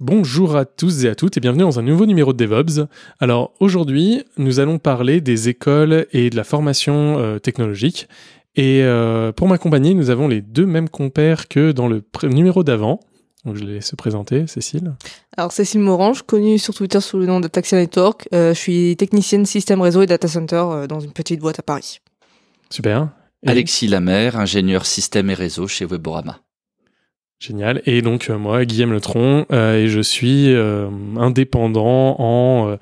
Bonjour à tous et à toutes et bienvenue dans un nouveau numéro de DevOps. Alors aujourd'hui, nous allons parler des écoles et de la formation euh, technologique. Et euh, pour m'accompagner, nous avons les deux mêmes compères que dans le numéro d'avant. Donc je les laisse se présenter, Cécile. Alors Cécile Morange, connue sur Twitter sous le nom de Taxia Network. Euh, je suis technicienne système réseau et data center euh, dans une petite boîte à Paris. Super. Et- Alexis Lamère, ingénieur système et réseau chez Weborama. Génial. Et donc euh, moi, Guillaume Letron, euh, et je suis euh, indépendant en euh,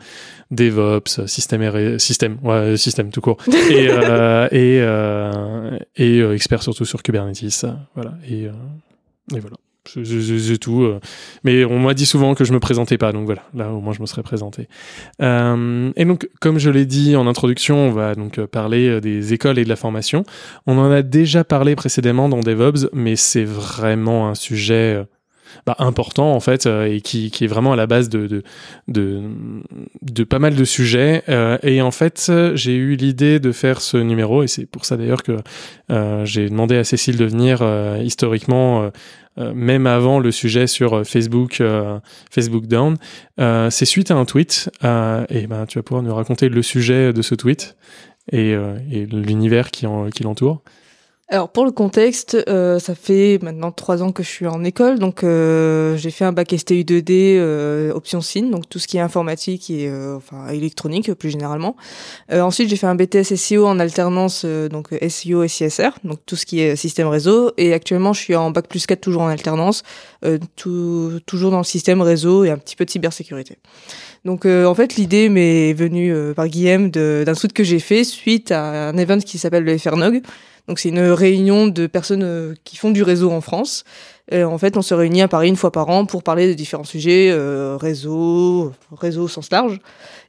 DevOps, système, système, ouais, système tout court, et euh, et, euh, et euh, expert surtout sur Kubernetes. Voilà. Et, euh, et voilà. C'est- tout. euh. Mais on m'a dit souvent que je me présentais pas, donc voilà. Là, au moins, je me serais présenté. Euh, et donc, comme je l'ai dit en introduction, on va donc euh, parler euh, des écoles et de la formation. On en a déjà parlé précédemment dans DevOps, mais c'est vraiment un sujet bah, important en fait euh, et qui, qui est vraiment à la base de, de, de, pas mal de sujets. Euh, et en fait, j'ai eu l'idée de faire ce numéro et c'est pour ça d'ailleurs que euh, j'ai demandé à Cécile de venir historiquement. même avant le sujet sur Facebook, Facebook Down, c'est suite à un tweet. et ben, tu vas pouvoir nous raconter le sujet de ce tweet et, et l'univers qui, qui l'entoure. Alors pour le contexte, euh, ça fait maintenant trois ans que je suis en école, donc euh, j'ai fait un bac STU 2D euh, option SIN, donc tout ce qui est informatique et euh, enfin électronique plus généralement. Euh, ensuite j'ai fait un BTS SEO en alternance, euh, donc SEO et CSR, donc tout ce qui est système réseau. Et actuellement je suis en bac plus 4 toujours en alternance, tout, toujours dans le système réseau et un petit peu de cybersécurité. Donc en fait l'idée m'est venue par Guillaume d'un tweet que j'ai fait suite à un event qui s'appelle le FRNOG. Donc c'est une réunion de personnes euh, qui font du réseau en France. Et en fait, on se réunit à Paris une fois par an pour parler de différents sujets, euh, réseau, réseau au sens large.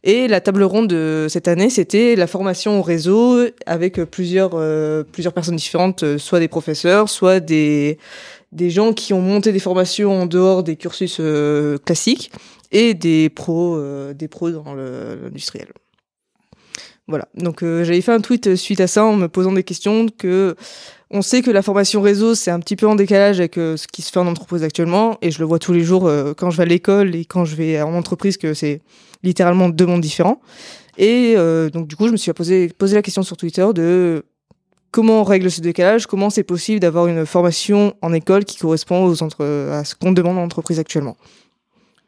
Et la table ronde de cette année, c'était la formation au réseau avec plusieurs, euh, plusieurs personnes différentes, euh, soit des professeurs, soit des, des gens qui ont monté des formations en dehors des cursus euh, classiques et des pros, euh, des pros dans l'industriel. Voilà. Donc euh, j'avais fait un tweet suite à ça en me posant des questions que on sait que la formation réseau c'est un petit peu en décalage avec euh, ce qui se fait en entreprise actuellement et je le vois tous les jours euh, quand je vais à l'école et quand je vais en entreprise que c'est littéralement deux mondes différents. Et euh, donc du coup je me suis posé posé la question sur Twitter de comment on règle ce décalage, comment c'est possible d'avoir une formation en école qui correspond aux entre à ce qu'on demande en entreprise actuellement.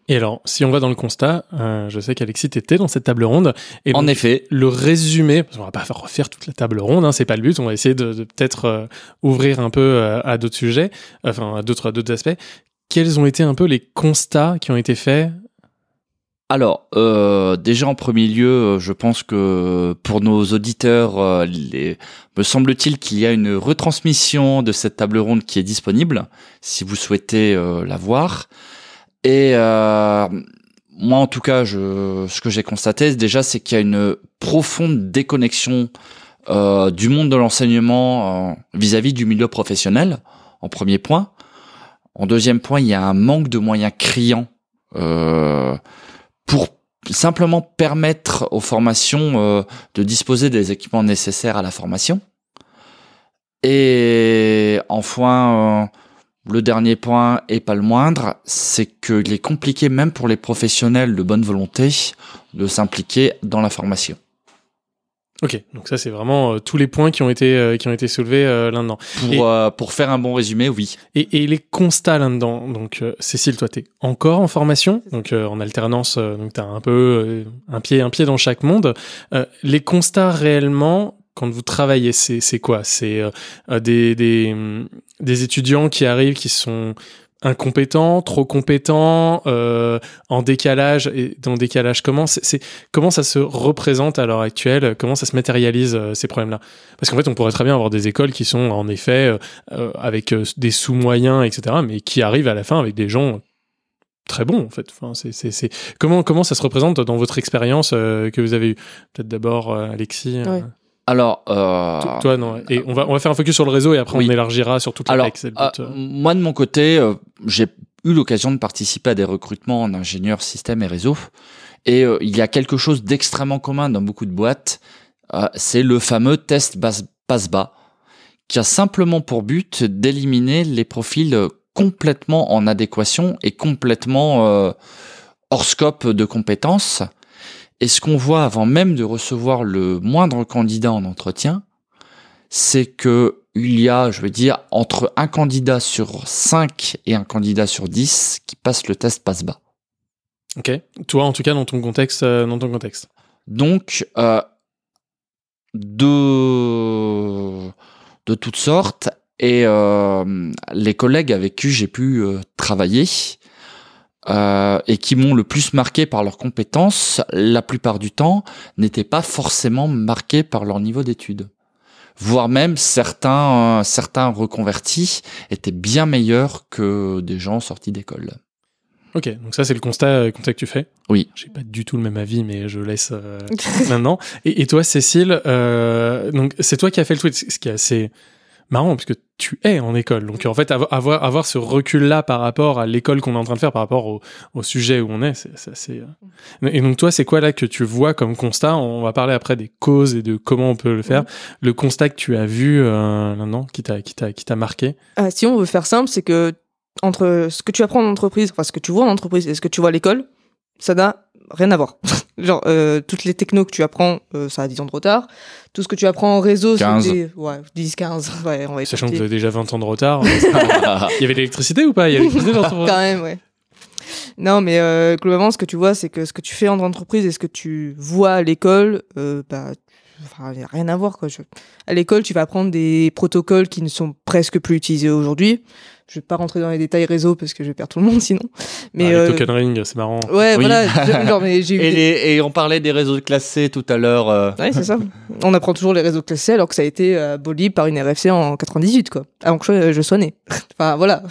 Et alors, si on va dans le constat, euh, je sais qu'Alexis était dans cette table ronde. Et En donc, effet, le résumé, parce qu'on va pas faire refaire toute la table ronde, hein, c'est pas le but. On va essayer de, de peut-être euh, ouvrir un peu euh, à d'autres sujets, enfin à d'autres aspects. Quels ont été un peu les constats qui ont été faits? Alors euh, déjà en premier lieu, je pense que pour nos auditeurs, euh, les- me semble-t-il qu'il y a une retransmission de cette table ronde qui est disponible, si vous souhaitez euh, la voir. Et euh, moi, en tout cas, je, ce que j'ai constaté déjà, c'est qu'il y a une profonde déconnexion euh, du monde de l'enseignement euh, vis-à-vis du milieu professionnel, en premier point. En deuxième point, il y a un manque de moyens criants euh, pour simplement permettre aux formations euh, de disposer des équipements nécessaires à la formation. Et enfin, euh, le dernier point, et pas le moindre, c'est qu'il est compliqué même pour les professionnels de bonne volonté de s'impliquer dans la formation. Ok, donc ça c'est vraiment euh, tous les points qui ont été euh, qui ont été soulevés euh, là-dedans. Pour, Et- pour faire un bon résumé, oui. Et, et les constats là-dedans. Donc Cécile, toi t'es encore en formation, donc en alternance, donc t'as un peu un pied un pied dans chaque monde. Les constats réellement quand vous travaillez, c'est quoi? C'est euh, euh, des étudiants qui arrivent qui sont incompétent, trop compétent, euh, en décalage et dans décalage comment c'est comment ça se représente à l'heure actuelle, comment ça se matérialise ces problèmes-là? Parce qu'en fait, on pourrait très bien avoir des écoles qui sont en effet avec des sous-moyens, etc., mais qui arrivent à la fin avec des gens très bons en fait. Comment ça se représente dans votre expérience que vous avez eue? Peut-être d'abord Alexis. Alors, euh, to- Toi, non. Et on va, on va faire un focus sur le réseau et après Oui. on élargira sur toute la tech, euh, euh. moi de mon côté, euh, j'ai eu l'occasion de participer à des recrutements en ingénieur système et réseau. Et il y a quelque chose d'extrêmement commun dans beaucoup de boîtes, c'est le fameux test bas- passe-bas, qui a simplement pour but d'éliminer les profils complètement en adéquation et complètement hors scope de compétences. Et ce qu'on voit avant même de recevoir le moindre candidat en entretien, c'est que il y a, je veux dire, entre un candidat sur 5 et un candidat sur 10 qui passe le test passe-bas. Ok. Toi, en tout cas, dans ton contexte, euh, dans ton contexte. Donc, euh, de, de toutes sortes, et euh, les collègues avec qui j'ai pu travailler, euh, et qui m'ont le plus marqué par leurs compétences, la plupart du temps, n'étaient pas forcément marqués par leur niveau d'études. Voire même certains, euh, certains reconvertis étaient bien meilleurs que des gens sortis d'école. Ok, donc ça c'est le constat, euh, constat que tu fais? Oui. J'ai pas du tout le même avis, mais je laisse euh, maintenant. Et, et toi, Cécile, euh, donc c'est toi qui as fait le tweet, ce qui est assez marrant puisque tu es en école. Donc en fait, avoir avoir, ce recul-là par rapport à l'école qu'on est en train de faire, par rapport au, au sujet où on est, c'est assez. euh. Et donc toi, c'est quoi là que tu vois comme constat? On va parler après des causes et de comment on peut le faire. Le constat que tu as vu euh, là-dedans, qui t'a marqué? Ah, si on veut faire simple, c'est que entre ce que tu apprends en entreprise, enfin ce que tu vois en entreprise et ce que tu vois à l'école, ça n'a rien à voir. Genre, euh, toutes les technos que tu apprends, euh, ça a 10 ans de retard. Tout ce que tu apprends en réseau, 15. c'est des- ouais, 10, 15. Ouais, on va Sachant que vous avez déjà 20 ans de retard. Il y avait de l'électricité ou pas? Il y avait de l'électricité dans ton Quand même, ouais. Non, mais euh, globalement, ce que tu vois, c'est que ce que tu fais en entreprise et ce que tu vois à l'école, euh, bah, enfin, y a rien à voir, quoi. Je- À l'école, tu vas apprendre des protocoles qui ne sont presque plus utilisés aujourd'hui. Je vais pas rentrer dans les détails réseau parce que je vais perdre tout le monde sinon. Mais Ah, les euh, token ring, c'est marrant. ouais, Oui. voilà. genre, mais j'ai eu Et, des- les- et on parlait des réseaux classés tout à l'heure. euh, Ouais, c'est ça. On apprend toujours les réseaux classés alors que ça a été euh, aboli par une RFC en 98, quoi. Avant que je, je sois né. enfin, voilà.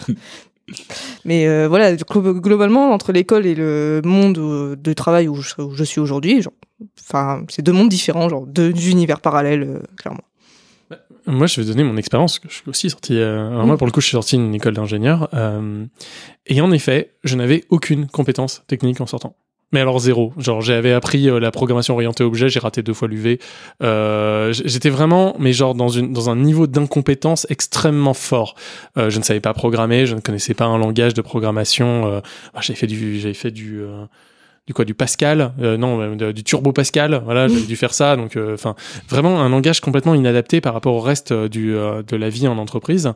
Mais euh, voilà, glo- globalement, entre l'école et le monde euh, de travail où je, où je suis aujourd'hui, genre, enfin, c'est deux mondes différents, genre deux univers parallèles, euh, clairement. Moi, je vais donner mon expérience. Je suis aussi sorti. euh, alors moi, pour le coup, je suis sorti d'une école d'ingénieur. euh, et en effet, je n'avais aucune compétence technique en sortant. Mais alors zéro. Genre, j'avais appris euh, la programmation orientée objet, j'ai raté deux fois l'UV. Euh, J'étais vraiment, mais genre dans une dans un niveau d'incompétence extrêmement fort. Euh, je ne savais pas programmer, je ne connaissais pas un langage de programmation. Euh, ah, j'avais fait du, j'avais fait du. Du quoi du Pascal euh, non du Turbo Pascal voilà j'avais dû faire ça donc euh, enfin vraiment un langage complètement inadapté par rapport au reste euh, du de la vie en entreprise.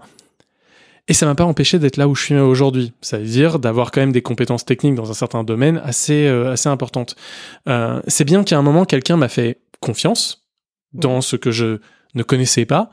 Et ça m'a pas empêché d'être là où je suis aujourd'hui. C'est-à-dire d'avoir quand même des compétences techniques dans un certain domaine assez assez importantes. C'est bien qu'à un moment quelqu'un m'a fait confiance dans ce que je ne connaissais pas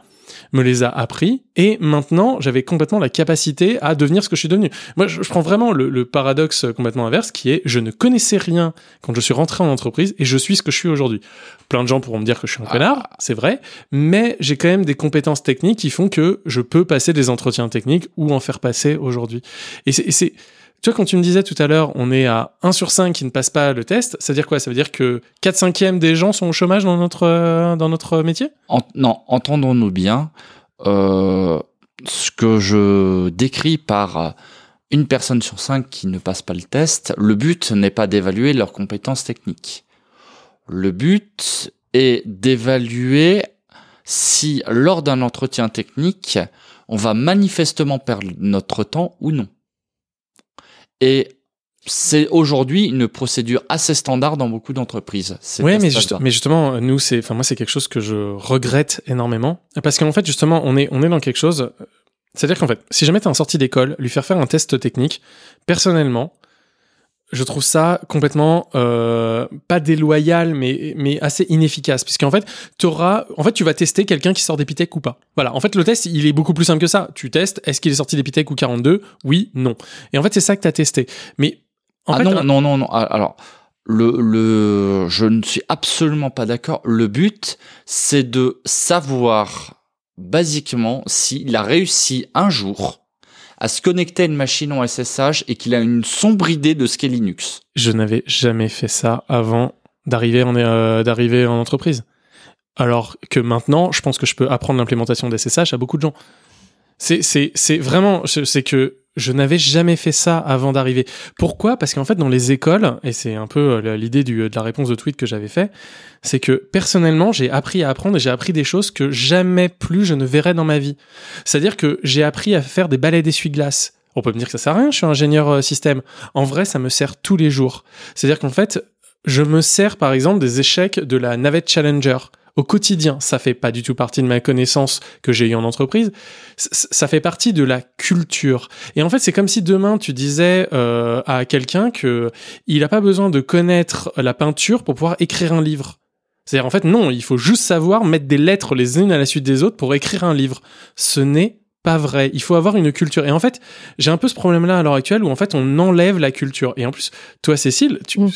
me les a appris et maintenant j'avais complètement la capacité à devenir ce que je suis devenu. Moi je, je prends vraiment le, le paradoxe complètement inverse qui est je ne connaissais rien quand je suis rentré en entreprise et je suis ce que je suis aujourd'hui. Plein de gens pourront me dire que je suis un connard, c'est vrai, mais j'ai quand même des compétences techniques qui font que je peux passer des entretiens techniques ou en faire passer aujourd'hui. Et c'est- et c'est tu vois, quand tu me disais tout à l'heure, on est à 1 sur 5 qui ne passe pas le test, ça veut dire quoi? Ça veut dire que 4 cinquièmes des gens sont au chômage dans notre, euh, dans notre métier? Non, entendons-nous bien. euh, ce que je décris par une personne sur cinq qui ne passe pas le test, le but n'est pas d'évaluer leurs compétences techniques. Le but est d'évaluer si lors d'un entretien technique, on va manifestement perdre notre temps ou non. Et c'est aujourd'hui une procédure assez standard dans beaucoup d'entreprises. Oui, mais, juste- mais justement, nous, c'est, enfin, moi, c'est quelque chose que je regrette énormément. Parce qu'en fait, justement, on est, on est dans quelque chose. C'est-à-dire qu'en fait, si jamais t'es en sortie d'école, lui faire faire un test technique, personnellement, je trouve ça complètement euh, pas déloyal mais mais assez inefficace. Puisqu'en fait auras en fait tu vas tester quelqu'un qui sort d'Epitech ou pas. Voilà. En fait le test il est beaucoup plus simple que ça. Tu testes est-ce qu'il est sorti d'Epitech ou 42 oui non. Et en fait c'est ça que tu as testé. Mais en ah fait, non, non non non. Alors le, le je ne suis absolument pas d'accord. Le but c'est de savoir basiquement s'il a réussi un jour à se connecter à une machine en SSH et qu'il a une sombre idée de ce qu'est Linux. Je n'avais jamais fait ça avant d'arriver en, euh, entreprise. Alors que maintenant, je pense que je peux apprendre l'implémentation d'SSH à beaucoup de gens. C'est, c'est vraiment, c'est que je n'avais jamais fait ça avant d'arriver. Pourquoi? Parce qu'en fait, dans les écoles, et c'est un peu euh, l'idée du, de la réponse de tweet que j'avais fait, c'est que personnellement, j'ai appris à apprendre et j'ai appris des choses que jamais plus je ne verrai dans ma vie. C'est-à-dire que j'ai appris à faire des balais d'essuie-glace. On peut me dire que ça sert à rien, je suis ingénieur euh, système. En vrai, ça me sert tous les jours. C'est-à-dire qu'en fait, je me sers par exemple des échecs de la navette Challenger au quotidien. Ça fait pas du tout partie de ma connaissance que j'ai eu en entreprise. ça fait partie de la culture. Et en fait, c'est comme si demain tu disais euh, à quelqu'un que il a pas besoin de connaître la peinture pour pouvoir écrire un livre. C'est-à-dire en fait non, il faut juste savoir mettre des lettres les unes à la suite des autres pour écrire un livre. Ce n'est pas vrai. Il faut avoir une culture. Et en fait, j'ai un peu ce problème-là à l'heure actuelle où en fait on enlève la culture. Et en plus, toi, Cécile, tu, Mm.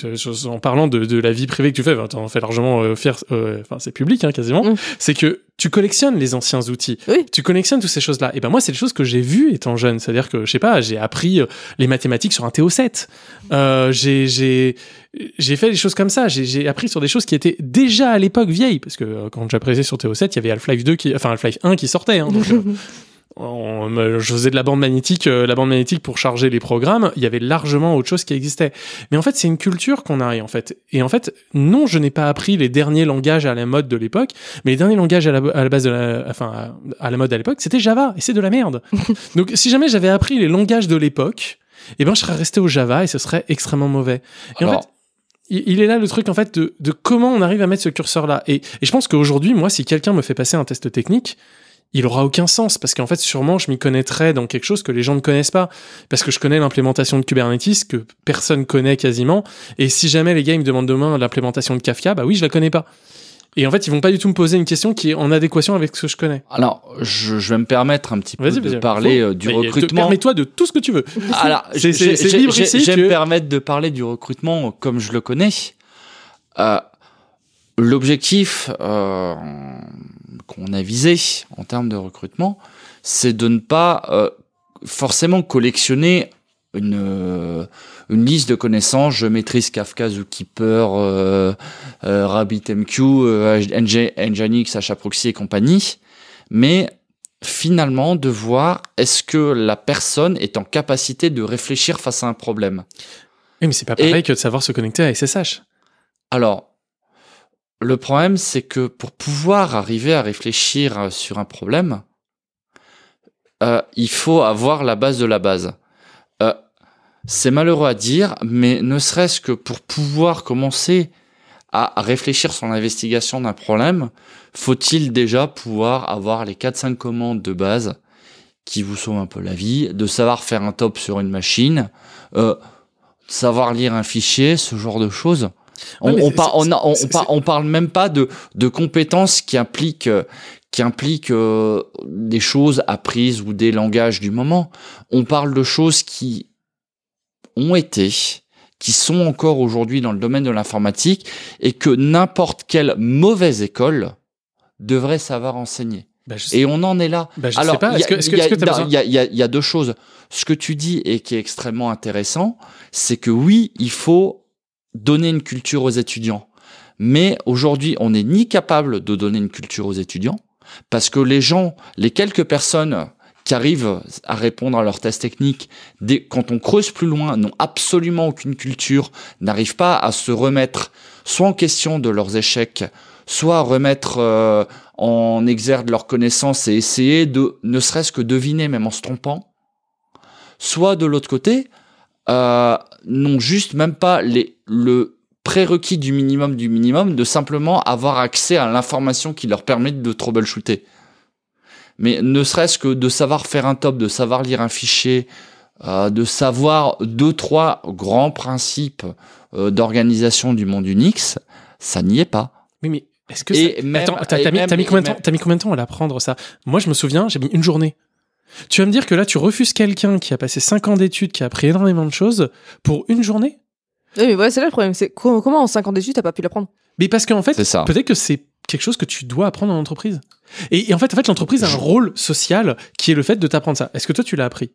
en parlant de, de la vie privée que tu fais, t'en fais largement euh, fier. euh, Enfin, c'est public hein, quasiment. Mm. C'est que tu collectionnes les anciens outils. Oui. Tu collectionnes toutes ces choses-là. Et ben moi, c'est des choses que j'ai vues étant jeune. C'est-à-dire que je sais pas, j'ai appris euh, les mathématiques sur un TO7. Euh, j'ai j'ai j'ai fait des choses comme ça. J'ai j'ai appris sur des choses qui étaient déjà à l'époque vieilles parce que euh, quand j'appréciais sur TO7, il y avait Half-Life 2 qui, enfin Half-Life 1 qui sortait. Hein, donc, euh, on- je faisais de la bande magnétique, euh, la bande magnétique pour charger les programmes. Il y avait largement autre chose qui existait. Mais en fait, c'est une culture qu'on a, en fait. Et en fait, non, je n'ai pas appris les derniers langages à la mode de l'époque, mais les derniers langages à la, à la base de la, enfin, à, à la mode à l'époque, c'était Java, et c'est de la merde. Donc, si jamais j'avais appris les langages de l'époque, eh ben, je serais resté au Java et ce serait extrêmement mauvais. Et en fait, il il est là le truc en fait de, de comment on arrive à mettre ce curseur là et, et je pense qu'aujourd'hui moi si quelqu'un me fait passer un test technique il aura aucun sens parce qu'en fait sûrement je m'y connaîtrais dans quelque chose que les gens ne connaissent pas. Parce que je connais l'implémentation de Kubernetes que personne connaît quasiment et si jamais les gars ils me demandent demain l'implémentation de Kafka bah oui je la connais pas. Et en fait ils vont pas du tout me poser une question qui est en adéquation avec ce que je connais. Alors, je, je vais me permettre un petit peu de parler euh, du Mais te- recrutement. permets-toi de tout ce que tu veux. Alors, C'est- libre ici, Je vais me permettre de parler du recrutement comme je le connais. Euh, L'objectif euh, qu'on a visé en termes de recrutement, c'est de ne pas euh, forcément collectionner une, euh, une liste de connaissances. Je maîtrise Kafka, Zookeeper, euh, euh, RabbitMQ, euh, NG Nginx, HAProxy et compagnie. Mais finalement, de voir est-ce que la personne est en capacité de réfléchir face à un problème. Oui, mais c'est pas pareil que de savoir se connecter à SSH Alors, le problème, c'est que pour pouvoir arriver à réfléchir euh, sur un problème, euh, il faut avoir la base de la base. Euh, c'est malheureux à dire, mais ne serait-ce que pour pouvoir commencer à réfléchir sur l'investigation d'un problème, faut-il déjà pouvoir avoir les 4-5 commandes de base qui vous sauvent un peu la vie, de savoir faire un top sur une machine, euh, savoir lire un fichier, ce genre de choses? On, Ouais, on, par- on, parle même pas de, de compétences qui impliquent, euh, qui impliquent euh, des choses apprises ou des langages du moment. On parle de choses qui ont été, qui sont encore aujourd'hui dans le domaine de l'informatique et que n'importe quelle mauvaise école devrait savoir enseigner. Bah, je sais- Et on en est là. bah, je Alors, il y a deux choses. Ce que tu dis et qui est extrêmement intéressant, c'est que oui, il faut donner une culture aux étudiants. Mais aujourd'hui, on n'est ni capable de donner une culture aux étudiants, parce que les gens, les quelques personnes qui arrivent à répondre à leurs tests techniques, quand on creuse plus loin, n'ont absolument aucune culture, n'arrivent pas à se remettre soit en question de leurs échecs, soit à remettre euh, en exergue leurs connaissances et essayer de ne serait-ce que deviner, même en se trompant, soit de l'autre côté, euh, n'ont juste même pas les, le prérequis du minimum du minimum de simplement avoir accès à l'information qui leur permet de troubleshooter. Mais ne serait-ce que de savoir faire un top, de savoir lire un fichier, euh, de savoir deux, trois grands principes euh, d'organisation du monde Unix, ça n'y est pas. Oui, mais est-ce que Et ça... même- Attends, t'as mis, mis combien de temps à l'apprendre ça? Moi, je me souviens, j'ai mis une journée. Tu vas me dire que là, tu refuses quelqu'un qui a passé 5 ans d'études, qui a appris énormément de choses, pour une journée? Oui, mais voilà, c'est là le problème. C'est co- comment en 5 ans d'études, t'as pas pu l'apprendre? Mais parce qu'en fait, C'est ça. peut-être que c'est quelque chose que tu dois apprendre en entreprise. Et, et en fait, en fait l'entreprise a un rôle social qui est le fait de t'apprendre ça. Est-ce que toi, tu l'as appris?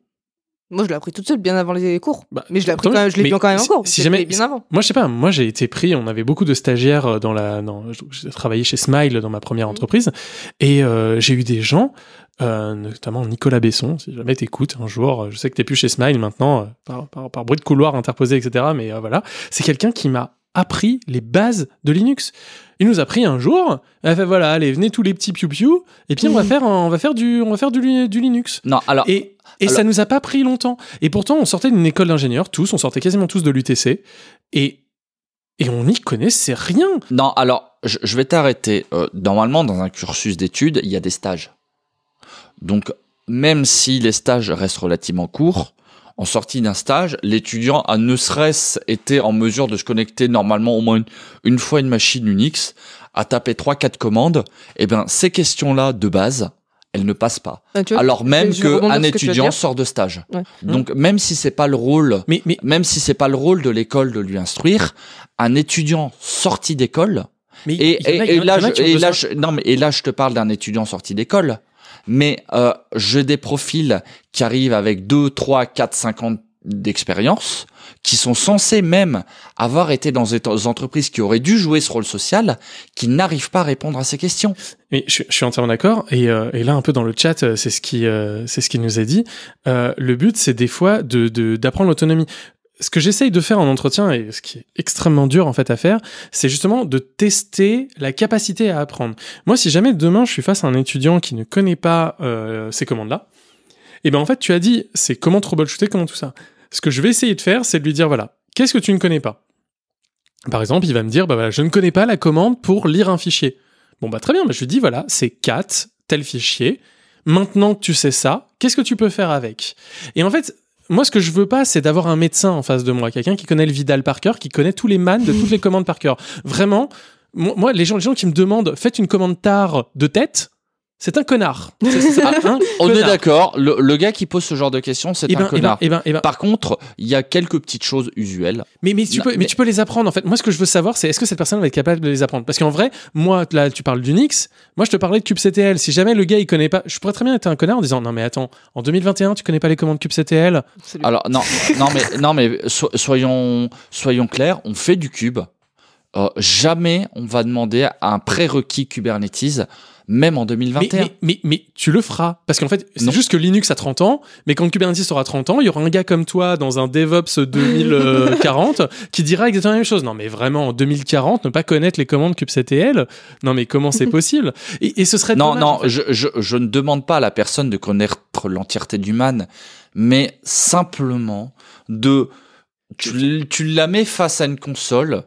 Moi, je l'ai appris toute seule bien avant les cours. Bah, Mais je l'ai appris quand même, je l'ai Mais bien quand même si- encore. si jamais- appris bien avant. Moi, je sais pas, moi j'ai été pris, on avait beaucoup de stagiaires euh, dans la. Dans, j'ai travaillé chez Smile dans ma première Mhm. entreprise, et euh, j'ai eu des gens, euh, notamment Nicolas Besson, si jamais t'écoutes un jour, euh, je sais que t'es plus chez Smile maintenant, euh, par, par- par bruit de couloir interposé, etc., mais euh, voilà, c'est quelqu'un qui m'a appris les bases de Linux. Il nous a pris un jour, il a fait voilà, allez, venez tous les petits piou-piou, et puis on va faire, on va faire du, on va faire du, li- du Linux. Non, alors, Et, et Alors- ça nous a pas pris longtemps. Et pourtant, on sortait d'une école d'ingénieurs, tous, on sortait quasiment tous de l'UTC, et, et on n'y connaissait rien. non, alors, je, je vais t'arrêter. Normalement, dans un cursus d'études, il y a des stages. Donc, même si les stages restent relativement courts, en sortie d'un stage, l'étudiant a ne serait-ce été en mesure de se connecter normalement au moins une, une fois une machine Unix, à taper 3-4 commandes, et bien ces questions-là de base, elles ne passent pas. Ah, vois, Alors même qu'un que étudiant sort de stage. Ouais. Donc même si c'est pas le rôle, Mais, mais, même si c'est pas le rôle de l'école de lui instruire, un étudiant sorti d'école, mais et, là, je- non, mais et là, je te parle d'un étudiant sorti d'école, mais euh, j'ai des profils qui arrivent avec 2, 3, 4, 5 ans d'expérience, qui sont censés même avoir été dans des entreprises qui auraient dû jouer ce rôle social, qui n'arrivent pas à répondre à ces questions. Mais je, je suis entièrement d'accord. Et, euh, et là, un peu dans le chat, euh, c'est ce qui, euh, c'est ce qui nous est dit. Euh, le but, c'est des fois de, d'apprendre l'autonomie. Ce que j'essaye de faire en entretien et ce qui est extrêmement dur en fait à faire, c'est justement de tester la capacité à apprendre. Moi, si jamais demain je suis face à un étudiant qui ne connaît pas euh, ces commandes-là, et ben en fait, tu as dit, c'est comment troubleshooter, comment tout ça. Ce que je vais essayer de faire, c'est de lui dire voilà, qu'est-ce que tu ne connais pas? Par exemple, il va me dire bah voilà, je ne connais pas la commande pour lire un fichier. Bon bah très bien, bah, je lui dis voilà, c'est cat tel fichier. Maintenant que tu sais ça, qu'est-ce que tu peux faire avec? Et en fait, moi ce que je veux pas, c'est d'avoir un médecin en face de moi, quelqu'un qui connaît le Vidal par cœur, qui connaît tous les man de toutes les commandes par cœur. Vraiment, moi les gens, les gens qui me demandent faites une commande tar de tête, c'est un connard. C'est- c'est un On est d'accord, le, le gars qui pose ce genre de questions, c'est Eh un ben, eh ben, connard. eh ben, eh ben, Par contre, il y a quelques petites choses usuelles. Mais, mais, tu Non, peux, mais... mais- tu peux les apprendre en fait. Moi, ce que je veux savoir, c'est est-ce que cette personne va être capable de les apprendre? Parce qu'en vrai, moi, là, tu parles d'Unix. Moi, je te parlais de kubectl. Si jamais le gars, il connaît pas, je pourrais très bien être un connard en disant non, mais attends, en 2021, tu connais pas les commandes kubectl. Alors non, non mais non mais so- soyons soyons clairs, on fait du cube. Euh, jamais on va demander à un prérequis Kubernetes, même en mais, 2021. mais, mais, mais tu le feras. Parce qu'en fait, c'est juste que Linux a 30 ans, mais quand Kubernetes aura 30 ans, il y aura un gars comme toi dans un DevOps 2040 qui dira exactement la même chose. Non, mais vraiment, en 2040, ne pas connaître les commandes kubectl, non, mais comment c'est possible? Et, et ce serait non dommage, non, en fait. je, je je ne demande pas à la personne de connaître l'entièreté du man, mais simplement de tu, tu la mets face à une console.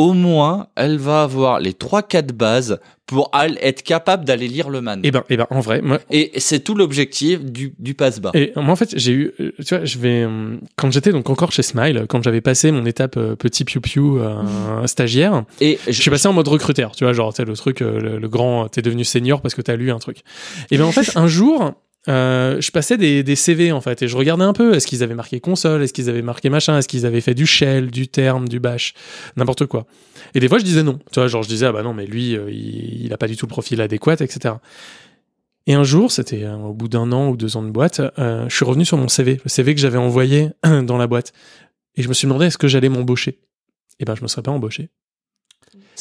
Au moins, elle va avoir les trois quatre bases pour être capable d'aller lire le man. Eh ben, eh ben, en vrai, moi, Et c'est tout l'objectif du, du passe-bas. Et moi, en fait, j'ai eu, euh, tu vois, je vais, euh, quand j'étais donc encore chez Smile, quand j'avais passé mon étape euh, petit piou-piou euh, stagiaire, Et je suis passé en mode recruteur, tu vois, genre, tu sais, le truc, euh, le, le grand, t'es devenu senior parce que t'as lu un truc. Et ben, en fait, un jour, euh, je passais des, CV, en fait, et je regardais un peu, est-ce qu'ils avaient marqué console, est-ce qu'ils avaient marqué machin, est-ce qu'ils avaient fait du shell, du terme, du bash, n'importe quoi. Et des fois, je disais non, tu vois, genre, je disais, ah bah non, mais lui, euh, il, il a pas du tout le profil adéquat, etc. Et un jour, c'était euh, au bout d'un an ou deux ans de boîte, je suis revenu sur mon CV, le CV que j'avais envoyé dans la boîte. Et je me suis demandé est-ce que j'allais m'embaucher? Et ben, je me serais pas embauché.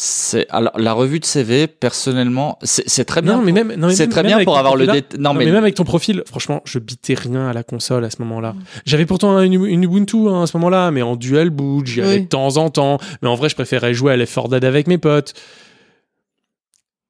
C'est alors la revue de CV personnellement, c'est très bien. Non, mais même, c'est très même bien avec pour ton avoir le Non Non, mais, mais même avec ton profil, franchement, je bitais rien à la console à ce moment-là. J'avais pourtant une, une Ubuntu hein, à ce moment-là, mais en dual boot, j'y allais Oui. de temps en temps. Mais en vrai, je préférais jouer à Left 4 Dead avec mes potes.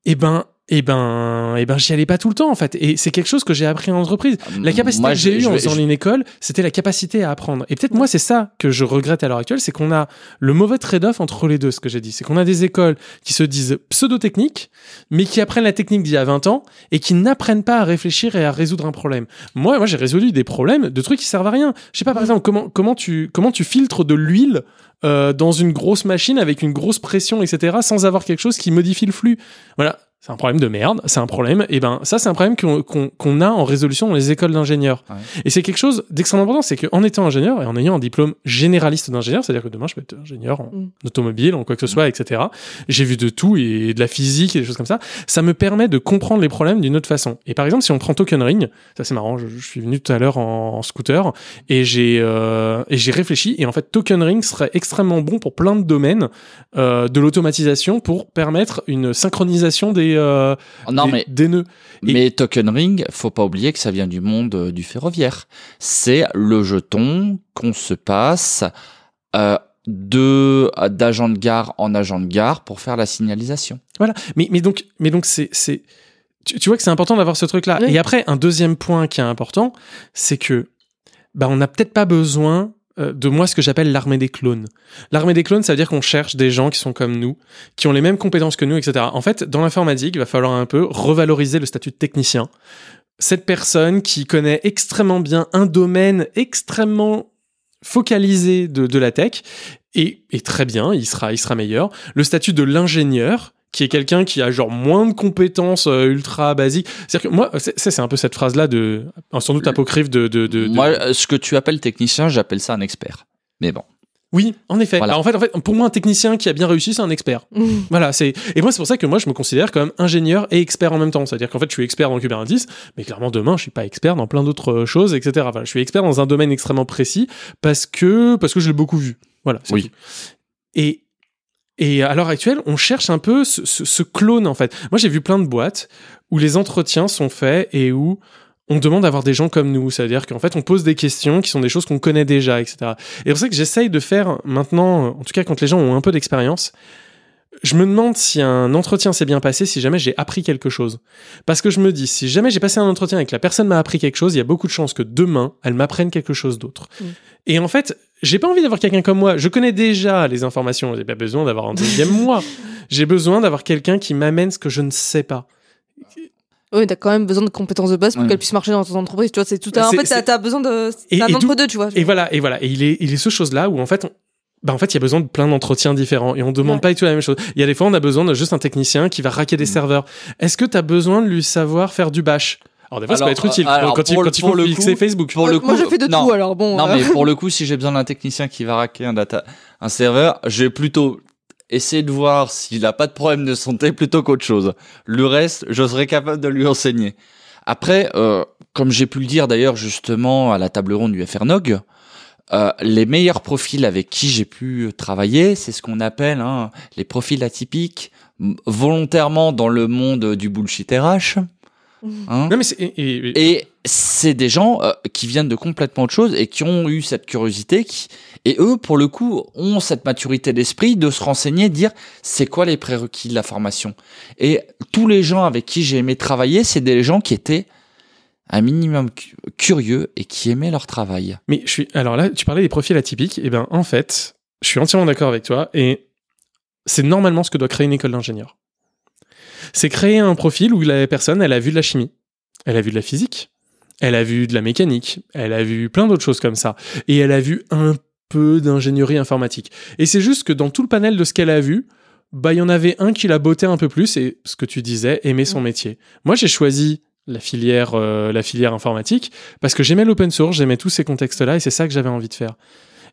Et ben, et ben, et ben, j'y allais pas tout le temps en fait. Et c'est quelque chose que j'ai appris en entreprise. La capacité Moi, que j'ai eue en faisant je- une école, c'était la capacité à apprendre. Et peut-être moi, c'est ça que je regrette à l'heure actuelle, c'est qu'on a le mauvais trade-off entre les deux. Ce que j'ai dit, c'est qu'on a des écoles qui se disent pseudo-techniques, mais qui apprennent la technique d'il y a 20 ans et qui n'apprennent pas à réfléchir et à résoudre un problème. Moi, moi, j'ai résolu des problèmes de trucs qui servent à rien. Je sais pas, par exemple, comment comment tu comment tu filtres de l'huile euh, dans une grosse machine avec une grosse pression, etc., sans avoir quelque chose qui modifie le flux. Voilà. C'est un problème de merde, c'est un problème. Et ben, ça, c'est un problème qu'on qu'on- qu'on a en résolution dans les écoles d'ingénieurs. Ouais. Et c'est quelque chose d'extrêmement important, c'est qu'en étant ingénieur et en ayant un diplôme généraliste d'ingénieur, c'est-à-dire que demain je peux être ingénieur en Mm. automobile, en quoi que ce soit, etc. J'ai vu de tout et de la physique et des choses comme ça. Ça me permet de comprendre les problèmes d'une autre façon. Et par exemple, si on prend Token Ring, ça c'est marrant, je, je suis venu tout à l'heure en, en scooter et j'ai euh, et j'ai réfléchi et en fait Token Ring serait extrêmement bon pour plein de domaines euh, de l'automatisation pour permettre une synchronisation des euh, Non, des, mais, des nœuds. Et- mais Token Ring, faut pas oublier que ça vient du monde euh, du ferroviaire. C'est le jeton qu'on se passe euh, de d'agent de gare en agent de gare pour faire la signalisation. Voilà. Mais, mais donc, mais donc c'est, c'est, tu, tu vois que c'est important d'avoir ce truc-là. Oui. Et après, un deuxième point qui est important, c'est que, bah, on n'a peut-être pas besoin de moi ce que j'appelle l'armée des clones. L'armée des clones, ça veut dire qu'on cherche des gens qui sont comme nous, qui ont les mêmes compétences que nous, etc. En fait, dans l'informatique, il va falloir un peu revaloriser le statut de technicien. Cette personne qui connaît extrêmement bien un domaine extrêmement focalisé de, de la tech et, et très bien, il sera, il sera meilleur. Le statut de l'ingénieur, qui est quelqu'un qui a genre moins de compétences euh, ultra basiques. C'est-à-dire que moi, c'est un peu cette phrase-là de, sans doute apocryphe de, de, de- de- Moi, euh, ce que tu appelles technicien, j'appelle ça un expert. Mais bon. Oui, en effet. Voilà. Alors, en fait, en fait, pour moi, un technicien qui a bien réussi, c'est un expert. Voilà, c'est et moi c'est pour ça que moi je me considère comme ingénieur et expert en même temps. C'est-à-dire qu'en fait je suis expert dans Kubernetes, mais clairement demain je suis pas expert dans plein d'autres euh, choses, etc. Enfin, je suis expert dans un domaine extrêmement précis parce que parce que je l'ai beaucoup vu. Voilà. c'est Oui. tout. Et et à l'heure actuelle, on cherche un peu ce, clone en fait. Moi j'ai vu plein de boîtes où les entretiens sont faits et où on demande d'avoir des gens comme nous, c'est-à-dire qu'en fait on pose des questions qui sont des choses qu'on connaît déjà, etc. Et c'est pour ça que j'essaye de faire maintenant, en tout cas quand les gens ont un peu d'expérience, je me demande si un entretien s'est bien passé, si jamais j'ai appris quelque chose. Parce que je me dis, si jamais j'ai passé un entretien et que la personne m'a appris quelque chose, il y a beaucoup de chances que demain, elle m'apprenne quelque chose d'autre. Mm. Et en fait, j'ai pas envie d'avoir quelqu'un comme moi. Je connais déjà les informations. J'ai pas besoin d'avoir un deuxième moi. J'ai besoin d'avoir quelqu'un qui m'amène ce que je ne sais pas. Oui, t'as quand même besoin de compétences de base pour Ouais. qu'elle puisse marcher dans ton entreprise. Tu vois, c'est tout. un- En fait, t'as besoin de. Et- C'est un et entre d'où- deux, tu vois. Et voilà, et voilà. Et il est, il est ce chose-là où en fait, bah en fait, il y a besoin de plein d'entretiens différents et on demande Ouais. pas du tout la même chose. Il y a des fois, on a besoin de juste un technicien qui va raquer des serveurs. Est-ce que tu as besoin de lui savoir faire du bash? Alors des fois, ça peut être utile euh, alors, quand, il, pour le- quand il pour faut le fixer coup- Facebook. Pour le coup, Moi, je fais de non. tout, alors bon. Non, euh, mais pour le coup, si j'ai besoin d'un technicien qui va raquer un data, un serveur, je vais plutôt essayer de voir s'il a pas de problème de santé plutôt qu'autre chose. Le reste, je serai capable de lui enseigner. Après, euh, comme j'ai pu le dire d'ailleurs justement à la table ronde du FRNOG, euh, les meilleurs profils avec qui j'ai pu travailler, c'est ce qu'on appelle hein, les profils atypiques, volontairement dans le monde du bullshit RH. Hein. Non mais c'est et- et- Et c'est des gens euh, qui viennent de complètement autre chose et qui ont eu cette curiosité qui et eux pour le coup ont cette maturité d'esprit de se renseigner, de dire c'est quoi les prérequis de la formation? Et tous les gens avec qui j'ai aimé travailler, c'est des gens qui étaient un minimum cu- curieux et qui aimaient leur travail. Mais je suis alors là, tu parlais des profils atypiques. Et ben en fait, je suis entièrement d'accord avec toi. Et c'est normalement ce que doit créer une école d'ingénieur. C'est créer un profil où la personne, elle a vu de la chimie, elle a vu de la physique, elle a vu de la mécanique, elle a vu plein d'autres choses comme ça, et elle a vu un peu d'ingénierie informatique. Et c'est juste que dans tout le panel de ce qu'elle a vu, bah il y en avait un qui la bottait un peu plus et ce que tu disais, aimer son métier. Moi, j'ai choisi la filière, euh, la filière informatique parce que j'aimais l'open source, j'aimais tous ces contextes-là et c'est ça que j'avais envie de faire.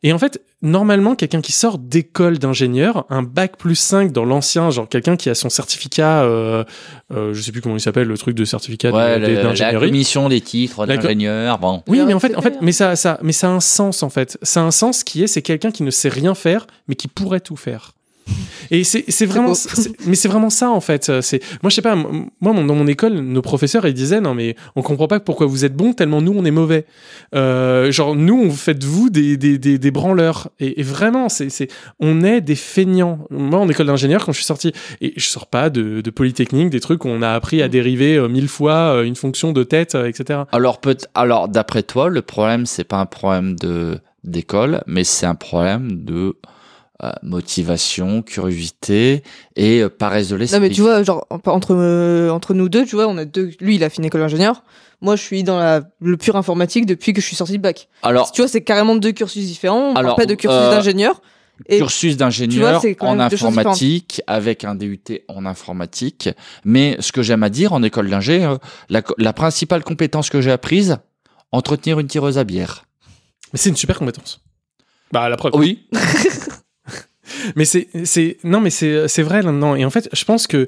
Et en fait, normalement, quelqu'un qui sort d'école d'ingénieur, un bac plus 5 dans l'ancien, genre quelqu'un qui a son certificat, euh, euh, je sais plus comment il s'appelle, le truc de certificat Ouais, la commission des titres d'ingénieur, bon. Oui, mais en fait, en fait, mais ça, ça, mais ça a un sens en fait. Ça a un sens qui est, c'est quelqu'un qui ne sait rien faire, mais qui pourrait tout faire. Et c'est c'est vraiment, mais c'est vraiment ça en fait. C'est moi je sais pas. Moi mon- dans mon école, nos professeurs ils disaient non mais on comprend pas pourquoi vous êtes bons tellement nous on est mauvais. Euh, genre nous on fait de vous des des, des, des branleurs. Et, et vraiment c'est c'est on est des feignants. Moi en école d'ingénieur quand je suis sorti et je sors pas de, de polytechnique des trucs où on a appris à dériver euh, mille fois euh, une fonction de tête euh, etc. Alors, peut alors d'après toi, le problème, c'est pas un problème de d'école, mais c'est un problème de euh, motivation, curiosité et euh, paresse de l'esprit. Non mais tu vois, genre entre euh, entre nous deux, tu vois, on a deux. Lui, il a fait une école d'ingénieur. Moi, je suis dans la le pur informatique depuis que je suis sorti de bac. Alors, Tu vois, c'est carrément deux cursus différents. On parle Alors, pas de cursus euh, d'ingénieur. Et cursus d'ingénieur vois, c'est quand en informatique avec un DUT en informatique. Mais ce que j'aime à dire en école d'ingé, la, la principale compétence que j'ai apprise, entretenir une tireuse à bière. Mais c'est une super compétence. Bah la preuve. Oui. Mais c'est, c'est, non, mais c'est, c'est vrai là-dedans. Et en fait, je pense que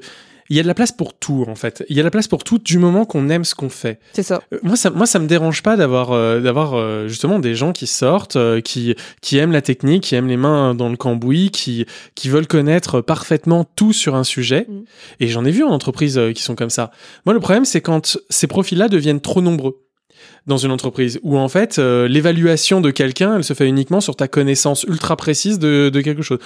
il y a de la place pour tout, en fait. Il y a de la place pour tout du moment qu'on aime ce qu'on fait. c'est ça. Euh, Moi, ça, moi, ça me dérange pas d'avoir, euh, d'avoir euh, justement des gens qui sortent, qui, qui aiment la technique, qui aiment les mains dans le cambouis, qui, qui veulent connaître parfaitement tout sur un sujet. Mm. Et j'en ai vu en entreprise qui sont comme ça. Moi, le problème, c'est quand ces profils-là deviennent trop nombreux dans une entreprise où en fait euh, l'évaluation de quelqu'un elle se fait uniquement sur ta connaissance ultra précise de, de quelque chose.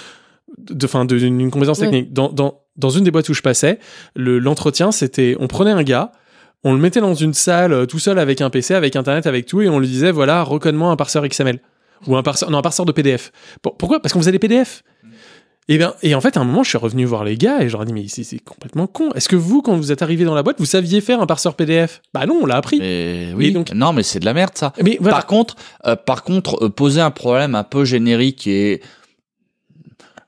De fin d'une compétence Ouais. technique. Dans, dans, dans une des boîtes où je passais le l'entretien c'était on prenait un gars on le mettait dans une salle euh, tout seul avec un PC avec internet avec tout et on lui disait voilà recode-moi un parseur XML ou un parseur non un parseur de PDF Pour- pourquoi? Parce qu'on faisait des PDF et bien, et en fait, à un moment, je suis revenu voir les gars et je leur ai dit, mais c'est complètement con. Est-ce que vous, quand vous êtes arrivé dans la boîte, vous saviez faire un parseur PDF Bah non, on l'a appris. Mais oui. Donc- Non, mais c'est de la merde ça. Mais voilà. Par contre, euh, par contre, euh, poser un problème un peu générique et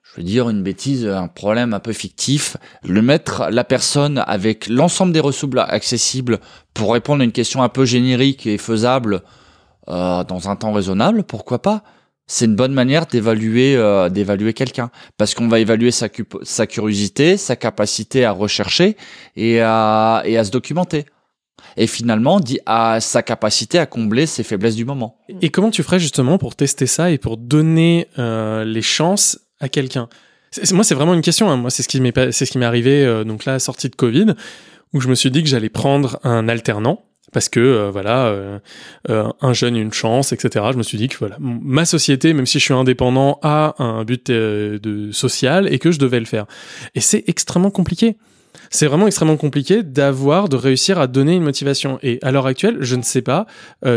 je veux dire une bêtise, un problème un peu fictif, le mettre la personne avec l'ensemble des ressources accessibles pour répondre à une question un peu générique et faisable euh, dans un temps raisonnable, pourquoi pas? C'est une bonne manière d'évaluer euh, d'évaluer quelqu'un parce qu'on va évaluer sa, cu- sa curiosité, sa capacité à rechercher et à et à se documenter et finalement dit à sa capacité à combler ses faiblesses du moment. Et comment tu ferais justement pour tester ça et pour donner euh, les chances à quelqu'un? Moi, c'est vraiment une question. hein. Moi, c'est ce qui m'est c'est ce qui m'est arrivé euh, donc là, sortie de Covid, où je me suis dit que j'allais prendre un alternant parce que euh, voilà, euh, euh, un jeune une chance, etc. Je me suis dit que voilà, ma société, même si je suis indépendant, a un but de social et que je devais le faire. Et c'est extrêmement compliqué. C'est vraiment extrêmement compliqué d'avoir, de réussir à donner une motivation. Et à l'heure actuelle, je ne sais pas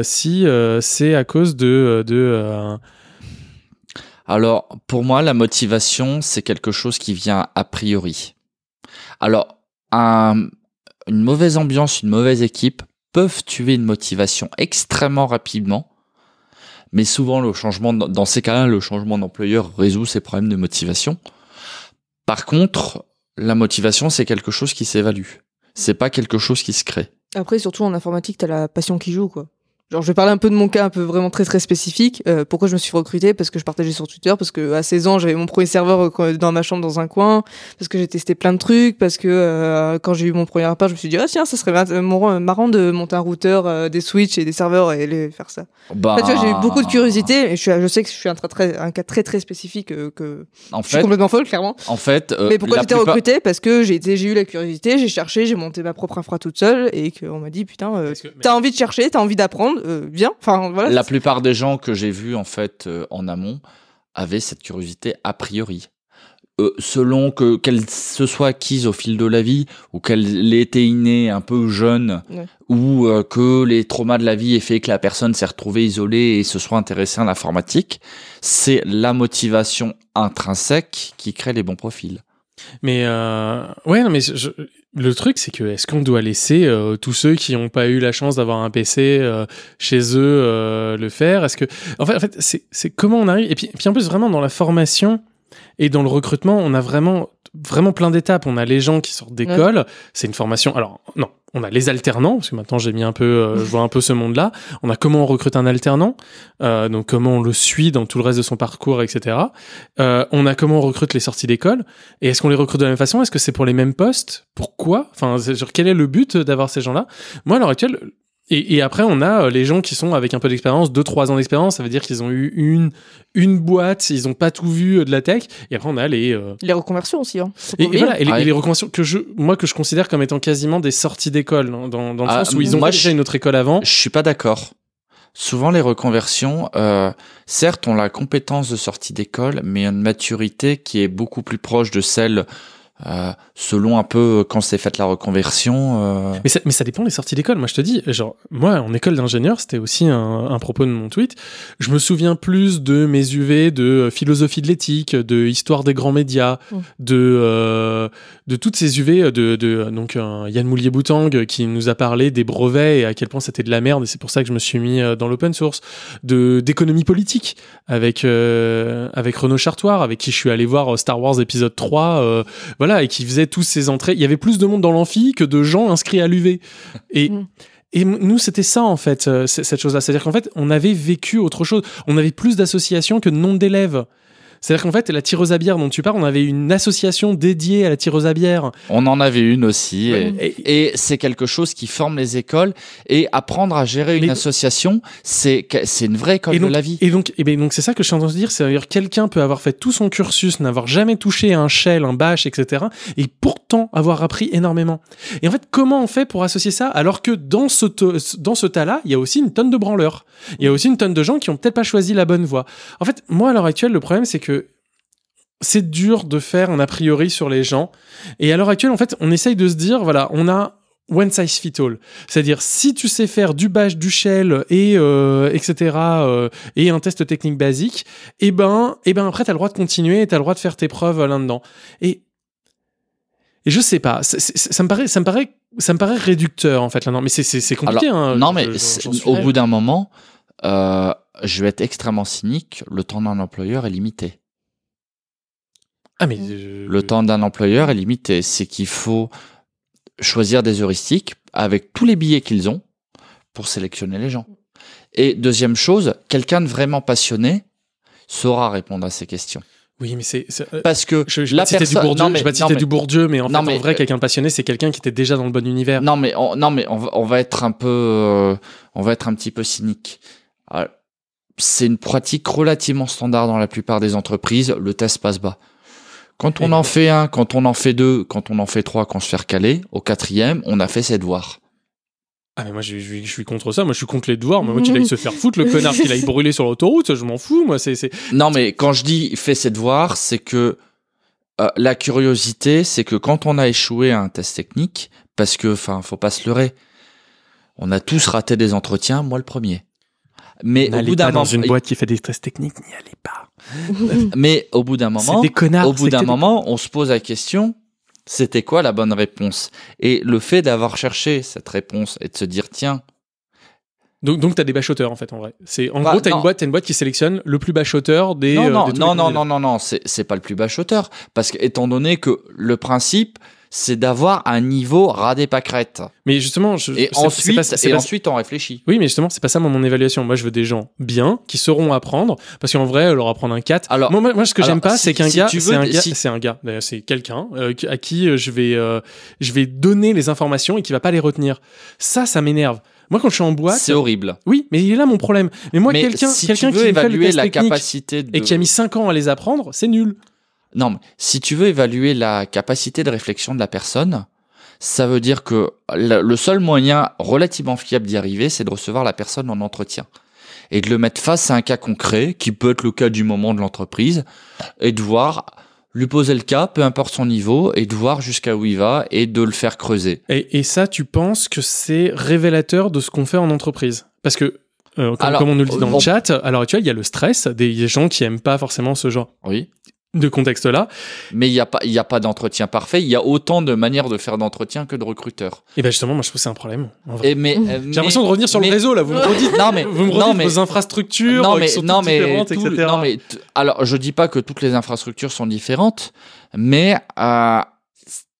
si c'est à cause de, Alors, pour moi, la motivation, c'est quelque chose qui vient a priori. Alors, un- une mauvaise ambiance, une mauvaise équipe peuvent tuer une motivation extrêmement rapidement. Mais souvent, le changement, dans ces cas-là, le changement d'employeur résout ces problèmes de motivation. Par contre, la motivation, c'est quelque chose qui s'évalue. C'est pas quelque chose qui se crée. Après, surtout en informatique, t'as la passion qui joue, quoi. Genre, je vais parler un peu de mon cas, un peu vraiment très très spécifique. Euh, pourquoi je me suis recruté Parce que je partageais sur Twitter, parce que à 16 ans, j'avais mon premier serveur euh, dans ma chambre dans un coin, parce que j'ai testé plein de trucs, parce que euh, quand j'ai eu mon premier appart, je me suis dit ah tiens, ça serait euh, mon- marrant de monter un routeur, euh, des switches et des serveurs et les faire ça. Bah, En fait, tu vois, j'ai eu beaucoup de curiosité et je, suis, je sais que je suis un, très, très, un cas très très spécifique euh, que En je suis fait, complètement folle clairement. en fait, euh, Mais pourquoi j'étais plupart- recruté Parce que j'ai été- j'ai eu la curiosité, j'ai cherché, j'ai monté ma propre infra toute seule et qu'on m'a dit putain, euh, mais- t'as envie de chercher, t'as envie d'apprendre, euh, viens. Enfin voilà. La plupart des gens que j'ai vus en fait euh, en amont avaient cette curiosité a priori. Euh, selon que qu'elle se soit acquise au fil de la vie ou qu'elle ait été innée un peu jeune Ouais. ou euh, que les traumas de la vie aient fait que la personne s'est retrouvée isolée et se soit intéressée à l'informatique, c'est la motivation intrinsèque qui crée les bons profils. Mais euh, ouais, non, mais je- je- le truc, c'est que est-ce qu'on doit laisser euh, tous ceux qui n'ont pas eu la chance d'avoir un PC euh, chez eux euh, le faire? Est-ce que, en fait, en fait, c'est comment on arrive? Et puis, puis en plus, vraiment dans la formation et dans le recrutement, on a vraiment vraiment plein d'étapes. On a les gens qui sortent d'école, c'est une formation. Alors non, on a les alternants parce que maintenant j'ai mis un peu, euh, je vois un peu ce monde-là. On a comment on recrute un alternant, euh, donc comment on le suit dans tout le reste de son parcours, etc. Euh, on a comment on recrute les sorties d'école. Et est-ce qu'on les recrute de la même façon? Est-ce que c'est pour les mêmes postes? Pourquoi? Enfin, genre, quel est le but d'avoir ces gens-là? Moi, à l'heure actuelle, Et, et après, on a euh, les gens qui sont avec un peu d'expérience, 2-3 ans d'expérience, ça veut dire qu'ils ont eu une, une boîte, ils n'ont pas tout vu euh, de la tech. Et après, on a les. euh, Les reconversions aussi. Hein. Et, voilà, et les, Ouais. et les reconversions que je, moi, que je considère comme étant quasiment des sorties d'école, hein, dans, dans le Ah, sens où ils ont moi, déjà une autre école avant. Je suis pas d'accord. Souvent, les reconversions, euh, certes, ont la compétence de sortie d'école, mais une maturité qui est beaucoup plus proche de celle, euh, selon un peu quand s'est faite la reconversion. euh, Mais ça, mais ça dépend des sorties d'école. Moi, je te dis, genre, moi, en école d'ingénieur, c'était aussi un, un propos de mon tweet. Je me souviens plus de mes UV de euh, philosophie de l'éthique, de histoire des grands médias, Mm. de euh, de toutes ces UV de, de donc un Yann Moulier-Boutang qui nous a parlé des brevets et à quel point c'était de la merde. Et c'est pour ça que je me suis mis euh, dans l'open source, de d'économie politique avec euh, avec Renaud Chartoir, avec qui je suis allé voir euh, Star Wars épisode 3. euh, voilà, et qui faisait tous ces entrées. Il y avait plus de monde dans l'amphi que de gens inscrits à l'UV. Et, Mm. et nous, c'était ça, en fait, euh, cette chose-là. C'est-à-dire qu'en fait, on avait vécu autre chose. On avait plus d'associations que de nombre d'élèves. C'est-à-dire qu'en fait, la tireuse à bière dont tu parles, on avait une association dédiée à la tireuse à bière. On en avait une aussi. Et, Et- et c'est quelque chose qui forme les écoles. Et apprendre à gérer une Mais- association, c'est une vraie école et donc, de la vie. Et donc, et ben, donc c'est ça que je suis en train de dire. C'est-à-dire quelqu'un peut avoir fait tout son cursus, n'avoir jamais touché un shell, un bash, etc. Et pourtant avoir appris énormément. Et en fait, comment on fait pour associer ça alors que dans ce, dans ce tas-là, il y a aussi une tonne de branleurs. Il y a aussi une tonne de gens qui ont peut-être pas choisi la bonne voie. En fait, moi, à l'heure actuelle, le problème, c'est que c'est dur de faire un a priori sur les gens. Et à l'heure actuelle, en fait, on essaye de se dire, voilà, on a one size fit all. C'est-à-dire, si tu sais faire du bash, du shell et euh, etc. euh, et un test technique basique, et ben, et ben après, t'as le droit de continuer et t'as le droit de faire tes preuves là-dedans. Et et je sais pas, ça me paraît, ça me paraît, ça me paraît réducteur en fait là. Non, mais c'est compliqué. hein. non, Je- mais je- au bout d'un moment, euh, je vais être extrêmement cynique. Le temps d'un employeur est limité. Ah mais euh, Le temps d'un employeur est limité. C'est qu'il faut choisir des heuristiques avec tous les billets qu'ils ont pour sélectionner les gens. Et deuxième chose, quelqu'un de vraiment passionné saura répondre à ces questions. Oui, mais c'est euh, Parce que je, je la citer du personne- Bourdieu, non, mais- je vais pas non, citer mais- du Bourdieu, mais en Non, fait, mais- en vrai, quelqu'un de passionné, c'est quelqu'un qui était déjà dans le bon univers. Non, mais on, non, mais on va, on va être un peu, euh, on va être un petit peu cynique. Euh, C'est une pratique relativement standard dans la plupart des entreprises. Le test passe bas. Quand on Et- en fait un, quand on en fait deux, quand on en fait trois, quand on se fait recaler, au quatrième, on a fait ses devoirs. Ah mais moi je, je- je suis contre ça, moi je suis contre les devoirs, moi, moi qu'il aille se faire foutre, le connard qu'il aille brûler sur l'autoroute, je m'en fous, moi c'est... c'est- Non, mais quand je dis fait ses devoirs, c'est que euh, la curiosité, c'est que quand on a échoué à un test technique, parce que, enfin, faut pas se leurrer, on a tous raté des entretiens, moi le premier. Mais au N'allez bout d'un pas dans moment, une boîte qui fait des tests techniques, n'y allez pas. mais au bout d'un moment, des connards. au bout d'un des- moment, on se pose la question, c'était quoi la bonne réponse? Et le fait d'avoir cherché cette réponse et de se dire, tiens, Donc, donc t'as des bachoteurs en fait en vrai. C'est en Bah, gros t'as non. une boîte, t'as une boîte qui sélectionne le plus bachoteur des. non, euh, non, de tous non, non, non, non, non, c'est c'est pas le plus bachoteur, parce que étant donné que le principe, c'est d'avoir un niveau ras des pâquerettes. Mais justement, je, Et ensuite, pas- et pas- ensuite, on réfléchit. Oui, mais justement, c'est pas ça moi, mon évaluation. Moi, je veux des gens bien qui sauront apprendre, parce qu'en vrai, leur apprendre un 4. Alors- moi, ce que j'aime pas, si- c'est qu'un si gars, c'est un si- un gars, c'est quelqu'un euh, à qui euh, je vais, euh, je vais donner les informations et qui va pas les retenir. Ça, ça m'énerve. Moi, quand je suis en boîte, C'est horrible. oui, mais il est là mon problème. Mais moi, quelqu'un, si quelqu'un tu qui le évaluer la capacité de... et qui a mis 5 ans à les apprendre, c'est nul. Non, mais si tu veux évaluer la capacité de réflexion de la personne, ça veut dire que le seul moyen relativement fiable d'y arriver, c'est de recevoir la personne en entretien. Et de le mettre face à un cas concret, qui peut être le cas du moment de l'entreprise, et de voir, lui poser le cas, peu importe son niveau, et de voir jusqu'à où il va, et de le faire creuser. Et, et ça, tu penses que c'est révélateur de ce qu'on fait en entreprise? Parce que, euh, comme, Alors, comme on nous le dit dans le chat, à l'heure actuelle, il y a le stress des gens qui aiment pas forcément ce genre Oui. De contexte-là. Mais il n'y a pas, il y a pas d'entretien parfait. Il y a autant de manières de faire d'entretien que de recruteurs. Et ben justement, moi je trouve que c'est un problème. en vrai. Et mais, euh, J'ai l'impression de revenir sur mais- le réseau là. Vous me redites, Non mais, vous me non redites mais, vos infrastructures non euh, mais, qui sont non toutes différentes, tout- etc. non mais, t- alors je dis pas que toutes les infrastructures sont différentes, mais euh,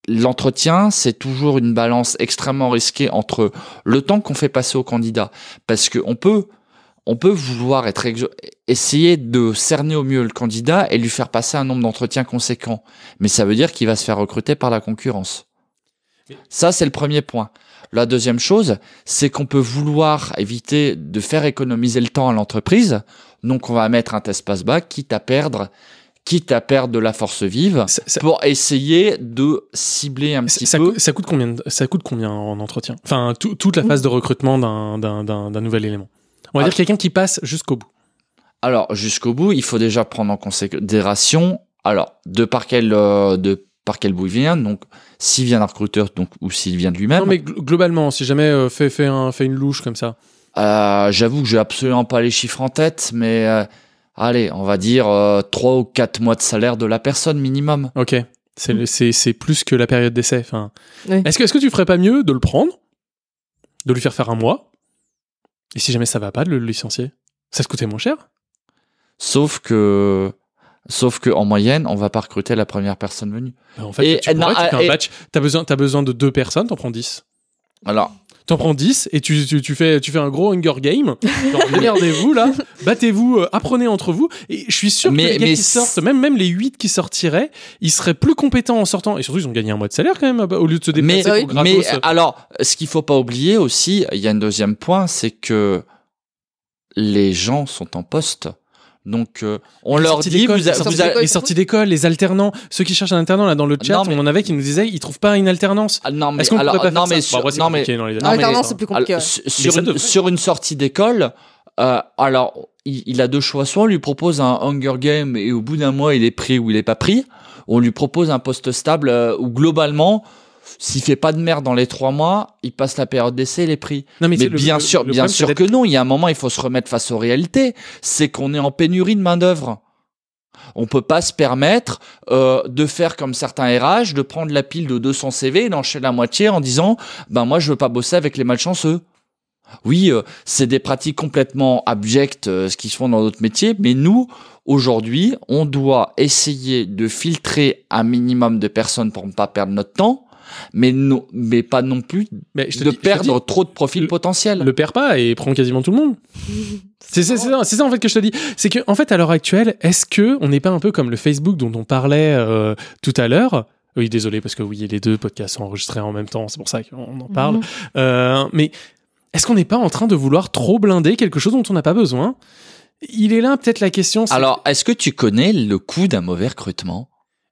l'entretien c'est toujours une balance extrêmement risquée entre le temps qu'on fait passer au candidat, parce que on peut, on peut vouloir être essayer de cerner au mieux le candidat et lui faire passer un nombre d'entretiens conséquent, mais ça veut dire qu'il va se faire recruter par la concurrence. Ça, c'est le premier point. La deuxième chose, c'est qu'on peut vouloir éviter de faire économiser le temps à l'entreprise. Donc, on va mettre un test passe-bac, quitte à perdre, quitte à perdre de la force vive, Ça- ça- pour essayer de cibler un petit ça, peu. ça coûte combien Ça coûte combien en entretien? Enfin, tout- toute la phase de recrutement d'un nouvel élément. On va Ah. dire quelqu'un qui passe jusqu'au bout. Alors, jusqu'au bout, il faut déjà prendre en considération, alors, de par quel, euh, de par quel bout il vient, donc, s'il vient d'un recruteur, donc, ou s'il vient de lui-même. Non, mais gl- globalement, si jamais euh, fait, fait, un, fait une louche comme ça. Euh, J'avoue que j'ai absolument pas les chiffres en tête, mais euh, allez, on va dire euh, 3 ou 4 mois de salaire de la personne minimum. Ok. C'est le- c'est c'est plus que la période d'essai. Enfin, Oui. Est-ce que, est que tu ferais pas mieux de le prendre, de lui faire faire un mois, et si jamais ça va pas, de le licencier Ça te coûtait moins cher? Sauf que, sauf que en moyenne, on va pas recruter la première personne venue. Bah, En fait, Et- tu, pourrais, non, tu fais un et- batch. T'as besoin, as besoin de deux personnes, t'en prends 10. Alors, T'en prends 10 et tu, tu, tu fais, tu fais un gros Hunger Game. Regardez-vous là, battez-vous, euh, apprenez entre vous. Et je suis sûr Mais- que les gars mais qui sortent, même, même les 8 qui sortiraient, ils seraient plus compétents en sortant. Et surtout, ils ont gagné un mois de salaire quand même, au lieu de se mais, déplacer pour gratos. mais alors, ce qu'il faut pas oublier aussi, il y a un deuxième point, c'est que les gens sont en poste. Donc, euh, on Les leur dit, d'école, vous, a- les sorties vous a- d'école, les sorties d'école, les alternants, ceux qui cherchent un alternant là dans le chat, Non, mais- on en avait qui nous disaient ils trouvent pas une alternance. Ah, non, mais Est-ce qu'on alors, pourrait pas non, faire mais ça sur- Bon, après, c'est non, mais- non, alternance, c'est plus compliqué. Alors, ouais. sur- une, devrait. sur une sortie d'école, euh, alors il, il a deux choix. Soit on lui propose un Hunger Game et au bout d'un mois il est pris ou il est pas pris. On lui propose un poste stable euh, où globalement, s'il fait pas de merde dans les trois mois, il passe la période d'essai, il est pris. Non, Mais, c'est le- bien le- sûr, le bien problème, sûr que non. Il y a un moment, il faut se remettre face aux réalités. C'est qu'on est en pénurie de main d'œuvre. On peut pas se permettre euh, de faire comme certains RH, de prendre la pile de 200 CV et d'enchaîner la moitié en disant ben moi je veux pas bosser avec les malchanceux. Oui, euh, c'est des pratiques complètement abjectes, euh, ce qui se font dans d'autres métiers, mais nous, aujourd'hui, on doit essayer de filtrer un minimum de personnes pour ne pas perdre notre temps, mais, non, mais pas non plus Mais je te de dis- je te perdre dis, trop de profils le- potentiels. le perds pas et prend quasiment tout le monde. C'est c'est- c'est ça, c'est ça, en fait que je te dis. C'est que en fait à l'heure actuelle, est-ce que on n'est pas un peu comme le Facebook dont on parlait euh, tout à l'heure? Oui, désolé parce que oui, les deux podcasts sont enregistrés en même temps, c'est pour ça qu'on en parle. Mhm. Euh, mais est-ce qu'on n'est pas en train de vouloir trop blinder quelque chose dont on n'a pas besoin? Il est là peut-être la question. c'est- Alors, est-ce que tu connais le coût d'un mauvais recrutement?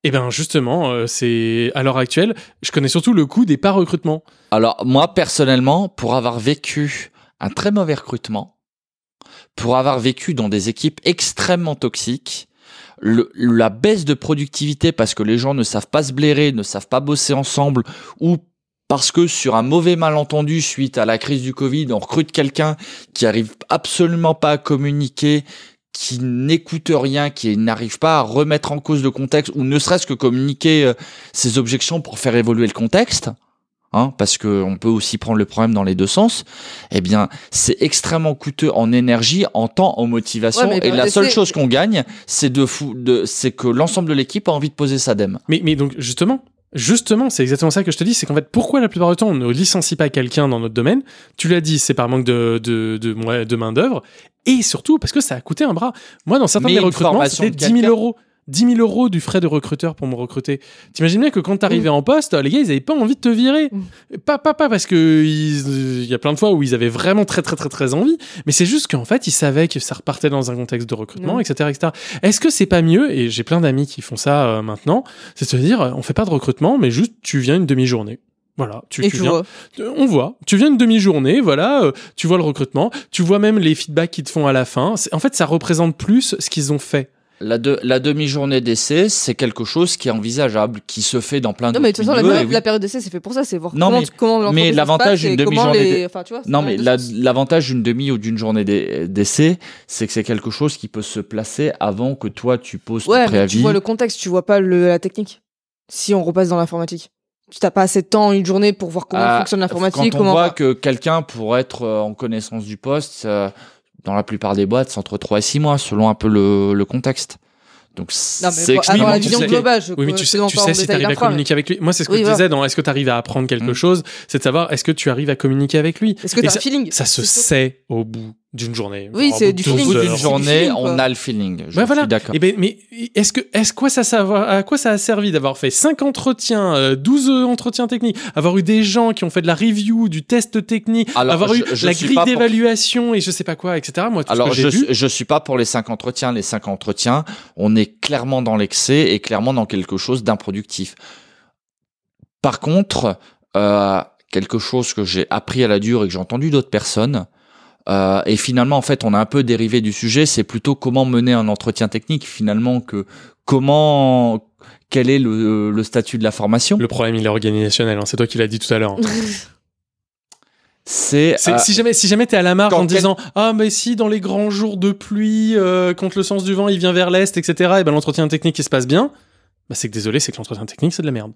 Eh ben justement, euh, c'est à l'heure actuelle, je connais surtout le coût des pas recrutements. Alors, moi, personnellement, pour avoir vécu un très mauvais recrutement, pour avoir vécu dans des équipes extrêmement toxiques, la baisse de productivité parce que les gens ne savent pas se blairer, ne savent pas bosser ensemble, ou parce que sur un mauvais malentendu suite à la crise du Covid, on recrute quelqu'un qui arrive absolument pas à communiquer, qui n'écoute rien, qui n'arrive pas à remettre en cause le contexte, ou ne serait-ce que communiquer euh, ses objections pour faire évoluer le contexte, hein, parce que on peut aussi prendre le problème dans les deux sens, eh bien, c'est extrêmement coûteux en énergie, en temps, en motivation. Ouais, et bah, la seule chose qu'on gagne, c'est de fou, de, c'est que l'ensemble de l'équipe a envie de poser sa dème. Mais, mais donc justement, justement, c'est exactement ça que je te dis, c'est qu'en fait, pourquoi la plupart du temps on ne licencie pas quelqu'un dans notre domaine? Tu l'as dit, c'est par manque de, de, de, ouais, de main d'œuvre, et surtout parce que ça a coûté un bras. Moi, dans certains Mais de mes une recrutements, c'était de 10 000 quelqu'un. euros. 10 000 euros du frais de recruteur pour me recruter. T'imagines bien que quand t'arrivais en poste, les gars, ils avaient pas envie de te virer. Pas, pas, pas parce que ils- il y a plein de fois où ils avaient vraiment très, très, très, très envie. Mais c'est juste qu'en fait, ils savaient que ça repartait dans un contexte de recrutement, Mm. etc., etc. Est-ce que c'est pas mieux, et j'ai plein d'amis qui font ça euh, maintenant, c'est de se dire, on fait pas de recrutement, mais juste tu viens une demi-journée. Voilà, tu, tu tu viens. vois. On voit. Tu viens une demi-journée, voilà, euh, tu vois le recrutement, tu vois même les feedbacks qu'ils te font à la fin. En fait, ça représente plus ce qu'ils ont fait. La, de- la demi-journée d'essai, c'est quelque chose qui est envisageable, qui se fait dans plein Non, d'autres mais de toute façon, la, oui. période d'essai, c'est fait pour ça, c'est voir Non, comment, mais- comment mais l'avantage d'une demi-journée d'e- enfin, c'est Non, mais la- l'avantage d'une demi ou d'une journée d'e- d'essai, c'est que c'est quelque chose qui peut se placer avant que toi tu poses ton Ouais, mais préavis. tu vois le contexte, tu vois pas le, la technique. Si on repasse dans l'informatique. Tu t'as pas assez de temps, une journée pour voir comment Ah, fonctionne l'informatique, Quand on comment. voit que quelqu'un pour être euh, en connaissance du poste, euh, dans la plupart des boîtes, c'est entre 3 et 6 mois, selon un peu le, le contexte. Donc c'est faut avoir la tu vision sais- globale. Je Oui, mais tu sais, tu sais si tu arrives à communiquer avec lui. Moi, c'est ce que Oui, je disais dans Est-ce que tu arrives à apprendre quelque Mm. chose? C'est de savoir est-ce que tu arrives à communiquer avec lui? Est-ce que Et t'as un ça- feeling? Ça se sait au bout d'une journée. Oui, c'est au du feeling. Au bout 12 d'une journée, feeling, on a le feeling. Je Ouais, voilà. suis d'accord. Eh ben, mais est-ce que, est-ce quoi ça, savoir- à quoi ça a servi d'avoir fait 5 entretiens, euh, 12 entretiens techniques, avoir eu des gens qui ont fait de la review, du test technique, Alors, avoir je- eu je la grille pour- d'évaluation et je sais pas quoi, etc. Moi, tout Alors, ce je, que j'ai vu. je suis pas pour les cinq entretiens. Les cinq entretiens, on est clairement dans l'excès et clairement dans quelque chose d'improductif. Par contre, euh, quelque chose que j'ai appris à la dure et que j'ai entendu d'autres personnes, euh, et finalement, en fait, on a un peu dérivé du sujet, c'est plutôt comment mener un entretien technique, finalement, que comment, quel est le, le statut de la formation. Le problème, il est organisationnel. hein. C'est toi qui l'as dit tout à l'heure. C'est, euh, si jamais, si jamais t'es à la marge en quel- disant ah mais si dans les grands jours de pluie, euh, quand le sens du vent il vient vers l'est, etc. Et ben l'entretien technique il se passe bien. Bah c'est que désolé, c'est que l'entretien technique c'est de la merde.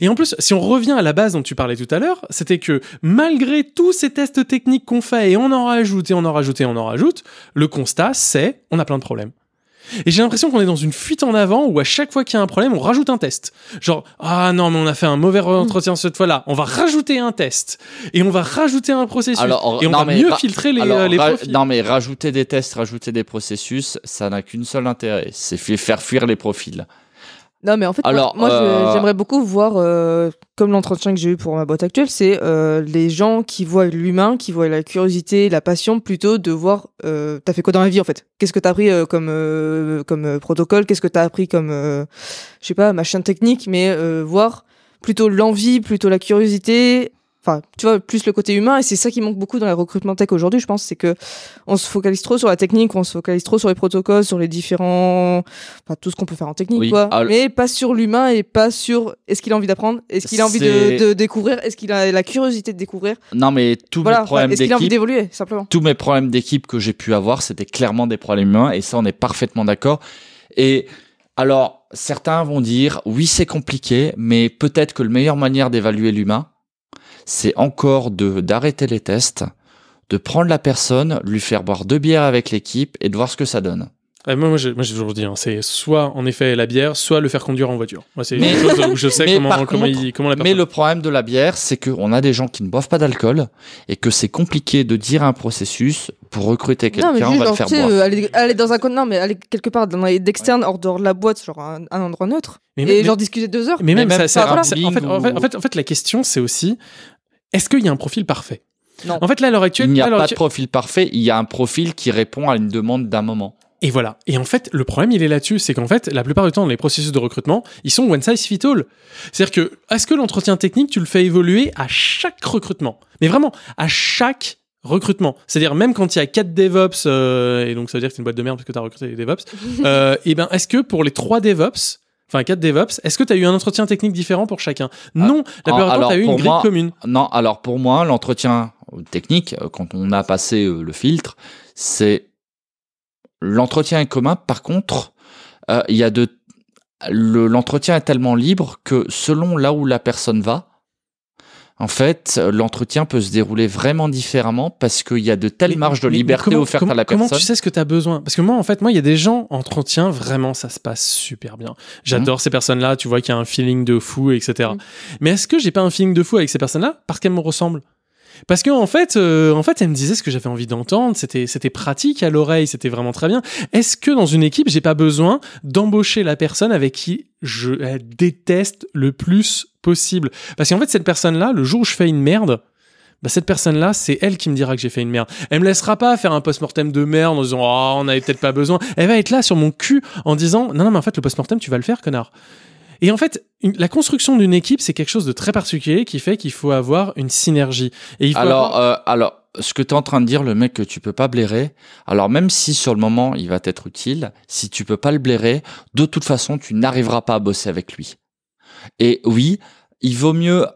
Et en plus, si on revient à la base dont tu parlais tout à l'heure, c'était que malgré tous ces tests techniques qu'on fait et on en rajoute et on en rajoute et on en rajoute, le constat c'est on a plein de problèmes. Et j'ai l'impression qu'on est dans une fuite en avant où à chaque fois qu'il y a un problème, on rajoute un test. Genre, ah non, mais on a fait un mauvais entretien cette fois-là. On va rajouter un test. Et on va rajouter un processus. Alors, et on non, va mais mieux ra- filtrer les, alors, euh, les profils. Non, mais rajouter des tests, rajouter des processus, ça n'a qu'une seule intérêt, c'est faire fuir les profils. Non, mais en fait, moi- Alors, moi, je- euh, j'aimerais beaucoup voir, euh, comme l'entretien que j'ai eu pour ma boîte actuelle, c'est euh, les gens qui voient l'humain, qui voient la curiosité, la passion, plutôt de voir, euh, t'as fait quoi dans la vie en fait? Qu'est-ce que t'as appris euh, comme euh, comme protocole? Qu'est-ce que t'as appris comme, euh, je sais pas, machin technique? Mais euh, voir plutôt l'envie, plutôt la curiosité. Enfin, tu vois, plus le côté humain, et c'est ça qui manque beaucoup dans les recrutements tech aujourd'hui, je pense, c'est que on se focalise trop sur la technique, on se focalise trop sur les protocoles, sur les différents, enfin, tout ce qu'on peut faire en technique, Oui, quoi. alors- Mais pas sur l'humain et pas sur est-ce qu'il a envie d'apprendre, est-ce qu'il a envie de, découvrir, est-ce qu'il a la curiosité de découvrir. Non, mais tous Voilà, mes problèmes est-ce qu'il a envie d'équipe, d'évoluer, simplement. tous mes problèmes d'équipe que j'ai pu avoir, c'était clairement des problèmes humains, et ça, on est parfaitement d'accord. Et alors, certains vont dire, oui, c'est compliqué, mais peut-être que la meilleure manière d'évaluer l'humain, c'est encore de d'arrêter les tests, de prendre la personne, lui faire boire deux bières avec l'équipe et de voir ce que ça donne. Euh, moi, moi, j'ai toujours dit, hein, c'est soit en effet la bière, soit le faire conduire en voiture. Moi, c'est Mais- une chose où je sais comment, par comment, contre- il- comment la Mais le problème de la bière, c'est qu'on a des gens qui ne boivent pas d'alcool et que c'est compliqué de dire un processus pour recruter Non, mais quelqu'un, on juste, va le faire boire. euh, aller, aller dans un contenant, mais aller quelque part d'externe, hors dehors de la boîte, genre un, un endroit neutre. Mais- et mais- genre discuter deux heures. Mais même, même ça, fait, en, fait, en fait, la question, c'est aussi est-ce qu'il y a un profil parfait? Non. En fait, là, à l'heure actuelle, Il n'y a pas de profil parfait, il y a un profil qui répond à une demande d'un moment. Et voilà. Et en fait, le problème, il est là-dessus. C'est qu'en fait, la plupart du temps, les processus de recrutement, ils sont one size fit all. C'est-à-dire que, est-ce que l'entretien technique, tu le fais évoluer à chaque recrutement? Mais vraiment, à chaque recrutement. C'est-à-dire, même quand il y a quatre DevOps, euh, et donc ça veut dire que c'est une boîte de merde parce que tu as recruté des DevOps, euh, et ben, est-ce que pour les trois DevOps, enfin quatre DevOps, est-ce que tu as eu un entretien technique différent pour chacun? Non. La plupart du tu as eu une grille moi- commune. Non, alors pour moi, l'entretien technique, euh, quand on a passé euh, le filtre, c'est l'entretien est commun. Par contre, euh, il y a de le- l'entretien est tellement libre que selon là où la personne va, en fait, l'entretien peut se dérouler vraiment différemment parce qu'il y a de telles Mais- marges de liberté comment- offertes comment- à la Comment personne. tu sais ce que tu as besoin? Parce que moi, en fait, moi, il y a des gens en entretien, vraiment, ça se passe super bien. J'adore ces personnes-là, tu vois qu'il y a un feeling de fou, etc. Mhm. Mais est-ce que j'ai pas un feeling de fou avec ces personnes-là? Parce qu'elles me ressemblent parce que en fait, euh, en fait, elles me disaient ce que j'avais envie d'entendre. C'était, c'était pratique à l'oreille. C'était vraiment très bien. Est-ce que dans une équipe, j'ai pas besoin d'embaucher la personne avec qui je déteste le plus possible Parce qu'en fait, cette personne-là, le jour où je fais une merde, bah cette personne-là, c'est elle qui me dira que j'ai fait une merde. Elle me laissera pas faire un post-mortem de merde en disant oh, on avait peut-être pas besoin. Elle va être là sur mon cul en disant non non mais en fait le post-mortem tu vas le faire connard. Et en fait, une- la construction d'une équipe, c'est quelque chose de très particulier qui fait qu'il faut avoir une synergie. Et il faut Alors, avoir- euh, alors, ce que tu es en train de dire, le mec que tu peux pas blairer, alors même si sur le moment il va t'être utile, si tu peux pas le blairer, de toute façon tu n'arriveras pas à bosser avec lui. Et oui, il vaut mieux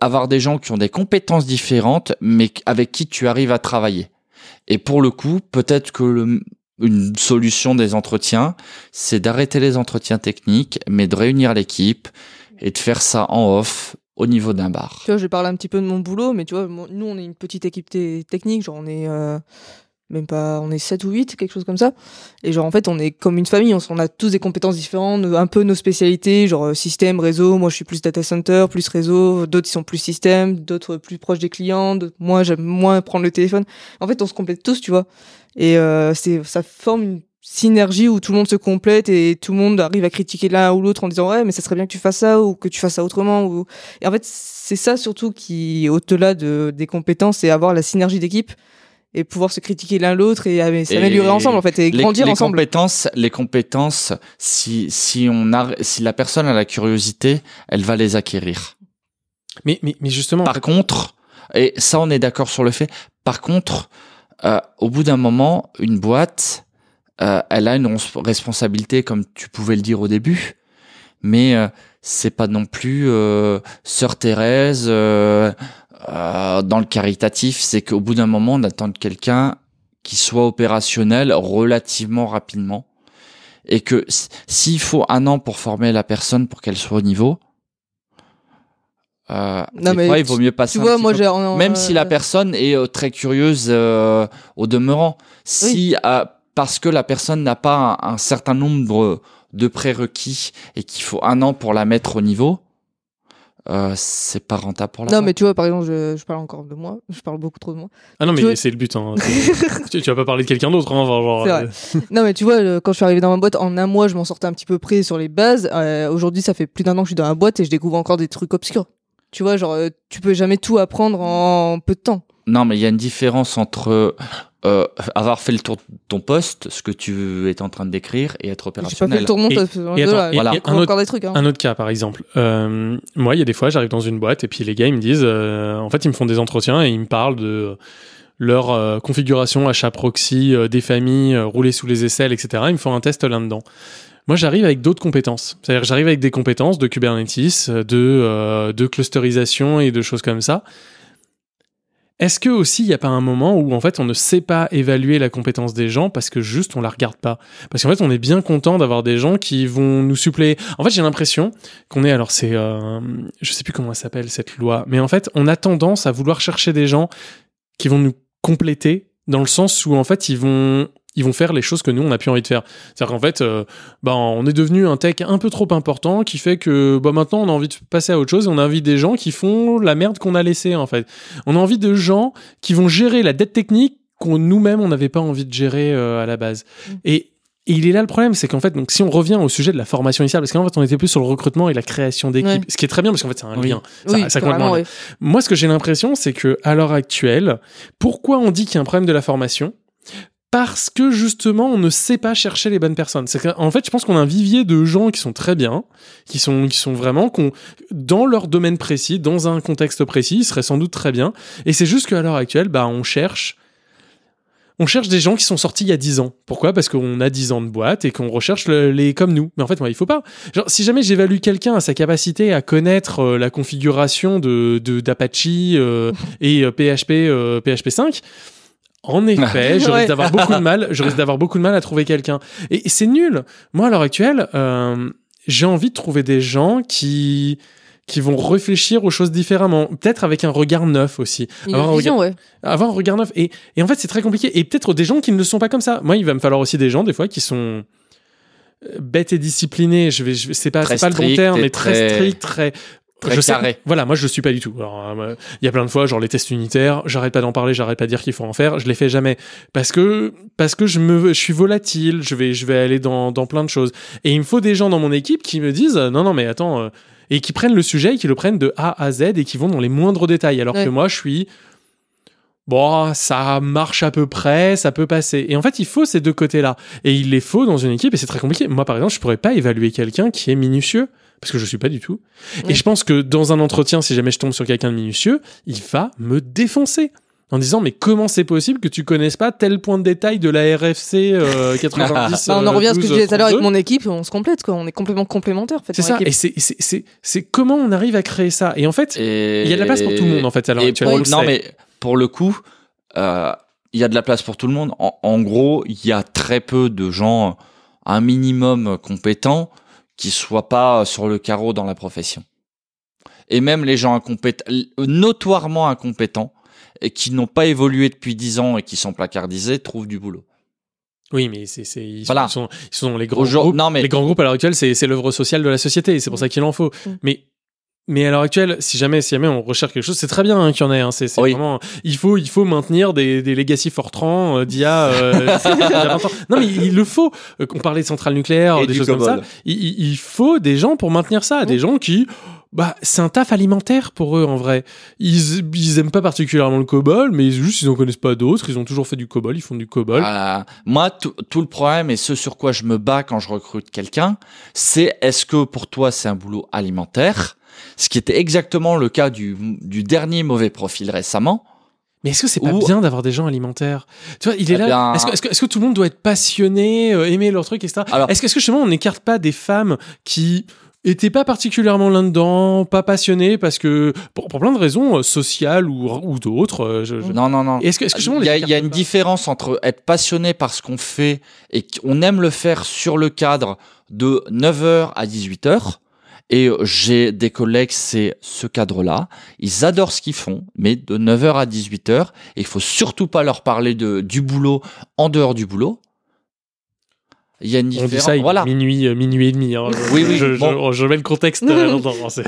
avoir des gens qui ont des compétences différentes, mais avec qui tu arrives à travailler. Et pour le coup, peut-être que une solution des entretiens, c'est d'arrêter les entretiens techniques, mais de réunir l'équipe et de faire ça en off au niveau d'un bar. Tu vois, je vais parler un petit peu de mon boulot, mais tu vois, nous, on est une petite équipe technique, genre on est euh, même pas, on est 7 ou 8, quelque chose comme ça. Et genre, en fait, on est comme une famille, on, a tous des compétences différentes, un peu nos spécialités, genre euh, système, réseau. Moi, je suis plus data center, plus réseau. D'autres, ils sont plus système, d'autres plus proches des clients. Moi, j'aime moins prendre le téléphone. En fait, on se complète tous, tu vois. Et euh, c'est, ça forme une synergie où tout le monde se complète et tout le monde arrive à critiquer l'un ou l'autre en disant ouais mais ça serait bien que tu fasses ça ou que tu fasses ça autrement et en fait c'est ça surtout qui au-delà de des compétences c'est avoir la synergie d'équipe et pouvoir se critiquer l'un l'autre et s'améliorer ensemble en fait et les, grandir les ensemble compétences, les compétences, si si on a, si la personne a la curiosité, elle va les acquérir. Mais, mais, mais justement. Par contre, et ça on est d'accord sur le fait. Par contre, euh, au bout d'un moment, une boîte, euh, elle a une res- responsabilité, comme tu pouvais le dire au début, mais euh, c'est pas non plus euh, Sœur Thérèse euh, euh, dans le caritatif. C'est qu'au bout d'un moment, on attend de quelqu'un qui soit opérationnel relativement rapidement, et que s'il faut un an pour former la personne pour qu'elle soit au niveau. Euh, Non, des mais fois, il vaut mieux passer tu un vois, petit moi, peu- même si la euh, personne est euh, très curieuse au demeurant, si parce que la personne n'a pas un, un certain nombre de prérequis et qu'il faut un an pour la mettre au niveau, euh, c'est pas rentable pour la non mais tu vois par exemple je, je parle encore de moi je parle beaucoup trop de moi Ah non, mais vois- c'est le but. Hein. tu, tu vas pas parler de quelqu'un d'autre. Hein, genre, vrai. euh, non mais tu vois quand je suis arrivé dans ma boîte en un mois je m'en sortais un petit peu près sur les bases Euh, aujourd'hui ça fait plus d'un an que je suis dans la boîte et je découvre encore des trucs obscurs tu vois genre tu peux jamais tout apprendre en peu de temps Non, mais il y a une différence entre euh, avoir fait le tour de ton poste, ce que tu es en train de décrire, et être j'ai pas opérationnel. fait le tour de mon poste, un encore autre- des trucs hein. Un autre cas, par exemple. Euh, moi, il y a des fois, j'arrive dans une boîte et puis les gars, ils me disent, euh, en fait, ils me font des entretiens et ils me parlent de leur euh, configuration achat proxy euh, des familles, euh, rouler sous les aisselles, etc. Ils me font un test là-dedans. Moi, j'arrive avec d'autres compétences. C'est-à-dire, que j'arrive avec des compétences de Kubernetes, de, euh, de clusterisation et de choses comme ça. Est-ce que aussi il n'y a pas un moment où en fait on ne sait pas évaluer la compétence des gens parce que juste on la regarde pas? Parce qu'en fait on est bien content d'avoir des gens qui vont nous suppléer. En fait j'ai l'impression qu'on est alors c'est euh, je sais plus comment elle s'appelle cette loi, mais en fait on a tendance à vouloir chercher des gens qui vont nous compléter dans le sens où en fait ils vont ils vont faire les choses que nous on a plus envie de faire. C'est-à-dire qu'en fait, euh, ben, on est devenu un tech un peu trop important qui fait que bah, maintenant on a envie de passer à autre chose et on a envie des gens qui font la merde qu'on a laissée en fait. On a envie de gens qui vont gérer la dette technique qu'on nous-mêmes on n'avait pas envie de gérer euh, à la base. Et, et il est là le problème, c'est qu'en fait, donc si on revient au sujet de la formation initiale, parce qu'en fait on était plus sur le recrutement et la création d'équipe, Ouais. ce qui est très bien parce qu'en fait c'est un Oui. lien. Ça- oui ça complètement moi, ce que j'ai l'impression, c'est que à l'heure actuelle, pourquoi on dit qu'il y a un problème de la formation? Parce que justement, on ne sait pas chercher les bonnes personnes. Qu'en fait, je pense qu'on a un vivier de gens qui sont très bien, qui sont, vraiment, dans leur domaine précis, dans un contexte précis, ils seraient sans doute très bien. Et c'est juste qu'à l'heure actuelle, bah, on cherche. Des gens qui sont sortis il y a 10 ans. Pourquoi? Parce qu'on a 10 ans de boîte et qu'on recherche le- les comme nous. Mais en fait, moi, il faut pas. Si jamais j'évalue quelqu'un à sa capacité à connaître euh, la configuration de d'Apache euh, et PHP PHP 5, en effet, je risque d'avoir beaucoup de mal. Je risque d'avoir beaucoup de mal à trouver quelqu'un. Et, et c'est nul. Moi, à l'heure actuelle, euh, j'ai envie de trouver des gens qui qui vont réfléchir aux choses différemment, peut-être avec un regard neuf aussi. Une Avoir un vision, regard- ouais. avoir un regard neuf. Et, et en fait, c'est très compliqué. Et peut-être des gens qui ne le sont pas comme ça. Moi, il va me falloir aussi des gens, des fois, qui sont euh, bêtes et disciplinés. Je vais, je c'est pas, c'est pas le bon strict terme, mais très, très- strict, très. Très je sais- carré. voilà, moi je le suis pas du tout. Euh, il y a plein de fois, genre les tests unitaires, j'arrête pas d'en parler, j'arrête pas de dire qu'il faut en faire, je les fais jamais parce que parce que je me, je suis volatile, je vais je vais aller dans dans plein de choses. Et il me faut des gens dans mon équipe qui me disent non non mais attends euh, et qui prennent le sujet et qui le prennent de A à Z et qui vont dans les moindres détails. Alors Ouais. que moi je suis bon, ça marche à peu près, ça peut passer. Et en fait, il faut ces deux côtés-là. Et il les faut dans une équipe, et c'est très compliqué. Moi, par exemple, je pourrais pas évaluer quelqu'un qui est minutieux, parce que je suis pas du tout. Ouais. Et je pense que dans un entretien, si jamais je tombe sur quelqu'un de minutieux, il va me défoncer. En disant, mais comment c'est possible que tu connaisses pas tel point de détail de la RFC euh, 90 Bah, on en revient à ce que je disais tout à l'heure avec 32? mon équipe, on se complète, quoi. On est complètement complémentaires, en fait. C'est ça. l'équipe. Et c'est- c'est c'est- c'est comment on arrive à créer ça. Et en fait, Et- il y a de la place pour tout le monde, en fait, et pour- le non, sait. mais pour le coup, euh, il y a de la place pour tout le monde. En, en gros, il y a très peu de gens, un minimum compétents, qui soient pas sur le carreau dans la profession. Et même les gens incompétents, notoirement incompétents, et qui n'ont pas évolué depuis 10 ans et qui sont placardisés trouvent du boulot. Oui, mais c'est, c'est, ils, Voilà. sont, ils sont les grands groupes. non, mais- Les grands groupes à l'heure actuelle, c'est, c'est l'œuvre sociale de la société. et C'est pour ça qu'il en faut. Mm. Mais, mais à l'heure actuelle, si jamais, si jamais on recherche quelque chose, c'est très bien hein, qu'il y en ait. Hein, c'est, Oui. vraiment, il faut, il faut maintenir des, des legacy Fortran euh, d'il y euh, y a 20 ans. Non, mais il, il le faut. Euh, On parlait de centrales nucléaires, Et des choses comme ça. Il, faut des gens pour maintenir ça. Des gens qui, bah, c'est un taf alimentaire pour eux en vrai. Ils, ils aiment pas particulièrement le COBOL, mais juste ils en connaissent pas d'autres. Ils ont toujours fait du COBOL, ils font du COBOL. Voilà. Moi, tout le problème et ce sur quoi je me bats quand je recrute quelqu'un, c'est est-ce que pour toi c'est un boulot alimentaire Ce qui était exactement le cas du, du dernier mauvais profil récemment. Mais est-ce que c'est pas Ou- bien d'avoir des gens alimentaires? Tu vois, il est Eh là. bien- Est-ce que, tout le monde doit être passionné, euh, aimer leur truc, etc. Alors- Est-ce que, justement on n'écarte pas des femmes qui étaient pas particulièrement là-dedans, pas passionnées parce que pour, pour plein de raisons euh, sociales ou, ou d'autres. euh, je- je- Non, non, non. Est-ce que, on Il y a, y a une différence entre être passionné par ce qu'on fait et qu'on aime le faire sur le cadre de 9h à 18h. Et euh, j'ai des collègues, c'est ce cadre-là. Ils adorent ce qu'ils font, mais de 9h à 18h. Et il faut surtout pas leur parler de, du boulot en dehors du boulot. Il y a une On dit différence. ça, voilà. minuit, euh, minuit et demi. hein. Je- Oui, oui, Je, je- bon. je mets le contexte euh, là-dedans, c'est-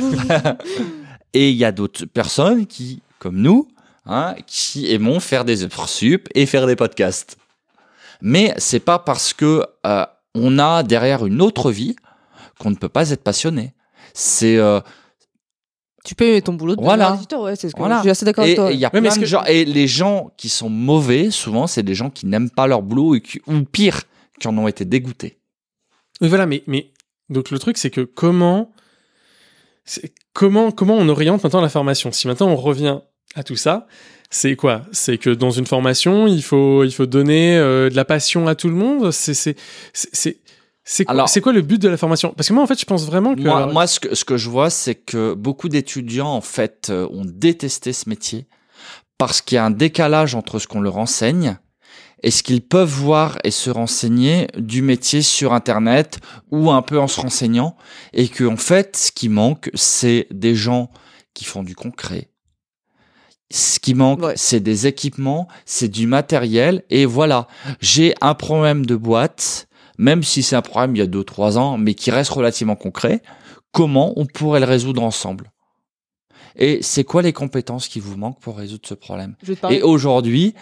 Et il y a d'autres personnes qui, comme nous, hein, qui aimons faire des heures sup et faire des podcasts. Mais c'est pas parce que euh, on a derrière une autre vie qu'on ne peut pas être passionné. C'est euh, Tu peux aimer ton boulot de Voilà. 9h à 18h, ouais, c'est ce que Voilà. je suis assez d'accord et avec toi. et il y a plein de que- gens et les gens qui sont mauvais souvent c'est des gens qui n'aiment pas leur boulot et qui, ou pire qui en ont été dégoûtés. Oui, voilà, mais, mais donc le truc, c'est que comment, comment, comment on oriente maintenant la formation? Si maintenant on revient à tout ça, c'est quoi? C'est que dans une formation, il faut, il faut donner euh, de la passion à tout le monde? C'est, c'est, c'est, c'est, quoi, Alors- c'est quoi le but de la formation? Parce que moi, en fait, je pense vraiment que Moi, moi, ce que, ce que je vois, c'est que beaucoup d'étudiants, en fait, euh, ont détesté ce métier parce qu'il y a un décalage entre ce qu'on leur enseigne et ce qu'ils peuvent voir et se renseigner du métier sur Internet ou un peu en se renseignant et que, en fait, ce qui manque, c'est des gens qui font du concret. Ce qui manque, Ouais. c'est des équipements, c'est du matériel et voilà. J'ai un problème de boîte, même si c'est un problème il y a 2-3 ans, mais qui reste relativement concret. Comment on pourrait le résoudre ensemble? Et c'est quoi les compétences qui vous manquent pour résoudre ce problème? Et aujourd'hui,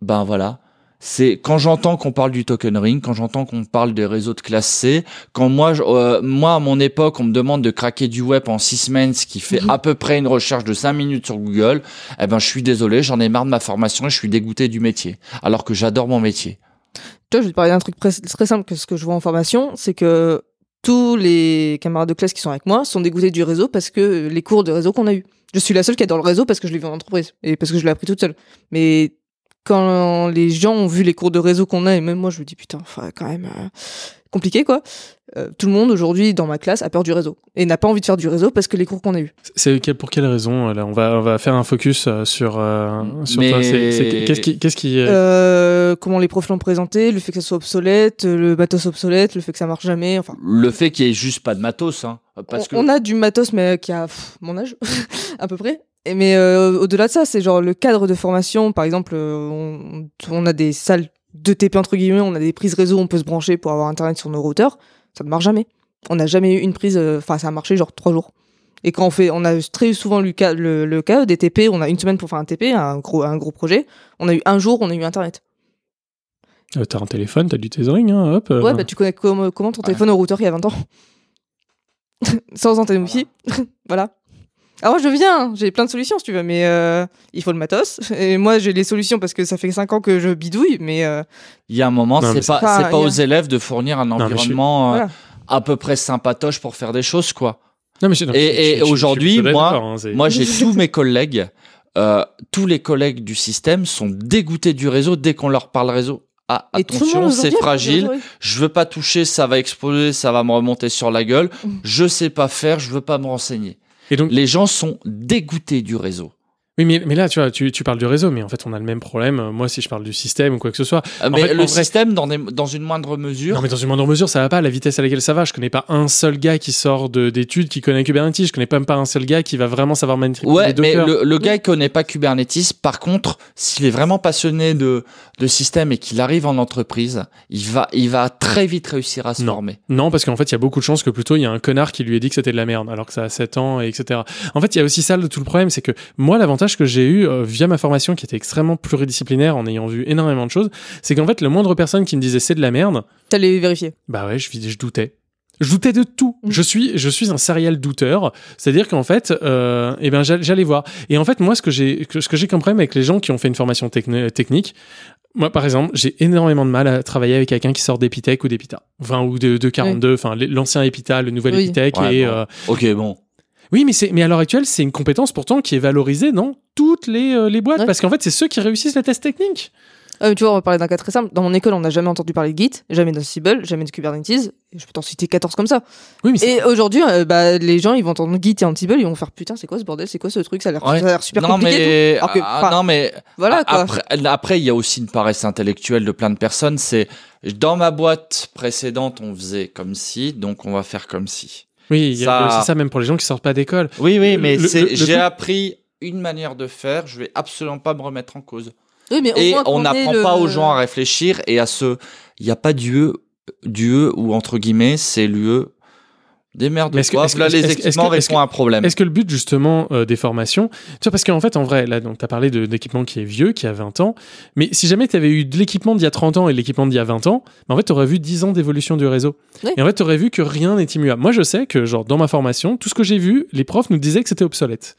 ben voilà, c'est quand j'entends qu'on parle du token ring, quand j'entends qu'on parle des réseaux de classe C, quand moi, je- euh, moi à mon époque, on me demande de craquer du web en 6 semaines, ce qui fait à peu près une recherche de 5 minutes sur Google, eh ben je suis désolé, j'en ai marre de ma formation et je suis dégoûté du métier, alors que j'adore mon métier. Je vais te parler d'un truc très, simple que ce que je vois en formation, c'est que tous les camarades de classe qui sont avec moi sont dégoûtés du réseau parce que les cours de réseau qu'on a eu. Je suis la seule qui adore le réseau parce que je l'ai vu en entreprise et parce que je l'ai appris toute seule. Mais quand les gens ont vu les cours de réseau qu'on a, et même moi je me dis putain, enfin, quand même euh, compliqué quoi. Euh, tout le monde aujourd'hui dans ma classe a peur du réseau et n'a pas envie de faire du réseau parce que les cours qu'on a eu. c'est pour quelle raison là on va, on va faire un focus euh, sur, euh, sur Mais- toi. Qu'est-ce qui, qu'est-ce qui euh, Euh, comment les profs l'ont présenté, le fait que ça soit obsolète, le matos obsolète, le fait que ça marche jamais, enfin. Le fait qu'il y ait juste pas de matos, hein, parce on, que on a du matos, mais qui a pff, mon âge, à peu près. Et mais euh, au-delà de ça, c'est genre le cadre de formation. Par exemple, euh, on, on a des salles de TP entre guillemets, on a des prises réseau, on peut se brancher pour avoir internet sur nos routeurs. Ça ne marche jamais. On n'a jamais eu une prise. euh, Enfin, ça a marché genre trois jours. Et quand on fait, on a très souvent le cas, le, le cas des TP. On a une semaine pour faire un TP, un gros, un gros projet. On a eu un jour, on a eu internet. euh, T'as un téléphone, t'as du tethering, hein, hop. euh. Ouais, bah tu connectes comment, comment ton Ouais. téléphone au routeur il y a 20 ans? Sans antenne Wi-Fi. voilà. Alors je viens, j'ai plein de solutions si tu veux, mais euh, il faut le matos. Et moi j'ai les solutions parce que ça fait 5 ans que je bidouille, mais euh, il y a un moment, c'est pas, pas a- aux élèves de fournir un je environnement euh, voilà. à peu près sympatoche pour faire des choses, quoi. Non, mais je- non, Et- et aujourd'hui, moi- hein, Moi, j'ai tous mes collègues, euh, tous les collègues du système sont dégoûtés du réseau dès qu'on leur parle réseau. Ah, et attention, c'est fragile. Je veux pas toucher, ça va exploser, ça va me remonter sur la gueule. Mm. Je sais pas faire, je veux pas me renseigner. Les gens sont dégoûtés du réseau. Oui, mais, mais là, tu vois, tu, tu parles du réseau, mais en fait, on a le même problème. Moi, si je parle du système ou quoi que ce soit. Euh, Mais fait, le vrai- système, dans, des- dans une moindre mesure. Non, mais dans une moindre mesure, ça va pas. La vitesse à laquelle ça va, je connais pas un seul gars qui sort de- d'études qui connaît Kubernetes. Je connais même pas un seul gars qui va vraiment savoir manipuler Ouais, mais le, le gars il connaît pas Kubernetes. Par contre, s'il est vraiment passionné de, de système et qu'il arrive en entreprise, il va, il va très vite réussir à se Non. former. Non, parce qu'en fait, il y a beaucoup de chances que plutôt il y a un connard qui lui ait dit que c'était de la merde, alors que ça a 7 ans, et etc. En fait, il y a aussi ça, le- tout le problème, c'est que moi, l'avantage que j'ai eu euh, via ma formation, qui était extrêmement pluridisciplinaire, en ayant vu énormément de choses, c'est qu'en fait, le moindre personne qui me disait c'est de la merde, T'allais vérifier. bah ouais, je, je doutais. Je doutais de tout. Mm. Je suis, je suis un serial douteur. C'est-à-dire qu'en fait, euh, eh ben, j'all- j'allais voir. Et en fait, moi, ce que j'ai, ce que j'ai comme problème avec les gens qui ont fait une formation techni- technique, moi, par exemple, j'ai énormément de mal à travailler avec quelqu'un qui sort d'Epitech ou d'Epita. Enfin, ou de, de 42, enfin, l'ancien Epita, le nouvel Oui. Epitech. Ouais, et, bon. euh, Ok, bon. Oui, mais c'est, mais à l'heure actuelle, c'est une compétence pourtant qui est valorisée dans toutes les, euh, les boîtes. Ouais. Parce qu'en fait, c'est ceux qui réussissent les tests techniques. Mais tu vois, on va parler d'un cas très simple. Dans mon école, on n'a jamais entendu parler de Git, jamais d'Ansible, jamais de Kubernetes. Et je peux t'en citer 14 comme ça. Oui, mais Et aujourd'hui, euh, bah, les gens, ils vont entendre Git et Ansible, ils vont faire putain, c'est quoi ce bordel, c'est quoi ce truc, ça a l'air Ouais. super non, compliqué. et mais, tout. Alors que, ah, non, mais Voilà, quoi. Après, après, il y a aussi une paresse intellectuelle de plein de personnes. C'est dans ma boîte précédente, on faisait comme si, donc on va faire comme si. Oui, a ça- même pour les gens qui sortent pas d'école. Oui, oui, mais c'est- j'ai appris une manière de faire. Je vais absolument pas me remettre en cause. Oui, mais au Et moins on n'apprend le- pas aux gens à réfléchir et à se. Il n'y a pas d'UE, d'UE ou entre guillemets, c'est l'UE. Des merdes. Mais est-ce que- Quoi, est-ce que- là, les équipements répondent à un problème. Est-ce que le but justement euh, des formations, tu vois, parce qu'en fait en vrai, là donc t'as parlé de- d'équipement qui est vieux, qui a 20 ans, mais si jamais t'avais eu de l'équipement d'il y a 30 ans et de l'équipement d'il y a 20 ans, bah, en fait t'aurais vu 10 ans d'évolution du réseau. Oui. Et en fait t'aurais vu que rien n'est immuable. Moi je sais que genre dans ma formation, tout ce que j'ai vu, les profs nous disaient que c'était obsolète.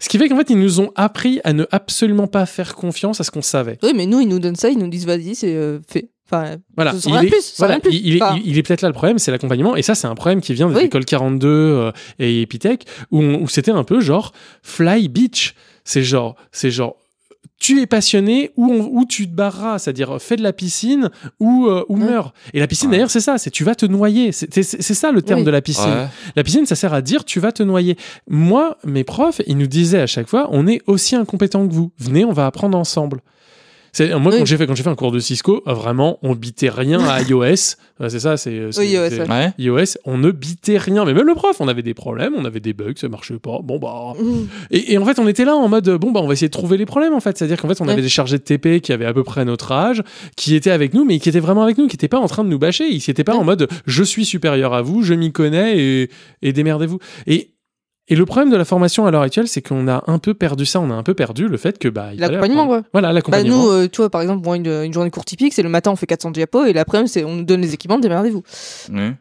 Ce qui fait qu'en fait ils nous ont appris à ne absolument pas faire confiance à ce qu'on savait. Oui, mais nous, ils nous donnent ça, ils nous disent vas-y, c'est euh, fait. Enfin, Voilà, il est, de plus, sans voilà, rien de plus. il, il est, Enfin, il- il est peut-être là le problème, c'est l'accompagnement, et ça c'est un problème qui vient des Oui. écoles 42 euh, et Epitech, où, c'était un peu genre fly beach, c'est genre, c'est genre tu es passionné ou, on- ou tu te barreras, c'est-à-dire fais de la piscine ou, euh, ou Ouais. meurs. Et la piscine Ouais. d'ailleurs c'est ça, c'est tu vas te noyer, c'est ça le terme Oui. de la piscine. Ouais. La piscine, ça sert à dire tu vas te noyer. Moi, mes profs, ils nous disaient à chaque fois, on est aussi incompétent que vous. Venez, on va apprendre ensemble. C'est moi Oui. quand j'ai fait quand j'ai fait un cours de Cisco, euh, vraiment, on bitait rien à iOS. C'est ça, c'est c'est- Oui, iOS, c'est- ouais. IOS, on ne bitait rien. Mais même le prof, on avait des problèmes, on avait des bugs, ça marchait pas. Bon bah. Et, et en fait, on était là en mode bon bah on va essayer de trouver les problèmes en fait. C'est-à-dire qu'en fait, on Ouais. avait des chargés de TP qui avaient à peu près notre âge, qui étaient avec nous, mais qui étaient vraiment avec nous, qui n'étaient pas en train de nous bâcher. Ils n'étaient pas Ouais. en mode je suis supérieur à vous, je m'y connais et, et démerdez-vous. Et et le problème de la formation à l'heure actuelle, c'est qu'on a un peu perdu ça, on a un peu perdu le fait que bah il L'accompagnement, apprendre. quoi. Voilà, Bah, l'accompagnement. nous, euh, tu vois, par exemple, moi, une, une journée court typique, c'est le matin, on fait 400 diapos, et l'après-midi, c'est on nous donne les équipements, démerdez-vous. Ouais.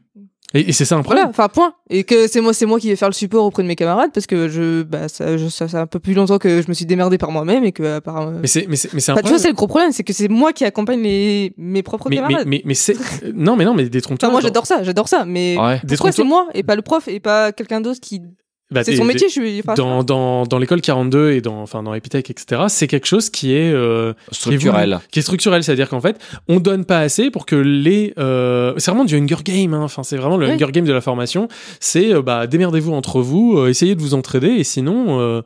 et et c'est ça un problème. Voilà, enfin, point. Et que c'est moi, c'est moi qui vais faire le support auprès de mes camarades, parce que je, bah, ça, je, ça, ça fait un peu plus longtemps que je me suis démerdé par moi-même, et que, par, euh, Mais c'est mais c'est mais c'est un Enfin, tu vois, problème. c'est le gros problème, c'est que c'est moi qui accompagne les, mes propres mais, camarades. mais, mais c'est non mais non mais détrompe-toi. Enfin, moi, j'adore ça, j'adore ça, mais Ouais. pourquoi c'est moi et pas le prof et pas quelqu'un d'autre qui. Bah, c'est son métier, je suis. enfin, dans, dans, dans l'école 42 et dans, enfin, dans Epitech, etc., c'est quelque chose qui est, euh, Structurel. qui est, voulu, qui est structurel. C'est-à-dire qu'en fait, on donne pas assez pour que les. euh, c'est vraiment du Hunger Game. hein. Enfin, c'est vraiment le Oui. Hunger Game de la formation. C'est euh, bah, démerdez-vous entre vous, euh, essayez de vous entraider et sinon, euh,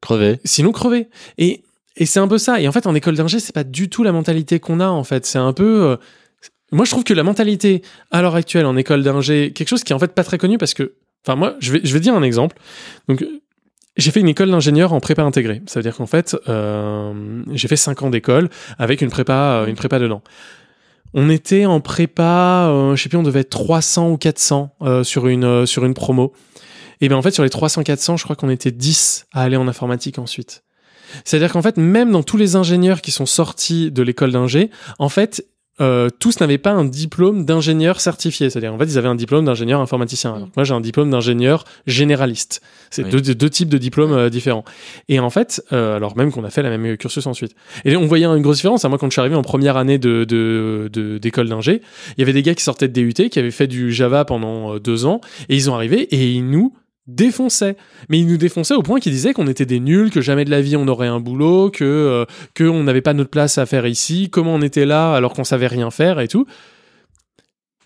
Crevé. sinon crevez. Et, et c'est un peu ça. Et en fait, en école d'ingé, c'est pas du tout la mentalité qu'on a. En fait, c'est un peu. euh, moi, je trouve que la mentalité à l'heure actuelle en école d'ingé, quelque chose qui est en fait pas très connu parce que. Enfin, moi, je vais, je vais dire un exemple. Donc, j'ai fait une école d'ingénieur en prépa intégrée. Ça veut dire qu'en fait, euh, j'ai fait 5 ans d'école avec une prépa, euh, une prépa dedans. On était en prépa, euh, je sais plus, on devait être 300 ou 400 euh, sur, une, euh, sur une promo. Et bien en fait, sur les 300-400, je crois qu'on était 10 à aller en informatique ensuite. C'est-à-dire qu'en fait, même dans tous les ingénieurs qui sont sortis de l'école d'ingé, en fait, euh, tous n'avaient pas un diplôme d'ingénieur certifié. C'est-à-dire, en fait, ils avaient un diplôme d'ingénieur informaticien. Alors que moi, j'ai un diplôme d'ingénieur généraliste. C'est Oui. deux, deux types de diplômes euh, différents. Et en fait, euh, alors même qu'on a fait la même cursus ensuite. Et on voyait une grosse différence. Moi, quand je suis arrivé en première année de, de, de- d'école d'ingé, il y avait des gars qui sortaient de DUT, qui avaient fait du Java pendant euh, deux ans, et ils ont arrivé et ils nous défonçaient. Mais ils nous défonçaient au point qu'ils disaient qu'on était des nuls, que jamais de la vie on aurait un boulot, que euh, que on n'avait pas notre place à faire ici, comment on était là alors qu'on savait rien faire et tout.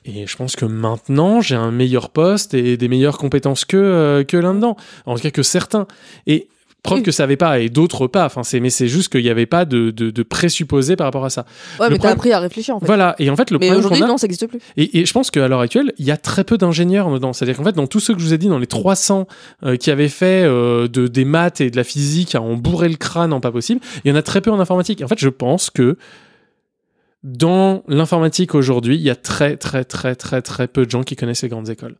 Et je pense que maintenant, j'ai un meilleur poste et des meilleures compétences que, euh, que là-dedans. En tout cas, que certains. Et preuve Oui. que ça avait pas et d'autres pas. Enfin, c'est mais c'est juste qu'il y avait pas de, de, de présupposé par rapport à ça. Ouais, Le mais t'as problème- appris à réfléchir en fait. Voilà. Et en fait, le mais problème aujourd'hui, a, non, ça n'existe plus. et, et je pense qu'à l'heure actuelle, il y a très peu d'ingénieurs dedans. C'est-à-dire qu'en fait, dans tous ceux que je vous ai dit, dans les 300 euh, qui avaient fait euh, de, des maths et de la physique à en bourrer le crâne en pas possible, il y en a très peu en informatique. En fait, je pense que dans l'informatique aujourd'hui, il y a très, très, très, très, très peu de gens qui connaissent les grandes écoles.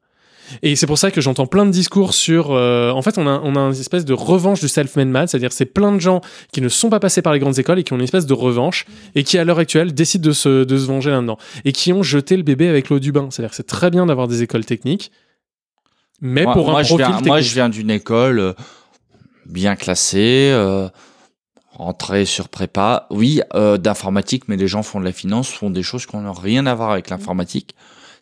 Et c'est pour ça que j'entends plein de discours sur. euh, en fait, on a, on a une espèce de revanche du self-made man, c'est-à-dire c'est plein de gens qui ne sont pas passés par les grandes écoles et qui ont une espèce de revanche et qui, à l'heure actuelle, décident de se, de se venger là-dedans et qui ont jeté le bébé avec l'eau du bain. C'est-à-dire que c'est très bien d'avoir des écoles techniques, mais moi, pour un moi, je profil viens, technique. moi, je viens d'une école euh, bien classée, euh, sur prépa, oui, euh, d'informatique, mais les gens font de la finance, font des choses qui n'ont rien à voir avec l'informatique.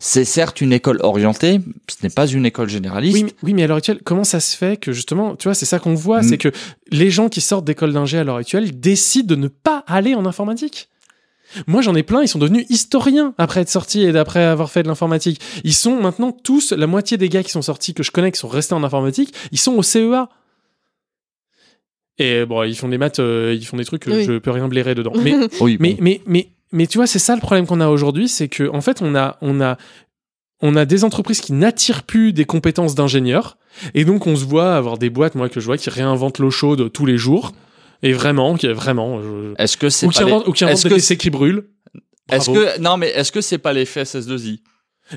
C'est certes une école orientée, ce n'est pas une école généraliste. Oui mais, oui, mais à l'heure actuelle, comment ça se fait que justement, tu vois, c'est ça qu'on voit, Mm. c'est que les gens qui sortent d'école d'ingé à l'heure actuelle décident de ne pas aller en informatique. Moi, j'en ai plein, ils sont devenus historiens après être sortis et d'après avoir fait de l'informatique. Ils sont maintenant tous, la moitié des gars qui sont sortis, que je connais, qui sont restés en informatique, ils sont au CEA. Et bon, ils font des maths, euh, ils font des trucs que Oui. je peux rien blairer dedans. Mais, Oui, mais, bon. mais, mais, mais tu vois, c'est ça le problème qu'on a aujourd'hui, c'est que en fait, on a, on a, on a des entreprises qui n'attirent plus des compétences d'ingénieurs, et donc on se voit avoir des boîtes, moi que je vois, qui réinventent l'eau chaude tous les jours, et vraiment, qui vraiment, je- Est-ce que c'est ou qui les- inventent, inventent est-ce des PC qui brûlent. Est-ce que non mais est-ce que c'est pas l'effet SS2I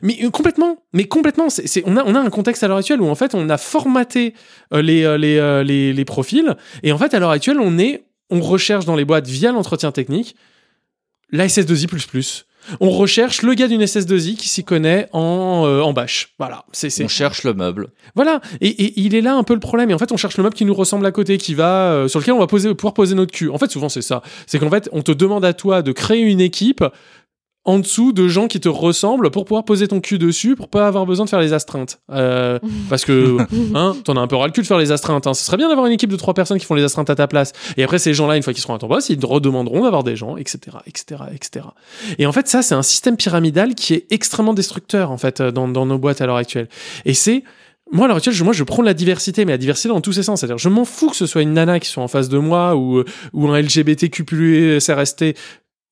Mais euh, complètement, mais complètement. C'est, c'est- on, a, on a un contexte à l'heure actuelle où en fait on a formaté euh, les, euh, les, euh, les, les profils. Et en fait à l'heure actuelle on est, on recherche dans les boîtes via l'entretien technique la SS2I++. On recherche le gars d'une SS2I qui s'y connaît en, euh, en bâche. Voilà, c'est, c'est, On cherche le meuble. voilà, et, et il est là un peu le problème. Et en fait, on cherche le meuble qui nous ressemble à côté, qui va euh, sur lequel on va poser, pouvoir poser notre cul. En fait, souvent c'est ça. C'est qu'en fait, on te demande à toi de créer une équipe en dessous de gens qui te ressemblent pour pouvoir poser ton cul dessus, pour pas avoir besoin de faire les astreintes. Euh, parce que hein, t'en as un peu ras le cul de faire les astreintes. Hein. Ce serait bien d'avoir une équipe de trois personnes qui font les astreintes à ta place. Et après, ces gens-là, une fois qu'ils seront à ton poste, ils te redemanderont d'avoir des gens, etc., etc., etc. Et en fait, ça, c'est un système pyramidal qui est extrêmement destructeur en fait dans, dans nos boîtes à l'heure actuelle. Et c'est moi, à l'heure actuelle, je, moi, je prends la diversité, mais la diversité dans tous ses sens. C'est-à-dire, je m'en fous que ce soit une nana qui soit en face de moi ou, ou un LGBTQ plus SRST.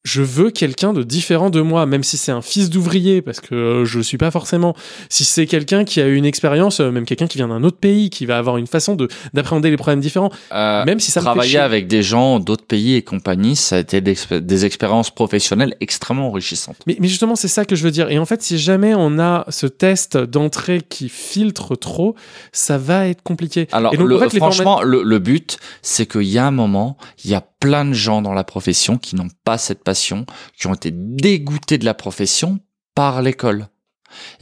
Je veux quelqu'un de différent de moi, même si c'est un fils d'ouvrier, parce que euh, je suis pas forcément. Si c'est quelqu'un qui a eu une expérience, euh, même quelqu'un qui vient d'un autre pays, qui va avoir une façon de d'appréhender les problèmes différents, Euh, même si ça me fait travailler chier. avec des gens d'autres pays et compagnie, ça a été d'expé- des expériences professionnelles extrêmement enrichissantes. Mais, mais justement, c'est ça que je veux dire. Et en fait, si jamais on a ce test d'entrée qui filtre trop, ça va être compliqué. Alors, Et donc, le- en fait, les franchement, le, le but, c'est qu'il y a un moment, il y a plein de gens dans la profession qui n'ont pas cette qui ont été dégoûtés de la profession par l'école.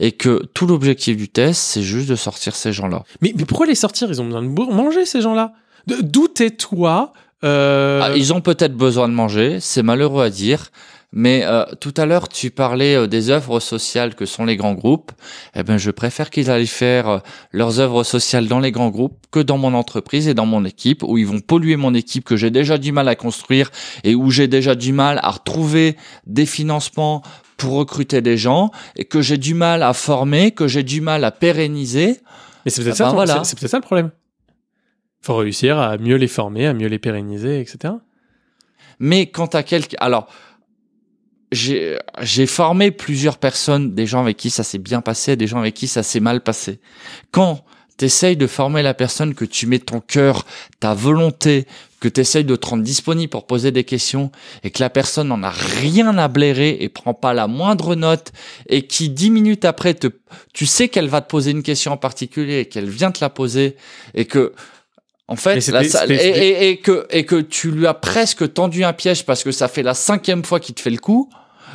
Et que tout l'objectif du test, c'est juste de sortir ces gens-là. Mais, mais pourquoi les sortir? Ils ont besoin de manger, ces gens-là. D'où tais-toi euh, Ah, ils ont peut-être besoin de manger, c'est malheureux à dire, mais euh, tout à l'heure tu parlais euh, des œuvres sociales que sont les grands groupes. Eh ben, je préfère qu'ils aillent faire euh, leurs œuvres sociales dans les grands groupes que dans mon entreprise et dans mon équipe, où ils vont polluer mon équipe que j'ai déjà du mal à construire et où j'ai déjà du mal à retrouver des financements pour recruter des gens et que j'ai du mal à former, que j'ai du mal à pérenniser. Mais c'est peut-être Ah ça, ben voilà. c'est- peut-être ça le problème. Faut réussir à mieux les former, à mieux les pérenniser, etc. Mais quand à quelqu'un, alors j'ai formé plusieurs personnes, des gens avec qui ça s'est bien passé, des gens avec qui ça s'est mal passé. Quand t'essayes de former la personne, que tu mets ton cœur, ta volonté, que t'essayes de te rendre disponible pour poser des questions et que la personne n'en a rien à blairer et prend pas la moindre note et qui dix minutes après te, tu sais qu'elle va te poser une question en particulier et qu'elle vient te la poser et que en fait, c'était- la salle- c'était- et, et- et que, et que tu lui as presque tendu un piège parce que ça fait la cinquième fois qu'il te fait le coup,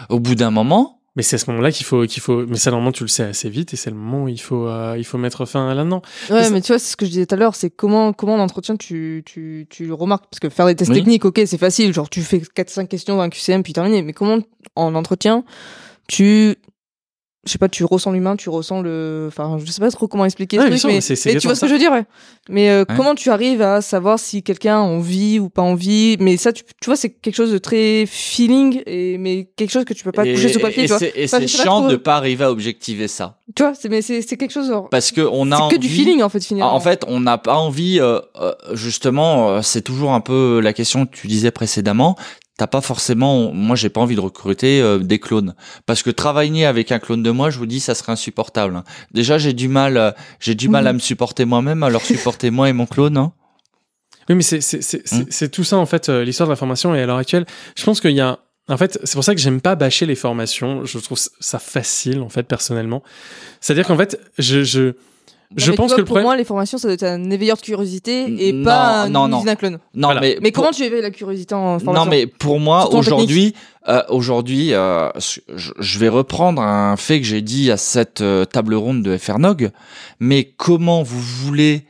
au bout d'un moment, Mais c'est à ce moment-là qu'il faut, qu'il faut. Mais ça, normalement, tu le sais assez vite, et c'est le moment où il faut, euh, il faut mettre fin là-dedans. Ouais, mais tu vois, c'est ce que je disais tout à l'heure, c'est comment, comment en entretien tu, tu, tu le remarques. Parce que faire des tests Oui. techniques, ok, c'est facile, genre tu fais 4-5 questions dans un QCM puis terminé. Mais comment en entretien, tu je sais pas, tu ressens l'humain, tu ressens le, enfin, je sais pas trop comment expliquer Ouais, ce truc, sûr, mais, c'est- c'est mais tu vois ce que je veux dire, ouais. Mais euh, Ouais. comment tu arrives à savoir si quelqu'un a envie ou pas envie Mais ça, tu, tu vois, c'est quelque chose de très feeling, et mais quelque chose que tu peux pas toucher sous papier, et tu vois. c'est- Enfin, chiant trop. de pas arriver à objectiver ça. Tu vois, c'est mais c'est quelque chose. genre, Parce que on a C'est que du envie- feeling en fait finalement. En fait, on n'a pas envie, euh, euh, justement, c'est toujours un peu la question que tu disais précédemment. T'as pas forcément, moi j'ai pas envie de recruter euh, des clones parce que travailler avec un clone de moi, je vous dis, ça serait insupportable. hein. Déjà j'ai du mal, euh, j'ai du mal Mhm. à me supporter moi-même, alors supporter moi et mon clone. hein. Oui, mais c'est c'est c'est c'est- c'est tout ça en fait euh, l'histoire de la formation et à l'heure actuelle, je pense qu'il y a en fait, c'est pour ça que j'aime pas bâcher les formations. Je trouve ça facile en fait personnellement. C'est-à-dire qu'en fait, je je je Non, mais pense vois, que le pour problème. moi, les formations, ça doit être un éveilleur de curiosité et Non, pas un non, non. usine à clone. Non Voilà. mais Mais pour- comment tu éveilles la curiosité en formation Non, mais pour moi, aujourd'hui, euh, aujourd'hui, euh, je, vais reprendre un fait que j'ai dit à cette euh, table ronde de FRNOG. Mais comment vous voulez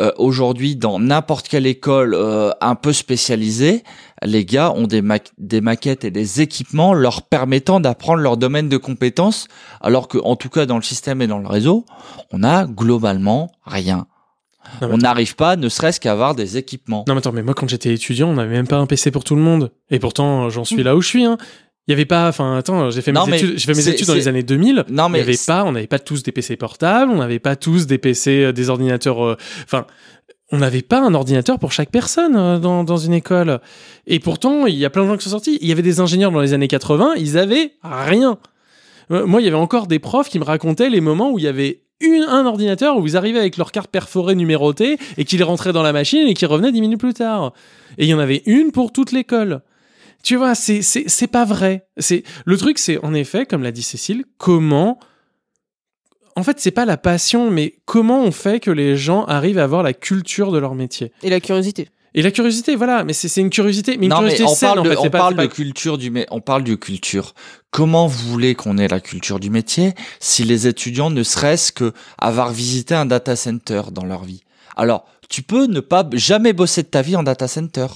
euh, aujourd'hui dans n'importe quelle école euh, un peu spécialisée, les gars ont des, ma- des maquettes et des équipements leur permettant d'apprendre leur domaine de compétences, alors que en tout cas dans le système et dans le réseau, on a globalement rien. Non, mais on n'arrive pas, ne serait-ce qu'à avoir des équipements. Non, mais attends, mais moi quand j'étais étudiant, on n'avait même pas un PC pour tout le monde. Et pourtant, j'en suis là où je suis. Hein. Il y avait pas, enfin, attends, j'ai fait Non, mes mais études, fait mes études dans les années 2000. Non Il y mais avait pas, on n'avait pas tous des PC portables, on n'avait pas tous des PC, euh, des ordinateurs. euh, Enfin, on n'avait pas un ordinateur pour chaque personne euh, dans, une école. Et pourtant, il y a plein de gens qui sont sortis. Il y avait des ingénieurs dans les années 80, ils avaient rien. Euh, Moi, il y avait encore des profs qui me racontaient les moments où il y avait une, un ordinateur où ils arrivaient avec leur carte perforée numérotée et qu'ils rentraient dans la machine et qu'ils revenaient dix minutes plus tard. Et il y en avait une pour toute l'école. Tu vois, c'est pas vrai. C'est le truc, c'est en effet, comme l'a dit Cécile, comment. En fait, c'est pas la passion, mais comment on fait que les gens arrivent à avoir la culture de leur métier? Et la curiosité. et la curiosité. Voilà, mais c'est c'est une curiosité, mais une non, mais curiosité on saine parle en de, fait. on c'est pas- parle de culture du mais on parle de culture. Comment vous voulez qu'on ait la culture du métier si les étudiants ne serait-ce que avoir visité un data center dans leur vie? Alors, tu peux ne pas jamais bosser de ta vie en data center.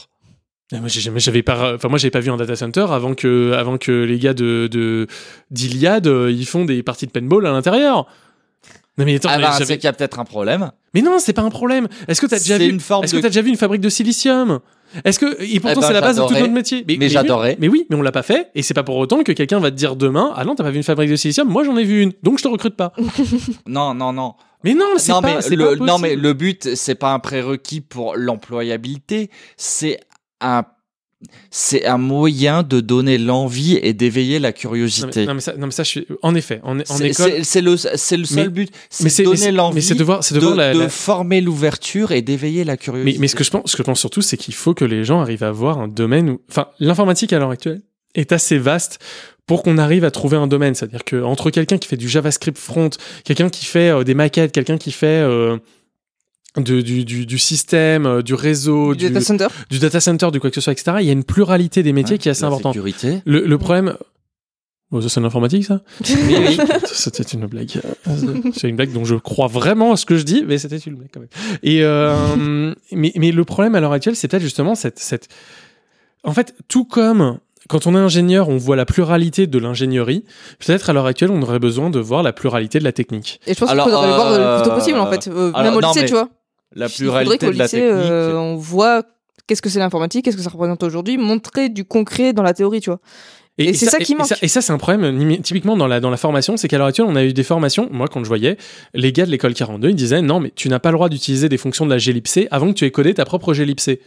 Ah, Moi, j'avais pas, enfin moi, j'avais pas vu un data center avant que, avant que les gars de, de d'Iliade, euh, ils font des parties de paintball à l'intérieur. Non mais attends, Ah bah, c'est qu'il y a peut-être un problème. mais non, c'est pas un problème. Est-ce que t'as déjà vu une forme Est-ce que t'as déjà vu une fabrique de silicium? Est-ce que et pourtant Eh ben, c'est la base de tout notre métier. Mais j'adorais. Mais oui, mais on l'a pas fait et c'est pas pour autant que quelqu'un va te dire demain ah non t'as pas vu une fabrique de silicium moi j'en ai vu une donc je te recrute pas. Non, non, non. mais non c'est pas mais le, pas non, mais le but, c'est pas un prérequis pour l'employabilité. C'est un, c'est un moyen de donner l'envie et d'éveiller la non, curiosité. mais, non, mais ça, non, mais ça, je suis en effet en, en C'est- école. c'est c'est le, c'est le seul Mais- but. C'est donner l'envie c'est de voir- c'est de de, voir la- de la- former l'ouverture et d'éveiller la curiosité. Mais, ce que je pense, ce que je pense surtout, c'est qu'il faut que les gens arrivent à avoir un domaine où, enfin, l'informatique à l'heure actuelle est assez vaste pour qu'on arrive à trouver un domaine. C'est-à-dire que entre quelqu'un qui fait du JavaScript front, quelqu'un qui fait euh, des maquettes, quelqu'un qui fait euh, de- du, du, du système, euh, du réseau, Du data center. du data center, du quoi que ce soit, etc. Il y a une pluralité des métiers Ouais, qui est assez la importante. sécurité. Le, le problème. Oh, ça, c'est l'informatique, ça Oui, oui. C'était une blague. C'est une blague dont je crois vraiment à ce que je dis, mais c'était une blague quand même. Et euh, mais, mais le problème à l'heure actuelle, c'est peut-être justement cette, cette. En fait, tout comme quand on est ingénieur, on voit la pluralité de l'ingénierie. Peut-être à l'heure actuelle, on aurait besoin de voir la pluralité de la technique. Et je pense qu'il Alors, faudrait le voir le plus tôt euh, possible en fait. Euh, alors, même au lycée, mais tu vois. La pluralité de la lycée, technique. euh, on voit qu'est-ce que c'est l'informatique, qu'est-ce que ça représente aujourd'hui, montrer du concret dans la théorie, tu vois. Et c'est ça qui et manque. ça- Et ça, c'est un problème, nimi- typiquement dans la, dans la formation, c'est qu'à l'heure actuelle, on a eu des formations. Moi, quand je voyais, les gars de l'école 42, ils disaient non, mais tu n'as pas le droit d'utiliser des fonctions de la glibc avant que tu aies codé ta propre glibc.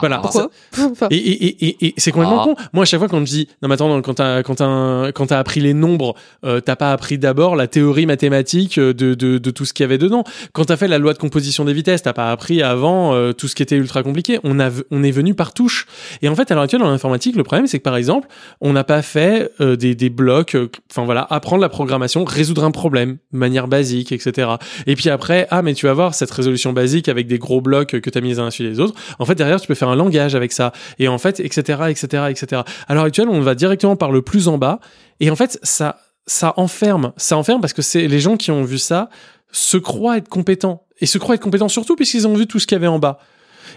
Voilà. Pourquoi Et, et, et, et, et c'est complètement Ah. con. Moi, à chaque fois, quand je dis, non, mais attends, non, quand t'as, quand t'as, quand t'as appris les nombres, euh, t'as pas appris d'abord la théorie mathématique euh, de, de, de tout ce qu'il y avait dedans. Quand t'as fait la loi de composition des vitesses, t'as pas appris avant euh, tout ce qui était ultra compliqué. On a, on est venu par touche. Et en fait, à l'heure actuelle, dans l'informatique, le problème, c'est que par exemple, on n'a pas fait euh, des, des blocs, euh, enfin voilà, apprendre la programmation, résoudre un problème de manière basique, etc. Et puis après, ah, mais tu vas voir cette résolution basique avec des gros blocs que t'as mis les uns dessus les autres. En fait, derrière, tu peux faire un langage avec ça. Et en fait, etc., etc., etc. À l'heure actuelle, on va directement par le plus en bas. Et en fait, ça, ça enferme. Ça enferme parce que c'est les gens qui ont vu ça se croient être compétents. Et se croient être compétents surtout puisqu'ils ont vu tout ce qu'il y avait en bas.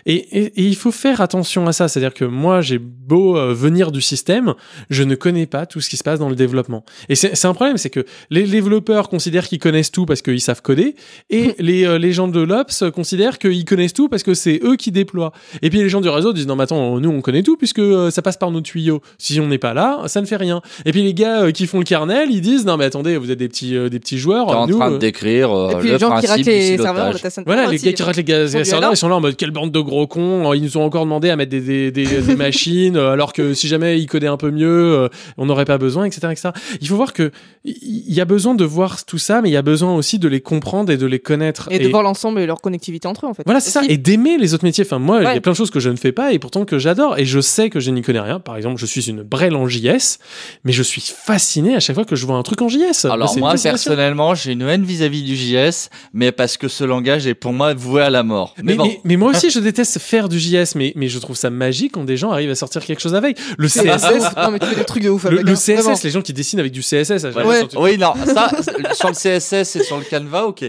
Et, et, et il faut faire attention à ça. C'est-à-dire que moi, j'ai beau euh, venir du système, je ne connais pas tout ce qui se passe dans le développement. Et c'est un problème, c'est que les développeurs considèrent qu'ils connaissent tout parce qu'ils savent coder, et les, euh, les gens de l'Ops considèrent qu'ils connaissent tout parce que c'est eux qui déploient. Et puis les gens du réseau disent non mais attends, nous on connaît tout puisque euh, ça passe par nos tuyaux. Si on n'est pas là, ça ne fait rien. Et puis les gars euh, qui font le kernel, ils disent non mais attendez, vous êtes des petits euh, des petits joueurs. T'es en nous, train euh, de décrire euh, Et puis le les gens qui principe ratent les serveurs, Voilà, les gars qui ratent les serveurs, ils sont là en mode quelle bande de gros cons. Ils nous ont encore demandé à mettre des, des, des, des machines, euh, alors que si jamais ils codaient un peu mieux, euh, on n'aurait pas besoin, etc., etc. Il faut voir que il y a besoin de voir tout ça, mais il y a besoin aussi de les comprendre et de les connaître. Et de voir l'ensemble et leur connectivité entre eux, en fait. Voilà, c'est ça. Et d'aimer les autres métiers. Enfin, moi, il y a plein de choses que je ne fais pas et pourtant que j'adore. Et je sais que je n'y connais rien. Par exemple, je suis une brêle en JS, mais je suis fasciné à chaque fois que je vois un truc en JS. Alors moi personnellement, j'ai une haine vis-à-vis du JS, mais parce que ce langage est pour moi voué à la mort. Mais, Mais, bon, mais, mais moi aussi, je déteste faire du JS, mais, mais je trouve ça magique quand des gens arrivent à sortir quelque chose avec. Le CSS, non, mais tu fais des trucs de ouf le, avec. le hein, CSS, vraiment. les gens qui dessinent avec du CSS. Ouais. sur- oui non, ça sur le CSS et sur le Canva, ok.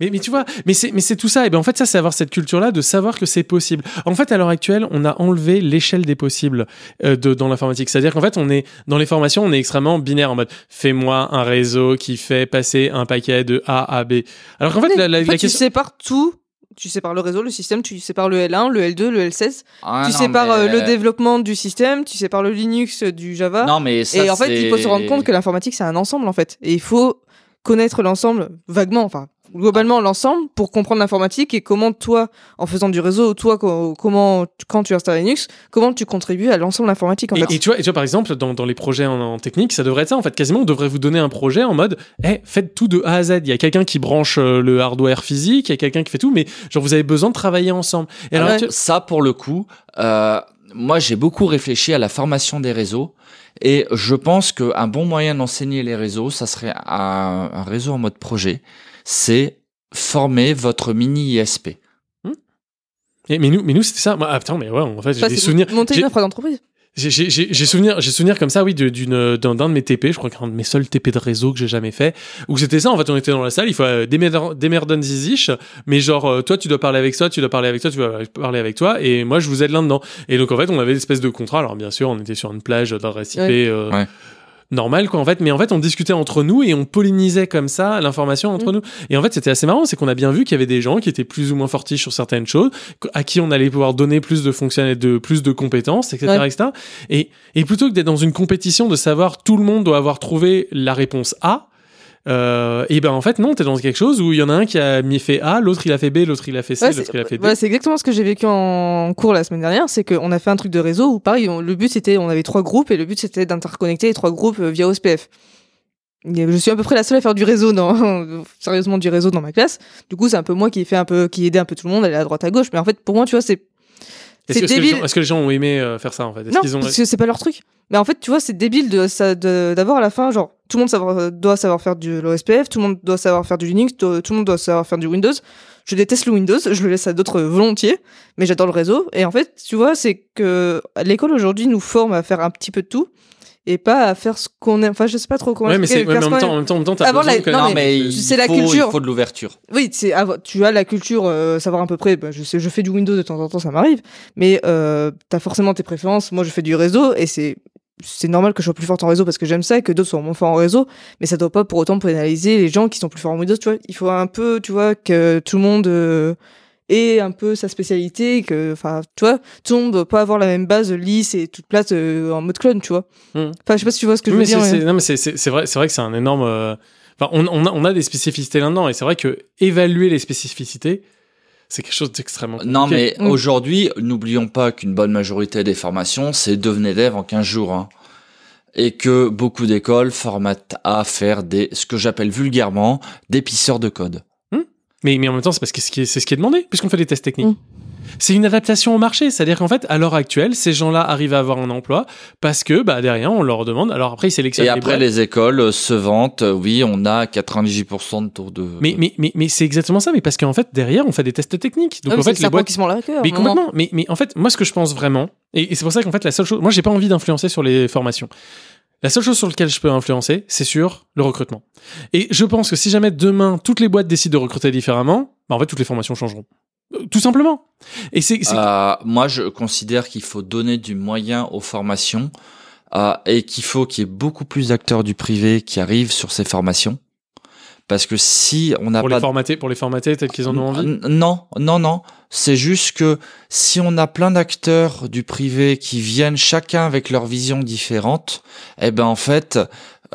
Mais, mais tu vois, mais c'est, mais c'est tout ça. Et ben en fait, ça, c'est avoir cette culture-là de savoir que c'est possible. En fait, à l'heure actuelle, on a enlevé l'échelle des possibles euh, de, dans l'informatique. C'est-à-dire qu'en fait, on est dans les formations, on est extrêmement binaire en mode fais-moi un réseau qui fait passer un paquet de A à B. Alors qu'en fait, la, la- En fait, la tu question. sépares tout. Tu sépares le réseau, le système, tu sépares le L1, le L2, le L16. Ah, tu non, sépares mais- euh, le développement du système, tu sépares le Linux euh, du Java. Non mais ça et en fait, il faut se rendre compte que l'informatique, c'est un ensemble, en fait. Et il faut connaître l'ensemble vaguement, enfin, globalement l'ensemble pour comprendre l'informatique et comment toi, en faisant du réseau, toi, co- comment, quand tu installes Linux, comment tu contribues à l'ensemble de l'informatique, en Et, fait. et tu vois, et tu vois, par exemple, dans, dans les projets en, en technique, ça devrait être ça. En fait, quasiment, on devrait vous donner un projet en mode, eh, faites tout de A à Z. Il y a quelqu'un qui branche euh, le hardware physique, il y a quelqu'un qui fait tout, mais genre, vous avez besoin de travailler ensemble. Et alors, Alors, tu- ça, pour le coup, euh, moi, j'ai beaucoup réfléchi à la formation des réseaux. Et je pense qu'un bon moyen d'enseigner les réseaux, ça serait un, un réseau en mode projet. C'est former votre mini ISP. Et- mais nous, mais nous c'était ça. Moi, ah, putain, mais ouais, en fait, j'ai des souvenirs. Monter j'ai- une infra d'entreprise. J'ai souvenir, j'ai souvenir comme ça, oui, d'une d'un de mes TP. Je crois qu'un de mes seuls TP de réseau que j'ai jamais fait. Où c'était ça. En fait, on était dans la salle. Il faut euh, démerden ziziche. Mais genre, euh, toi, tu dois parler avec toi, tu dois parler avec toi, tu dois parler avec toi. Et moi, je vous aide là-dedans. Et donc, en fait, on avait une espèce de contrat. Alors, bien sûr, on était sur une plage d'adresse IP. Ouais. euh, Ouais. Normal quoi en fait mais en fait on discutait entre nous et on pollinisait comme ça l'information entre Mm. nous et en fait c'était assez marrant c'est qu'on a bien vu qu'il y avait des gens qui étaient plus ou moins fortiches sur certaines choses à qui on allait pouvoir donner plus de fonctionnalités de plus de compétences etc Ouais. etc et, et plutôt que d'être dans une compétition de savoir tout le monde doit avoir trouvé la réponse A euh, et ben en fait non t'es dans quelque chose où il y en a un qui a mis fait A l'autre il a fait B l'autre il a fait C Ouais, l'autre il a fait D c'est exactement ce que j'ai vécu en cours la semaine dernière. C'est qu'on a fait un truc de réseau où, pareil, on- le but c'était, on avait trois groupes et le but c'était d'interconnecter les trois groupes euh, via OSPF. Je suis à peu près la seule à faire du réseau dans, sérieusement du réseau dans ma classe. Du coup, c'est un peu moi qui fait un peu, qui aidait un peu tout le monde, aller à droite à gauche. Mais en fait, pour moi, tu vois, c'est, est-ce c'est que, que débile. gens- est-ce que les gens ont aimé euh, faire ça en fait? Non, ont parce que c'est pas leur truc. Mais en fait, tu vois, c'est débile de ça, de- d'avoir à la fin, genre, tout le monde savoir, doit savoir faire du l'OSPF, tout le monde doit savoir faire du Linux, tout tout le monde doit savoir faire du Windows. Je déteste le Windows, je le laisse à d'autres volontiers, mais j'adore le réseau. Et en fait, tu vois, c'est que l'école aujourd'hui nous forme à faire un petit peu de tout et pas à faire ce qu'on aime. Enfin, je sais pas trop comment ouais mais, c'est, ouais, mais en faire même temps en même temps en même temps t'as la- de connaître non, Non mais c'est la culture. Il faut de l'ouverture. oui, c'est tu as la culture, euh, savoir à peu près. bah, je sais, je fais du Windows de temps en temps, ça m'arrive. Mais euh, t'as forcément tes préférences. Moi, je fais du réseau et c'est c'est normal que je sois plus forte en réseau parce que j'aime ça et que d'autres soient moins forts en réseau. Mais ça doit pas pour autant pénaliser les gens qui sont plus forts en Windows. Tu vois, il faut un peu, tu vois, que tout le monde euh, ait un peu sa spécialité. Que, enfin, tu vois, tout le monde doit pas avoir la même base lisse et toute plate euh, en mode clone, tu vois. Hmm. Enfin, je sais pas si tu vois ce que je veux mais dire. mais- non, mais c'est- vrai, c'est vrai que c'est un énorme. euh, Enfin, on, on a, on a des spécificités là-dedans, et c'est vrai que évaluer les spécificités, c'est quelque chose d'extrêmement. Non, mais Mm. aujourd'hui, n'oublions pas qu'une bonne majorité des formations, c'est devenez dev en 15 jours. hein. Et que beaucoup d'écoles formatent à faire des, ce que j'appelle vulgairement, des pisseurs de code. Mais, mais en même temps, c'est parce que c'est ce qui est- c'est ce qui est demandé, puisqu'on fait des tests techniques. Mm. C'est une adaptation au marché, c'est-à-dire qu'en fait, à l'heure actuelle, ces gens-là arrivent à avoir un emploi parce que bah, derrière, on leur demande. Alors après, ils sélectionnent Et après, les écoles se vantent, oui, on a 98% de taux de... Mais, mais, mais, mais c'est exactement ça, mais parce qu'en fait, derrière, on fait des tests techniques. Donc Ah, mais en fait, c'est les boîtes. qui se mord la queue. à un Mais moment. complètement. Mais, mais en fait, moi, ce que je pense vraiment, et, et c'est pour ça qu'en fait, la seule chose, moi, j'ai pas envie d'influencer sur les formations. La seule chose sur laquelle je peux influencer, c'est sur le recrutement. Et je pense que si jamais demain toutes les boîtes décident de recruter différemment, bah, en fait, toutes les formations changeront. Euh, Tout simplement. Et c'est Euh, moi, je considère qu'il faut donner du moyen aux formations euh, et qu'il faut qu'il y ait beaucoup plus d'acteurs du privé qui arrivent sur ces formations. Parce que si on n'a pour pas les formater, pour les formater, peut-être qu'ils en ont envie? Non, non, non. C'est juste que si on a plein d'acteurs du privé qui viennent chacun avec leur vision différente, eh ben en fait,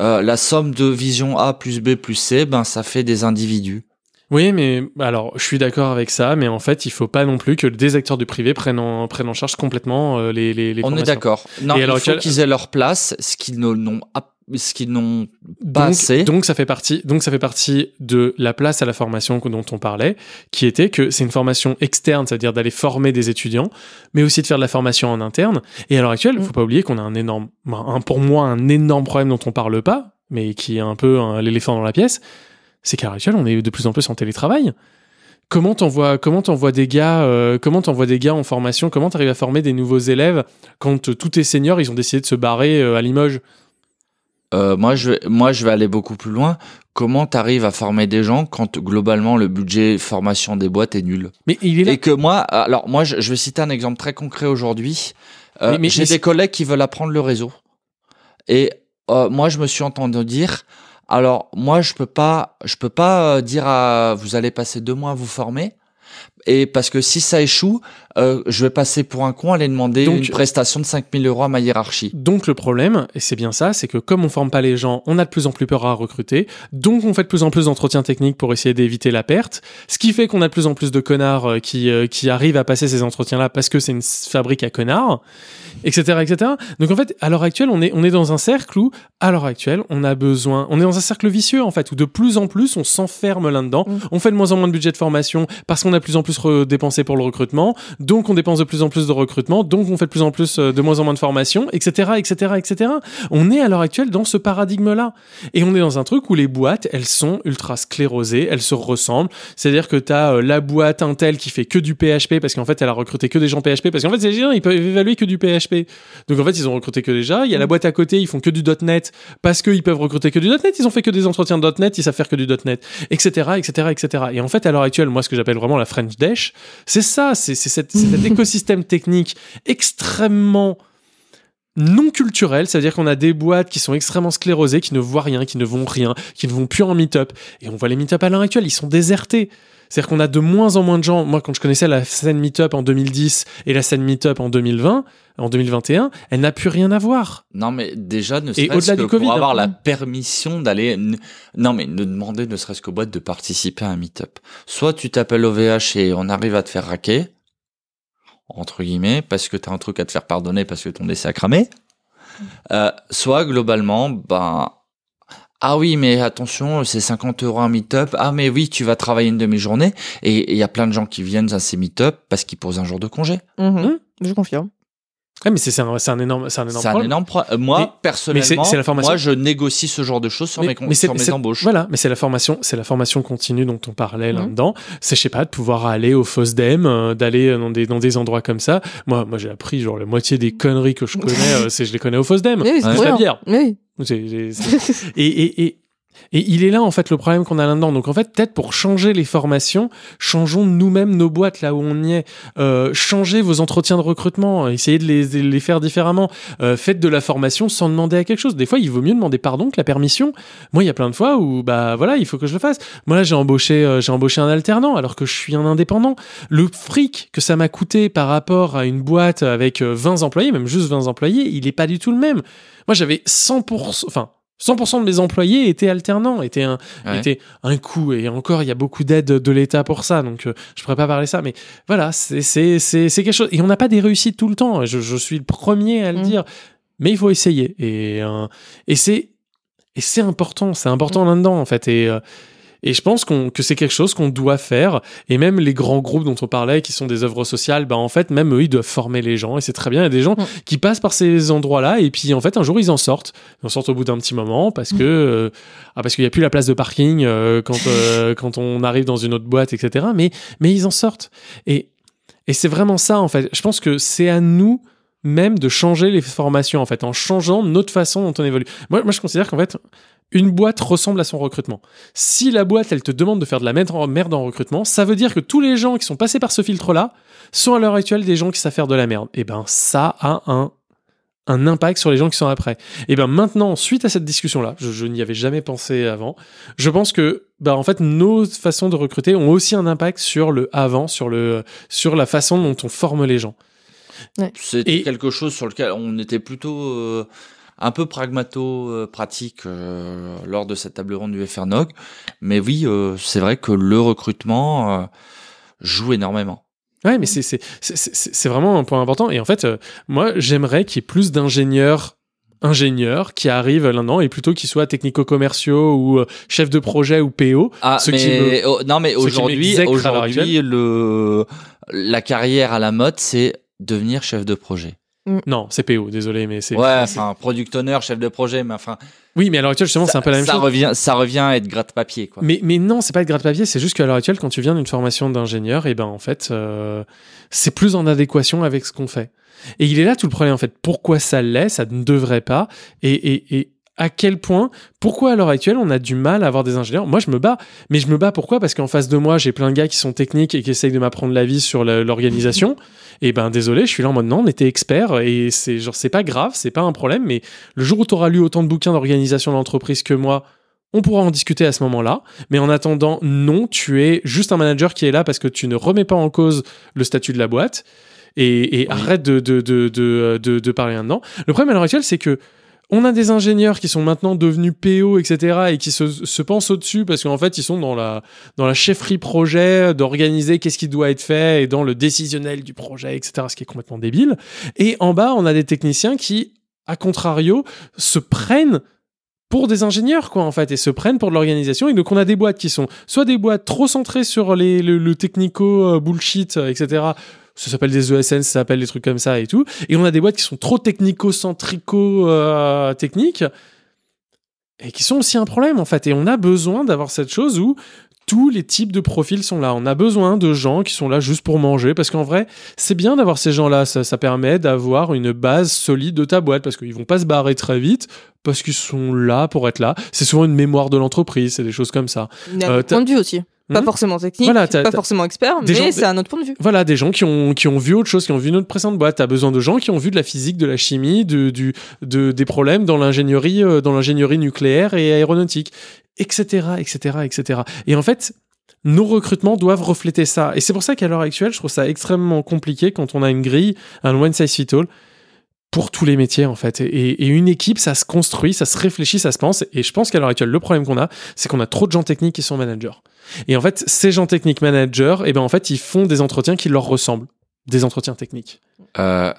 euh, la somme de vision A plus B plus C, ben ça fait des individus. Oui, mais alors je suis d'accord avec ça, mais en fait, il faut pas non plus que des acteurs du privé prennent en, prennent en charge complètement euh, les, les, les On est formations. d'accord. Non, Et il alors, faut qu'ils aient leur place, ce qu'ils n'ont ap- ce qu'ils n'ont pas donc, assez. donc ça fait partie, donc ça fait partie de la place à la formation dont on parlait, qui était que c'est une formation externe, c'est-à-dire d'aller former des étudiants, mais aussi de faire de la formation en interne. Et à l'heure actuelle, il faut pas oublier qu'on a un énorme, un, pour moi, un énorme problème dont on parle pas, mais qui est un peu l'éléphant dans la pièce, c'est qu'à l'heure actuelle, on est de plus en plus en télétravail. Comment t'envoies, comment t'envoies des gars, euh, comment t'envoies des gars en formation, comment t'arrives à former des nouveaux élèves quand euh, tous tes seniors ils ont décidé de se barrer euh, à Limoges? Euh, moi, je vais, moi, je vais aller beaucoup plus loin. Comment t'arrives à former des gens quand globalement le budget formation des boîtes est nul? Mais il est là. Et que moi, alors moi, je, je vais citer un exemple très concret aujourd'hui. Euh, Mais- mais- J'ai des collègues qui veulent apprendre le réseau. Et euh, moi, je me suis entendu dire, alors moi, je peux pas, je peux pas dire à, vous allez passer deux mois à vous former. Et parce que si ça échoue, euh, je vais passer pour un con, aller demander Donc- une prestation de 5000 euros à ma hiérarchie. Donc le problème, et c'est bien ça, c'est que comme on forme pas les gens, on a de plus en plus peur à recruter, donc on fait de plus en plus d'entretiens techniques pour essayer d'éviter la perte, ce qui fait qu'on a de plus en plus de connards euh, qui, euh, qui arrivent à passer ces entretiens-là parce que c'est une fabrique à connards, etc., etc. Donc en fait, à l'heure actuelle, on est, on est dans un cercle où, à l'heure actuelle, on a besoin, on est dans un cercle vicieux en fait, où de plus en plus on s'enferme là-dedans, on fait de moins en moins de budget de formation parce qu'on a de plus en plus re- dépensé pour le recrutement, donc on dépense de plus en plus de recrutement, donc on fait de plus en plus euh, de moins en moins de formation, etc., etc., etc. On est à l'heure actuelle dans ce paradigme-là. Et on est dans un truc où les boîtes, elles sont ultra sclérosées, elles se ressemblent. C'est-à-dire que tu as la boîte Intel qui fait que du PHP parce qu'en fait, elle a recruté que des gens PHP parce qu'en fait, ces gens, ils peuvent évaluer que du PHP. Donc en fait, ils ont recruté que déjà. Il y a la boîte à côté, ils font que du .NET parce qu'ils peuvent recruter que du .NET. Ils ont fait que des entretiens .NET, ils savent faire que du .NET, etc., etc., etc. Et en fait, à l'heure actuelle, moi, ce que j'appelle vraiment la French C'est ça, c'est c'est cet écosystème technique extrêmement non culturel, ça veut dire qu'on a des boîtes qui sont extrêmement sclérosées, qui ne voient rien, qui ne vont rien, qui ne vont plus en meet-up. Et on voit les meet-up à l'heure actuelle, ils sont désertés. C'est-à-dire qu'on a de moins en moins de gens. Moi, quand je connaissais la scène meet-up en 2010 et la scène meet-up en 2020, en 2021, elle n'a plus rien à voir. Non, mais déjà, ne serait-ce que du Covid, pour avoir hein. la permission d'aller... Non, mais ne demander ne serait-ce qu'aux boîtes de participer à un meet-up. Soit tu t'appelles OVH et on arrive à te faire raquer, entre guillemets, parce que t'as un truc à te faire pardonner parce que ton décès a cramé. Euh, soit globalement, ben... Ah oui, mais attention, c'est 50 euros un meet-up. Ah mais oui, tu vas travailler une demi-journée. Et il y a plein de gens qui viennent à ces meet-up parce qu'ils posent un jour de congé. Mhm. Je confirme. Ouais, mais c'est c'est un, c'est un énorme, c'est un énorme C'est un problème. énorme pro- euh, Moi, Mais- personnellement, mais c'est- c'est la formation. moi, je négocie ce genre de choses sur mes, con- c'est- sur mes c'est- embauches. Voilà, mais c'est la formation, c'est la formation continue dont on parlait Mhm. là-dedans. C'est je sais pas de pouvoir aller au FOSDEM, euh, d'aller dans des dans des endroits comme ça. Moi, moi j'ai appris genre la moitié des conneries que je connais, euh, c'est je les connais au FOSDEM. Oui, c'est la bien. bière. Oui. C'est- c'est- et, et, et, et il est là en fait le problème qu'on a là-dedans. Donc en fait peut-être pour changer les formations, changeons nous-mêmes nos boîtes là où on y est. Euh, changez vos entretiens de recrutement, essayez de les, de les faire différemment. Euh, faites de la formation sans demander à quelque chose. Des fois il vaut mieux demander pardon que la permission. Moi il y a plein de fois où bah voilà il faut que je le fasse. Moi là j'ai embauché euh, j'ai embauché un alternant alors que je suis un indépendant. Le fric que ça m'a coûté par rapport à une boîte avec euh, 20 employés, même juste 20 employés, il est pas du tout le même. Moi j'avais 100%, enfin 100% de mes employés étaient alternants, étaient un, Ouais. étaient un coût. Et encore, il y a beaucoup d'aide de l'État pour ça, donc euh, je pourrais pas parler ça. Mais voilà, c'est c'est c'est c'est quelque chose. Et on n'a pas des réussites tout le temps. Je, je suis le premier à le Mm. dire, mais il faut essayer. Et euh, et c'est et c'est important, c'est important là-dedans en fait. Et euh, et je pense que c'est quelque chose qu'on doit faire. Et même les grands groupes dont on parlait, qui sont des œuvres sociales, bah en fait, même eux, ils doivent former les gens. Et c'est très bien. Il y a des gens Mm. qui passent par ces endroits-là. Et puis, en fait, un jour, ils en sortent. Ils en sortent au bout d'un petit moment parce que, euh, ah, parce qu'il n'y a plus la place de parking euh, quand, euh, quand on arrive dans une autre boîte, etc. Mais, mais ils en sortent. Et, et c'est vraiment ça, en fait. Je pense que c'est à nous même de changer les formations en fait, en changeant notre façon dont on évolue. Moi, moi je considère qu'en fait, une boîte ressemble à son recrutement. Si la boîte, elle te demande de faire de la merde en, merde en recrutement, ça veut dire que tous les gens qui sont passés par ce filtre-là sont à l'heure actuelle des gens qui savent faire de la merde. Et ben, ça a un un impact sur les gens qui sont après. Et ben maintenant, suite à cette discussion-là, je, je n'y avais jamais pensé avant, je pense que bah en fait nos façons de recruter ont aussi un impact sur le avant, sur le sur la façon dont on forme les gens. C'est quelque chose sur lequel on était plutôt euh, un peu pragmato-pratique euh, lors de cette table ronde du FRNOG. Mais oui, euh, c'est vrai que le recrutement joue énormément. Ouais, mais c'est c'est c'est vraiment un point important. Et en fait, euh, moi, j'aimerais qu'il y ait plus d'ingénieurs ingénieurs qui arrivent là-dedans et plutôt qu'ils soient technico-commerciaux ou euh, chefs de projet ou PO. Ah, mais non, mais aujourd'hui, aujourd'hui, le la carrière à la mode, c'est devenir chef de projet. Mm. Non, c'est PO, désolé, mais c'est. Ouais, enfin, product owner, chef de projet, mais enfin. Oui, mais à l'heure actuelle, justement, c'est un peu la même ça chose. Revient, ça revient à être gratte-papier, quoi. Mais, mais non, c'est pas être gratte-papier, c'est juste qu'à l'heure actuelle, quand tu viens d'une formation d'ingénieur, et eh ben, en fait, euh, c'est plus en adéquation avec ce qu'on fait. Et il est là tout le problème, en fait. Pourquoi ça l'est, ça ne devrait pas. Et, et, et à quel point, pourquoi à l'heure actuelle on a du mal à avoir des ingénieurs? Moi je me bats, mais je me bats pourquoi? Parce qu'en face de moi j'ai plein de gars qui sont techniques et qui essayent de m'apprendre la vie sur l'organisation. et ben désolé, je suis là en mode non, on était expert et c'est genre c'est pas grave, c'est pas un problème, mais le jour où tu auras lu autant de bouquins d'organisation d'entreprise que moi, on pourra en discuter à ce moment-là. Mais en attendant, non, tu es juste un manager qui est là parce que tu ne remets pas en cause le statut de la boîte. Et, arrête de, de, de, de, de parler là-dedans. Le problème à l'heure actuelle, c'est que on a des ingénieurs qui sont maintenant devenus PO, etc., et qui se, se pensent au-dessus parce qu'en fait, ils sont dans la, dans la chefferie projet, d'organiser qu'est-ce qui doit être fait et dans le décisionnel du projet, etc., ce qui est complètement débile. Et en bas, on a des techniciens qui, à contrario, se prennent pour des ingénieurs, quoi, en fait, et se prennent pour de l'organisation. Et donc, on a des boîtes qui sont soit des boîtes trop centrées sur les, le, le technico euh, bullshit, etc., ça s'appelle des ESN, ça s'appelle des trucs comme ça et tout. Et on a des boîtes qui sont trop technico-centrico-techniques et qui sont aussi un problème en fait. Et on a besoin d'avoir cette chose où tous les types de profils sont là. On a besoin de gens qui sont là juste pour manger parce qu'en vrai, c'est bien d'avoir ces gens-là. Ça, ça permet d'avoir une base solide de ta boîte parce qu'ils vont pas se barrer très vite parce qu'ils sont là pour être là. C'est souvent une mémoire de l'entreprise, c'est des choses comme ça. Euh, point de vue aussi. Pas Hmm forcément technique, Voilà, pas forcément expert, des mais c'est un autre point de vue. Voilà, des gens qui ont, qui ont vu autre chose, qui ont vu notre précédente boîte. T'as besoin de gens qui ont vu de la physique, de la chimie, de, du, de, des problèmes dans l'ingénierie, euh, dans l'ingénierie nucléaire et aéronautique, etc., etc., etc. Et en fait, nos recrutements doivent refléter ça. Et c'est pour ça qu'à l'heure actuelle, je trouve ça extrêmement compliqué quand on a une grille, un one size fit all, pour tous les métiers en fait. Et, et une équipe, ça se construit, ça se réfléchit, ça se pense. Et je pense qu'à l'heure actuelle, le problème qu'on a, c'est qu'on a trop de gens techniques qui sont managers. Et en fait, ces gens techniques managers, et ben en fait, ils font des entretiens qui leur ressemblent, des entretiens techniques. Euh,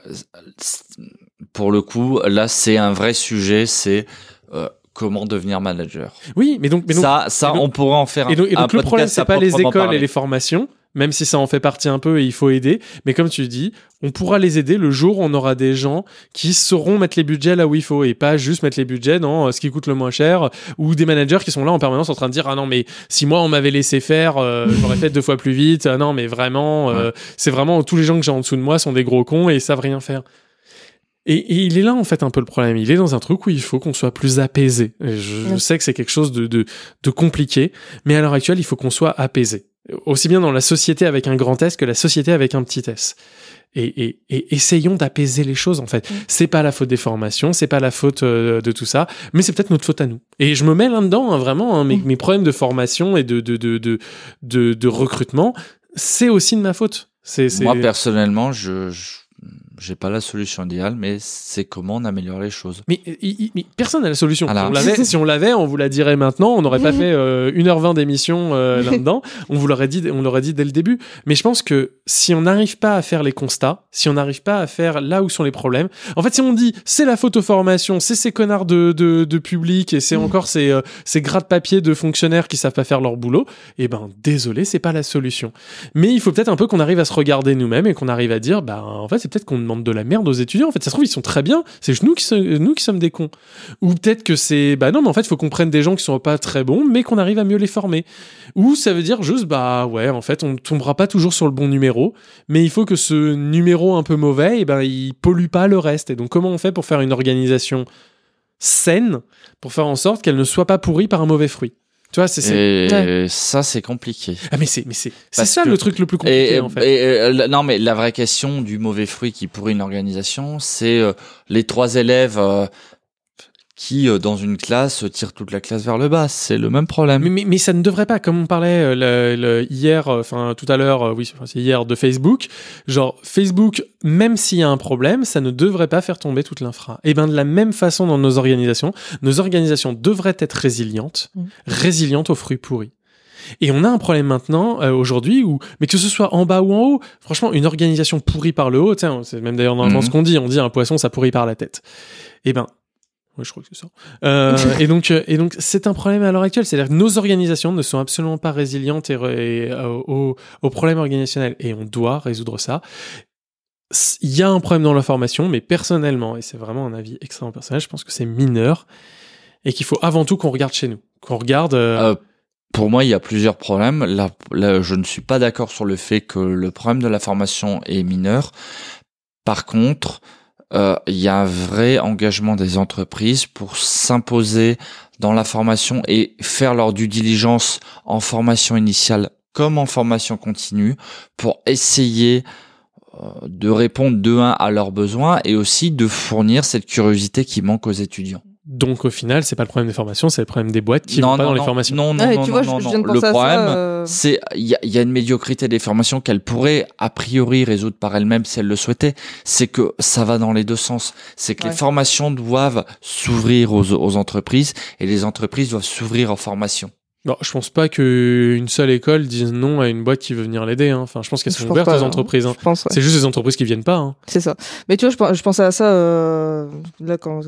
pour le coup, là, c'est un vrai sujet, c'est euh, comment devenir manager. Oui, mais donc, mais donc ça, ça, donc- on pourrait en faire et donc, et un donc le podcast problème, c'est pas les écoles parler. et les formations, même si ça en fait partie un peu et il faut aider. Mais comme tu dis, on pourra les aider le jour où on aura des gens qui sauront mettre les budgets là où il faut et pas juste mettre les budgets dans euh, ce qui coûte le moins cher ou des managers qui sont là en permanence en train de dire ah non mais si moi on m'avait laissé faire euh, j'aurais fait deux fois plus vite ah non mais vraiment euh, c'est vraiment tous les gens que j'ai en dessous de moi sont des gros cons et ils savent rien faire et, et il est là en fait un peu le problème. Il est dans un truc où il faut qu'on soit plus apaisé. Je, je sais que c'est quelque chose de, de, de compliqué, mais à l'heure actuelle, il faut qu'on soit apaisé. Aussi bien dans la société avec un grand S que la société avec un petit S. Et, et, et essayons d'apaiser les choses en fait. C'est pas la faute des formations, c'est pas la faute euh, de tout ça, mais c'est peut-être notre faute à nous. Et je me mets là-dedans hein, vraiment. hein, mes, mes problèmes de formation et de de de de, de, de recrutement, c'est aussi de ma faute. C'est c'est- Moi, personnellement, je, je- j'ai pas la solution idéale, mais c'est comment on améliore les choses. Mais, personne n'a la solution. Si on l'avait, si on l'avait, on vous la dirait maintenant. On n'aurait pas fait euh, 1h20 d'émission euh, là-dedans. On vous l'aurait dit, on l'aurait dit dès le début. Mais je pense que si on n'arrive pas à faire les constats, si on n'arrive pas à faire là où sont les problèmes, en fait, si on dit c'est la photoformation, c'est ces connards de, de, de public et c'est encore ces, euh, ces gras de papier de fonctionnaires qui savent pas faire leur boulot, eh ben désolé, c'est pas la solution. Mais il faut peut-être un peu qu'on arrive à se regarder nous-mêmes et qu'on arrive à dire, bah en fait, c'est peut-être qu'on demande de la merde aux étudiants. En fait, ça se trouve, ils sont très bien. C'est nous qui, sommes des cons. Ou peut-être que c'est, bah non, mais en fait, il faut qu'on prenne des gens qui sont pas très bons, mais qu'on arrive à mieux les former. Ou ça veut dire juste, bah ouais, en fait, on ne tombera pas toujours sur le bon numéro, mais il faut que ce numéro un peu mauvais, eh ben, il pollue pas le reste. Et donc, comment on fait pour faire une organisation saine, pour faire en sorte qu'elle ne soit pas pourrie par un mauvais fruit? Tu vois, c'est, ça, c'est compliqué. Ah mais c'est mais c'est ça que- le truc le plus compliqué Et, en fait. et, euh, non, mais la vraie question du mauvais fruit qui pourrit une organisation, c'est euh, les trois élèves euh, qui, euh, dans une classe, tirent toute la classe vers le bas. C'est le même problème. Mais, mais, mais ça ne devrait pas, comme on parlait euh, le, le- hier, euh, enfin tout à l'heure, euh, oui, c'est hier de Facebook. Genre Facebook, même s'il y a un problème, ça ne devrait pas faire tomber toute l'infra. Et ben de la même façon dans nos organisations, nos organisations devraient être résilientes, Mm. résilientes aux fruits pourris. Et on a un problème maintenant, euh, aujourd'hui, où, mais que ce soit en bas ou en haut, franchement, une organisation pourrie par le haut, tiens, c'est même d'ailleurs normalement Mhm. ce qu'on dit, on dit un poisson, ça pourrit par la tête. Et ben, oui, je crois que c'est ça. Euh, et donc, euh, et donc, c'est un problème à l'heure actuelle. C'est-à-dire que nos organisations ne sont absolument pas résilientes euh, aux, problèmes organisationnels. Et on doit résoudre ça. Il y a un problème dans la formation, mais personnellement, et c'est vraiment un avis extrêmement personnel, je pense que c'est mineur et qu'il faut avant tout qu'on regarde chez nous, qu'on regarde. pour moi, il y a plusieurs problèmes. Là, je ne suis pas d'accord sur le fait que le problème de la formation est mineur. Par contre, euh, il y a un vrai engagement des entreprises pour s'imposer dans la formation et faire leur due diligence en formation initiale comme en formation continue pour essayer euh, de répondre de un à leurs besoins et aussi de fournir cette curiosité qui manque aux étudiants. Donc au final, c'est pas le problème des formations, c'est le problème des boîtes qui non, vont pas non, dans les non, formations. Non, non, Ouais, non, tu non, vois, je- non, je viens de non. penser Le problème, euh. c'est il y y a une médiocrité des formations qu'elles pourraient a priori résoudre par elles-mêmes si elles le souhaitaient. C'est que ça va dans les deux sens. C'est que Ouais. les formations doivent s'ouvrir aux, aux entreprises et les entreprises doivent s'ouvrir aux formations. Non, je pense pas qu'une seule école dise non à une boîte qui veut venir l'aider. hein. Enfin, je pense qu'elles sont ouvertes aux hein. entreprises. hein. Ouais. C'est juste les entreprises qui viennent pas. hein. C'est ça. Mais tu vois, je, pen- je pensais à ça euh, là quand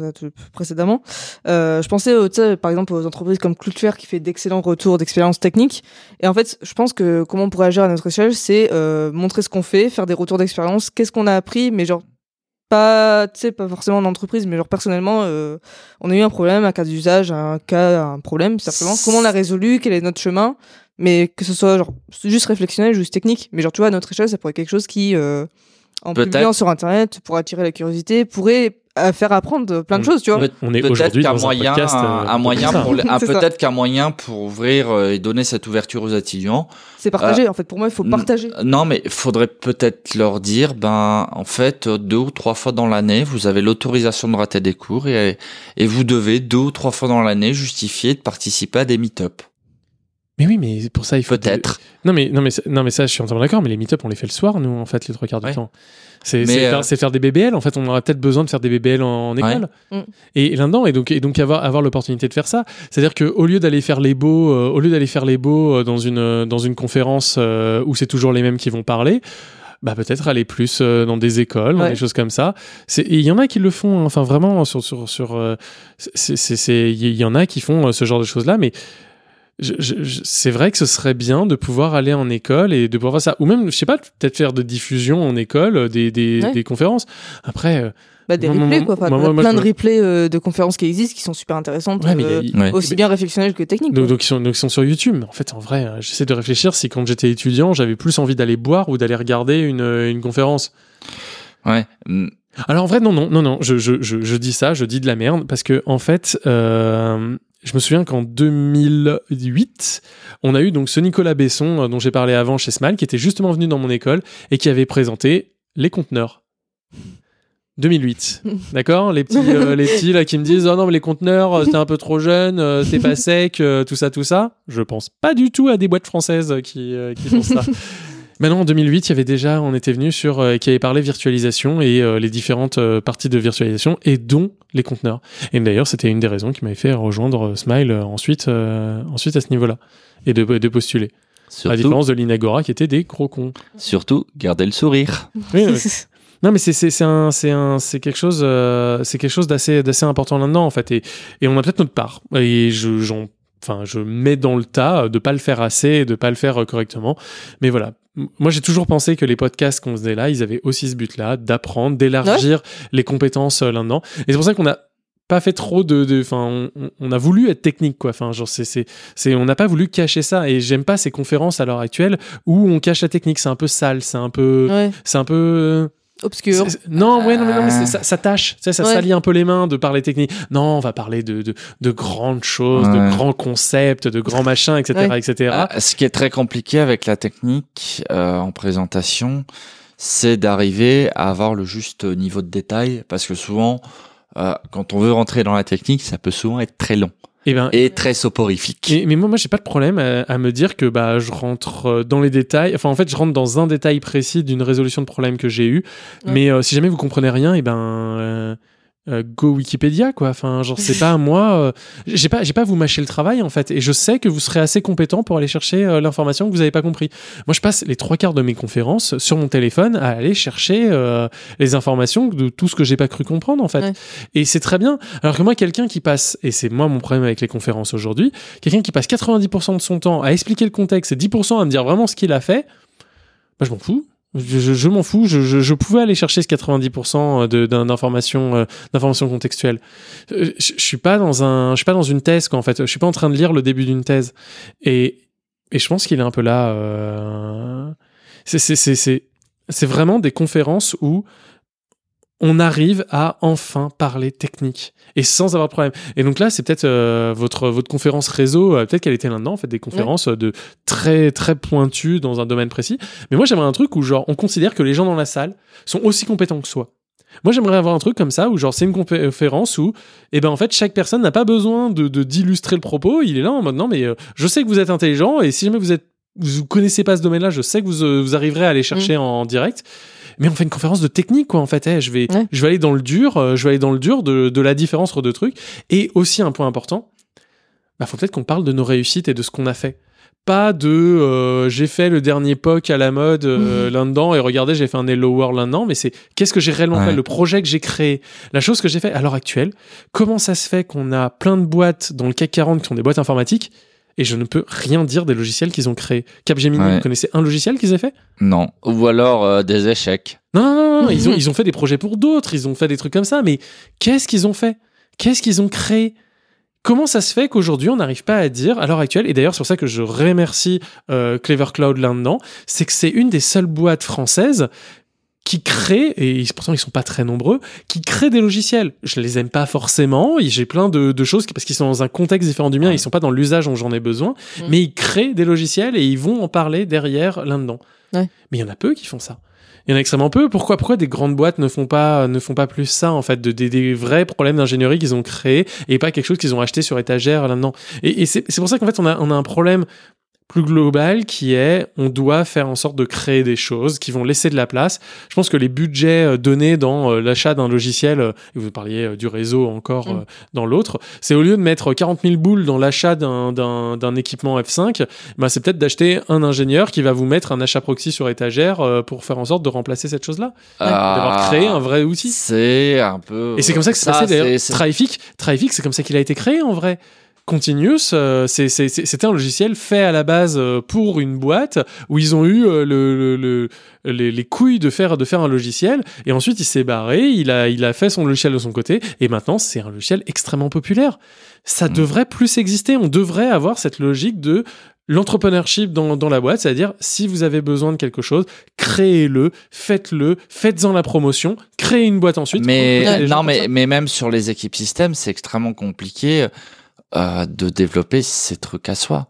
précédemment. Euh, je pensais, sais, par exemple, aux entreprises comme Cloudflare qui fait d'excellents retours d'expérience technique. Et en fait, je pense que comment on pourrait agir à notre échelle, c'est euh, montrer ce qu'on fait, faire des retours d'expérience, qu'est-ce qu'on a appris, mais genre pas, tu sais, pas forcément en entreprise, mais genre personnellement, euh, on a eu un problème, un cas d'usage, un cas, un problème, simplement. Comment on l'a résolu, quel est notre chemin, mais que ce soit genre juste réflexionnel, juste technique. Mais genre, tu vois, à notre échelle, ça pourrait être quelque chose qui, euh, en publiant sur Internet, pour attirer la curiosité, pourrait euh, faire apprendre plein de choses, tu vois. On est Peut-être aujourd'hui qu'un dans un moyen, podcast, un, euh, un moyen pour peut-être qu'un moyen pour ouvrir euh, et donner cette ouverture aux étudiants. C'est partagé, en fait. Pour moi, il faut partager. Non, mais il faudrait peut-être leur dire, ben, en fait, euh, deux ou trois fois dans l'année, vous avez l'autorisation de rater des cours et, et vous devez deux ou trois fois dans l'année justifier de participer à des meet-up. Mais oui, mais pour ça, il faut. Peut-être. Non, mais, non, mais, non, mais ça, je suis entièrement d'accord, mais les meet-up, on les fait le soir, nous, en fait, les trois quarts du Ouais. temps. C'est euh, faire, c'est faire des BBL. En fait, on aura peut-être besoin de faire des BBL en, en école. Mm. Et, et là-dedans, et donc, et donc avoir, avoir l'opportunité de faire ça. C'est-à-dire qu'au lieu d'aller faire les beaux, euh, au lieu d'aller faire les beaux euh, dans une, dans une conférence euh, où c'est toujours les mêmes qui vont parler, bah peut-être aller plus euh, dans des écoles, dans des choses comme ça. Il y en a qui le font, hein. enfin vraiment sur sur sur. euh, Il y en a qui font euh, ce genre de choses là, mais c'est vrai que ce serait bien de pouvoir aller en école et de pouvoir faire ça. Ou même, je sais pas, peut-être faire de diffusion en école, euh, des, des, Ouais. des conférences. Après, euh, Bah, des replays, quoi. Enfin, moi, moi, plein je- de replays euh, de conférences qui existent, qui sont super intéressantes, Ouais, y a- euh, Ouais. aussi bien réflexionnelles que techniques. donc, donc, ils sont, donc ils sont sur YouTube. En fait, en vrai, j'essaie de réfléchir si quand j'étais étudiant, j'avais plus envie d'aller boire ou d'aller regarder une, une conférence. Ouais. Alors en vrai, non, non, non, non, je, je, je, je dis ça, je dis de la merde, parce que en fait, euh, je me souviens qu'en 2008, on a eu donc ce Nicolas Besson, euh, dont j'ai parlé avant chez Smile, qui était justement venu dans mon école et qui avait présenté les conteneurs. 2008, d'accord? Les petits, euh, les petits là qui me disent oh non mais les conteneurs euh, t'es un peu trop jeune, euh, t'es pas sec, euh, tout ça tout ça. Je pense pas du tout à des boîtes françaises qui, euh, qui font ça. Maintenant, en 2008, il y avait déjà, on était venu sur, euh, qui avait parlé virtualisation et euh, les différentes euh, parties de virtualisation et dont les conteneurs. Et d'ailleurs, c'était une des raisons qui m'avait fait rejoindre euh, Smile euh, ensuite, euh, ensuite à ce niveau-là et de, de postuler. À la Surtout, différence de l'Inagora qui était des gros cons. surtout, gardez le sourire. Oui, oui. Non, mais c'est c'est c'est un c'est un c'est quelque chose euh, c'est quelque chose d'assez d'assez important là-dedans en fait et et on a peut-être notre part et je j'en enfin je mets dans le tas de pas le faire assez et de pas le faire correctement mais voilà moi j'ai toujours pensé que les podcasts qu'on faisait là, ils avaient aussi ce but-là, d'apprendre, d'élargir les compétences euh, là-dedans. Et c'est pour ça qu'on a pas fait trop de, enfin, on, a voulu être technique, quoi. Enfin, genre, c'est, c'est, c'est, on n'a pas voulu cacher ça. Et j'aime pas ces conférences à l'heure actuelle où on cache la technique. C'est un peu sale, c'est un peu, Ouais. c'est un peu, Obscur. Non, ouais, non, mais, non, mais c'est- ça, ça tâche, tu sais, ça Ouais. salit un peu les mains de parler technique. Non, on va parler de, de, de grandes choses, de grands concepts, de grands machins, etc., Ouais. etc. Euh, ce qui est très compliqué avec la technique euh, en présentation, c'est d'arriver à avoir le juste niveau de détail, parce que souvent, euh, quand on veut rentrer dans la technique, ça peut souvent être très long Et ben, et très soporifique. Et- mais moi, moi, j'ai pas de problème à, à me dire que bah, je rentre euh, dans les détails. Enfin, en fait, je rentre dans un détail précis d'une résolution de problème que j'ai eu. Ouais. Mais euh, si jamais vous comprenez rien, et ben. Euh, go Wikipédia quoi. Enfin genre c'est pas moi euh, j'ai pas j'ai pas vous mâcher le travail en fait. Et je sais que vous serez assez compétent pour aller chercher euh, l'information que vous avez pas compris. Moi je passe les trois quarts de mes conférences sur mon téléphone à aller chercher euh, les informations de tout ce que j'ai pas cru comprendre en fait. Ouais. et c'est très bien. Alors que moi quelqu'un qui passe et c'est moi mon problème avec les conférences aujourd'hui quelqu'un qui passe 90% de son temps à expliquer le contexte et 10% à me dire vraiment ce qu'il a fait, bah, je m'en fous. Je, m'en fous. Je, pouvais aller chercher ce 90% de- d'un- d'informations euh, d'informations contextuelles. Euh, Je, suis pas dans un, je suis pas dans une thèse quoi, en fait. Je suis pas en train de lire le début d'une thèse. Et, et je pense qu'il est un peu là. euh, c'est c'est vraiment des conférences où on arrive à enfin parler technique et sans avoir de problème. Et donc là, c'est peut-être euh, votre votre conférence réseau, euh, peut-être qu'elle était là-dedans, en fait, des conférences euh, de très très pointues dans un domaine précis. Mais moi, j'aimerais un truc où genre on considère que les gens dans la salle sont aussi compétents que soi. Moi, j'aimerais avoir un truc comme ça où genre c'est une conférence où, eh ben en fait, chaque personne n'a pas besoin de d'illustrer le propos. Il est là en mode non, mais euh, je sais que vous êtes intelligent et si jamais vous êtes vous connaissez pas ce domaine-là, je sais que vous, vous arriverez à aller chercher en, en direct. Mais on fait une conférence de technique, quoi, en fait. Eh, je, vais, Ouais. je vais aller dans le dur, euh, je vais aller dans le dur de, de la différence entre deux trucs. Et aussi, un point important, bah, faut peut-être qu'on parle de nos réussites et de ce qu'on a fait. Pas de euh, j'ai fait le dernier POC à la mode euh, là-dedans et regardez, j'ai fait un Hello World là-dedans, mais c'est qu'est-ce que j'ai réellement Ouais. fait, le projet que j'ai créé, la chose que j'ai fait à l'heure actuelle. Comment ça se fait qu'on a plein de boîtes dans le CAC 40 qui sont des boîtes informatiques et je ne peux rien dire des logiciels qu'ils ont créés. Capgemini, Ouais. vous connaissez un logiciel qu'ils aient fait? Non. Ou alors euh, des échecs. non, non, non, non, ils, ont, ils ont fait des projets pour d'autres, ils ont fait des trucs comme ça, mais qu'est-ce qu'ils ont fait? Qu'est-ce qu'ils ont créé? Comment ça se fait qu'aujourd'hui on n'arrive pas à dire, à l'heure actuelle, et d'ailleurs c'est pour ça que je remercie euh, Clever Cloud là-dedans, c'est que c'est une des seules boîtes françaises qui créent, et pourtant ils sont pas très nombreux, qui créent des logiciels. Je les aime pas forcément, j'ai plein de, de choses parce qu'ils sont dans un contexte différent du mien, ils sont pas dans l'usage dont j'en ai besoin, Mm. mais ils créent des logiciels et ils vont en parler derrière là-dedans. Ouais. Mais il y en a peu qui font ça. Il y en a extrêmement peu. Pourquoi, pourquoi des grandes boîtes ne font pas, ne font pas plus ça, en fait, de, des, des vrais problèmes d'ingénierie qu'ils ont créés et pas quelque chose qu'ils ont acheté sur étagère là-dedans? Et, et c'est c'est pour ça qu'en fait, on a, on a un problème plus global qui est on doit faire en sorte de créer des choses qui vont laisser de la place. Je pense que les budgets euh, donnés dans euh, l'achat d'un logiciel, euh, et vous parliez du réseau encore Mm. dans l'autre, c'est au lieu de mettre 40 000 boules dans l'achat d'un- d'un d'un équipement F5, bah, c'est peut-être d'acheter un ingénieur qui va vous mettre un achat proxy sur étagère pour faire en sorte de remplacer cette chose-là. D'avoir Ah, créé un vrai outil. C'est un peu. Et c'est comme ça que c'est passé d'ailleurs. Traffic, c'est comme ça qu'il a été créé en vrai. Continuous, euh, c'était un logiciel fait à la base euh, pour une boîte où ils ont eu euh, le, le- le- les, les couilles de faire, de faire un logiciel et ensuite il s'est barré, il a, il a fait son logiciel de son côté et maintenant c'est un logiciel extrêmement populaire. Ça Mm. devrait plus exister, on devrait avoir cette logique de l'entrepreneurship dans, dans la boîte, c'est-à-dire si vous avez besoin de quelque chose, créez-le, faites-le, faites-en la promotion, créez une boîte ensuite. Mais non, mais même sur les équipes système, c'est extrêmement compliqué euh, de développer ces trucs à soi.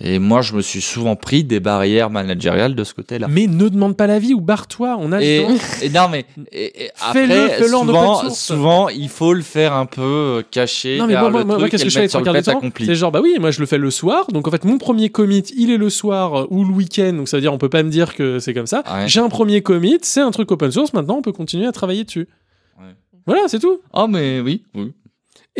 Et moi, je me suis souvent pris des barrières managériales de ce côté-là. Mais ne demande pas l'avis ou barre-toi. On a Et, le et non, mais et- et après, fais-le en souvent, souvent, il faut le faire un peu euh, caché Non mais moi, moi, le qu'est-ce que le je fais le. C'est genre bah oui, moi je le fais le soir. Donc en fait mon premier commit, il est le soir ou le week-end. Donc ça veut dire on peut pas me dire que c'est comme ça. Ouais. J'ai un premier commit, c'est un truc open source. Maintenant on peut continuer à travailler dessus. Ouais. Voilà, c'est tout. Oh, mais oui, oui.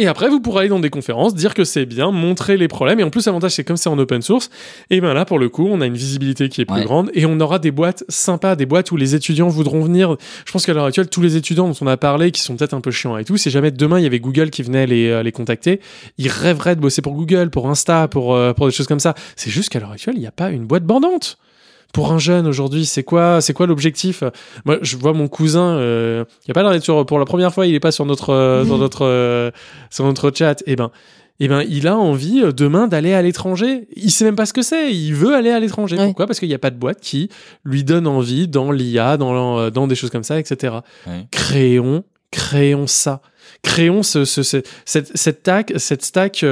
Et après, vous pourrez aller dans des conférences, dire que c'est bien, montrer les problèmes. Et en plus, l'avantage, c'est comme c'est en open source, et bien là, pour le coup, on a une visibilité qui est plus Ouais. grande et on aura des boîtes sympas, des boîtes où les étudiants voudront venir. Je pense qu'à l'heure actuelle, tous les étudiants dont on a parlé, qui sont peut-être un peu chiants et tout, si jamais demain il y avait Google qui venait les, euh, les contacter, ils rêveraient de bosser pour Google, pour Insta, pour, euh, pour des choses comme ça. C'est juste qu'à l'heure actuelle, il n'y a pas une boîte bandante. Pour un jeune aujourd'hui, c'est quoi, c'est quoi l'objectif? Moi, je vois mon cousin, euh, il a pas l'air d'être sur, pour la première fois, il est pas sur notre, euh, dans notre, euh, sur notre chat. Et ben, eh ben, il a envie euh, demain d'aller à l'étranger. Il sait même pas ce que c'est. Il veut aller à l'étranger. Ouais. Pourquoi? Parce qu'il n'y a pas de boîte qui lui donne envie dans l'IA, dans, euh, dans des choses comme ça, etc. Ouais. Créons, créons ça. Créons ce, ce- ce- cette, cette, stack, cette stack.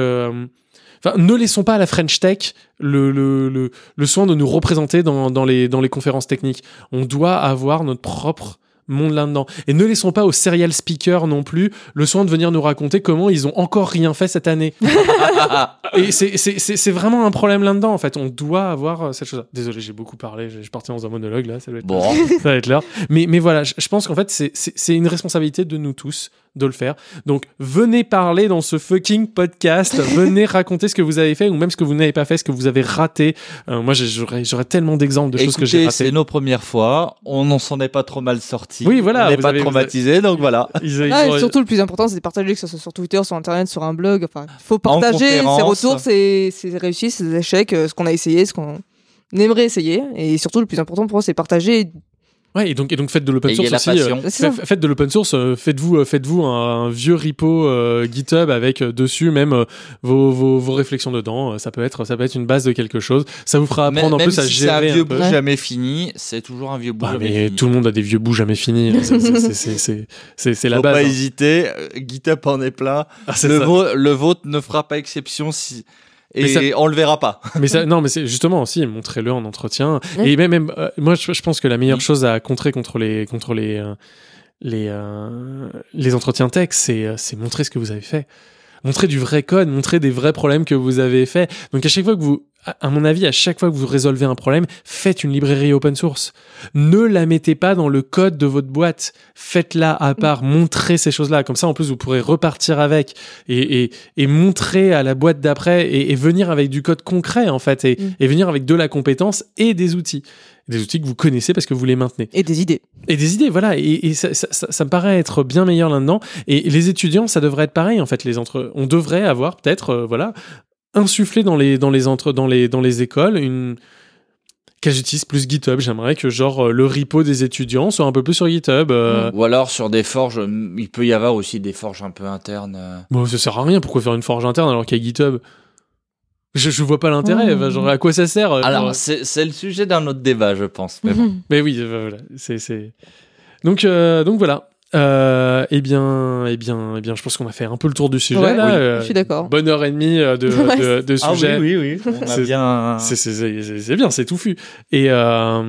Enfin, ne laissons pas à la French Tech le, le, le, le soin de nous représenter dans, dans, les, dans les conférences techniques. On doit avoir notre propre monde là-dedans. Et ne laissons pas aux serial speakers non plus le soin de venir nous raconter comment ils ont encore rien fait cette année. Et c'est- vraiment un problème là-dedans, en fait. On doit avoir euh, cette chose Désolé, j'ai beaucoup parlé, je partais dans un monologue là, ça doit être, Bon. ça va être l'heure. Mais, mais voilà, je, pense qu'en fait, c'est une responsabilité de nous tous de le faire. Donc, venez parler dans ce fucking podcast, venez raconter ce que vous avez fait ou même ce que vous n'avez pas fait, ce que vous avez raté. Euh, moi, j'aurais j'aurais tellement d'exemples de choses que j'ai ratées. c'est nos premières fois. On n'en s'en est pas trop mal sorti. Oui, voilà, On n'est pas avez- traumatisé, donc voilà. Ils- ils Ah, et surtout, le plus important, c'est de partager, que ce soit sur Twitter, sur Internet, sur un blog. Enfin, il faut partager ses retours, ses, ses réussites, ses échecs, euh, ce qu'on a essayé, ce qu'on aimerait essayer. Et surtout, le plus important pour moi, c'est partager. Ouais, et donc, et donc faites de l'open source aussi. euh, Faites de l'open source, euh, faites-vous euh, faites-vous un, un vieux repo euh, GitHub avec euh, dessus même euh, vos, vos, vos réflexions dedans. Euh, Ça peut être ça peut être une base de quelque chose. Ça vous fera Mais- apprendre en même plus à si c'est un gérer vieux un peu. bout jamais fini, c'est toujours un vieux bout Ah, jamais mais fini. tout le monde a des vieux bouts jamais finis. C'est- c'est- la Faut base. pas hein. hésiter. GitHub en est plein. Ah, Le, le vôtre ne fera pas exception si. Et ça- on le verra pas. Mais ça, non, mais c'est justement aussi montrez-le en entretien. Et même, même euh, moi, je, je pense que la meilleure chose à contrer contre les contre les euh, les euh, les entretiens tech, c'est c'est montrer ce que vous avez fait. Montrer du vrai code, montrer des vrais problèmes que vous avez fait. Donc à chaque fois que vous, à mon avis, à chaque fois que vous résolvez un problème, faites une librairie open source. Ne la mettez pas dans le code de votre boîte. Faites-la à part. Montrez ces choses-là. Comme ça, en plus, vous pourrez repartir avec et, et, et montrer à la boîte d'après et, et venir avec du code concret, en fait, et, Mm. et venir avec de la compétence et des outils. Des outils que vous connaissez parce que vous les maintenez. Et des idées. Et des idées, voilà. Et, et ça, ça- ça- ça me paraît être bien meilleur là-dedans. Et les étudiants, ça devrait être pareil, en fait. Les entre... On devrait avoir peut-être, euh, voilà, insufflé dans les, dans les, entre... dans les, dans les écoles une. Qu'elles utilisent plus GitHub. J'aimerais que, genre, euh, le repo des étudiants soit un peu plus sur GitHub. euh, Ou alors sur des forges, il peut y avoir aussi des forges un peu internes. Bon, ça sert à rien. Pourquoi faire une forge interne alors qu'il y a GitHub? Je, je vois pas l'intérêt. Enfin, Genre, à quoi ça sert euh, Alors, genre- c'est le sujet d'un autre débat, je pense. Mais bon. Mais oui, euh, voilà. C'est, c'est... Donc, euh, donc voilà. Euh, eh bien, eh bien, eh bien, je pense qu'on a fait un peu le tour du sujet Ouais, là. oui, euh, je suis d'accord. Bonne heure et demie euh, de, de, de Ah oui, sujet. oui, oui. On a C'est- bien. C'est, bien, c'est touffu. Et euh,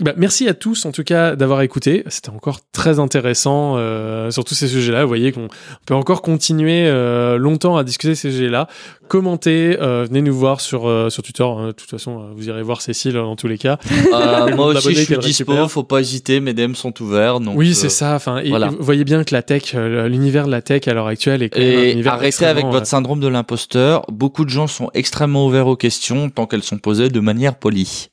bah, merci à tous en tout cas d'avoir écouté. C'était encore très intéressant euh, sur tous ces sujets-là. Vous voyez qu'on peut encore continuer euh, longtemps à discuter ces sujets-là. Commentez, euh, venez nous voir sur, euh, sur Twitter. hein. De toute façon, vous irez voir Cécile dans tous les cas. Euh, moi aussi, je suis dispo. récupère. Faut pas hésiter. Mes DM sont ouverts. Donc, oui, euh, c'est ça. Enfin, et- voilà. et vous voyez bien que la tech, euh, l'univers de la tech à l'heure actuelle est quand même un Et univers arrêtez avec votre syndrome de l'imposteur. Beaucoup de gens sont extrêmement ouverts aux questions tant qu'elles sont posées de manière polie.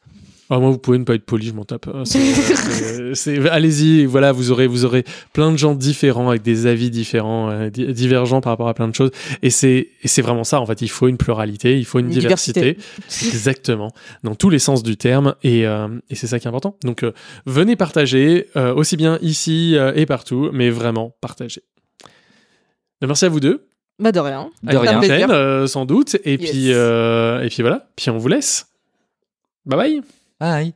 Ah, moi, vous pouvez ne pas être poli, je m'en tape. Euh, c'est- c'est- Allez-y, voilà, vous aurez, vous aurez plein de gens différents avec des avis différents, euh, di- divergents par rapport à plein de choses. Et c'est, vraiment ça, en fait. Il faut une pluralité, il faut une, Une diversité. diversité. Exactement. Dans tous les sens du terme. Et, euh, et c'est ça qui est important. Donc, euh, venez partager, euh, aussi bien ici euh, et partout, mais vraiment partager. Ben, Merci à vous deux. Bah, de rien. De À la rien. prochaine, euh, sans doute. Et Yes. puis, euh, et puis voilà. Puis on vous laisse. Bye bye. Bye.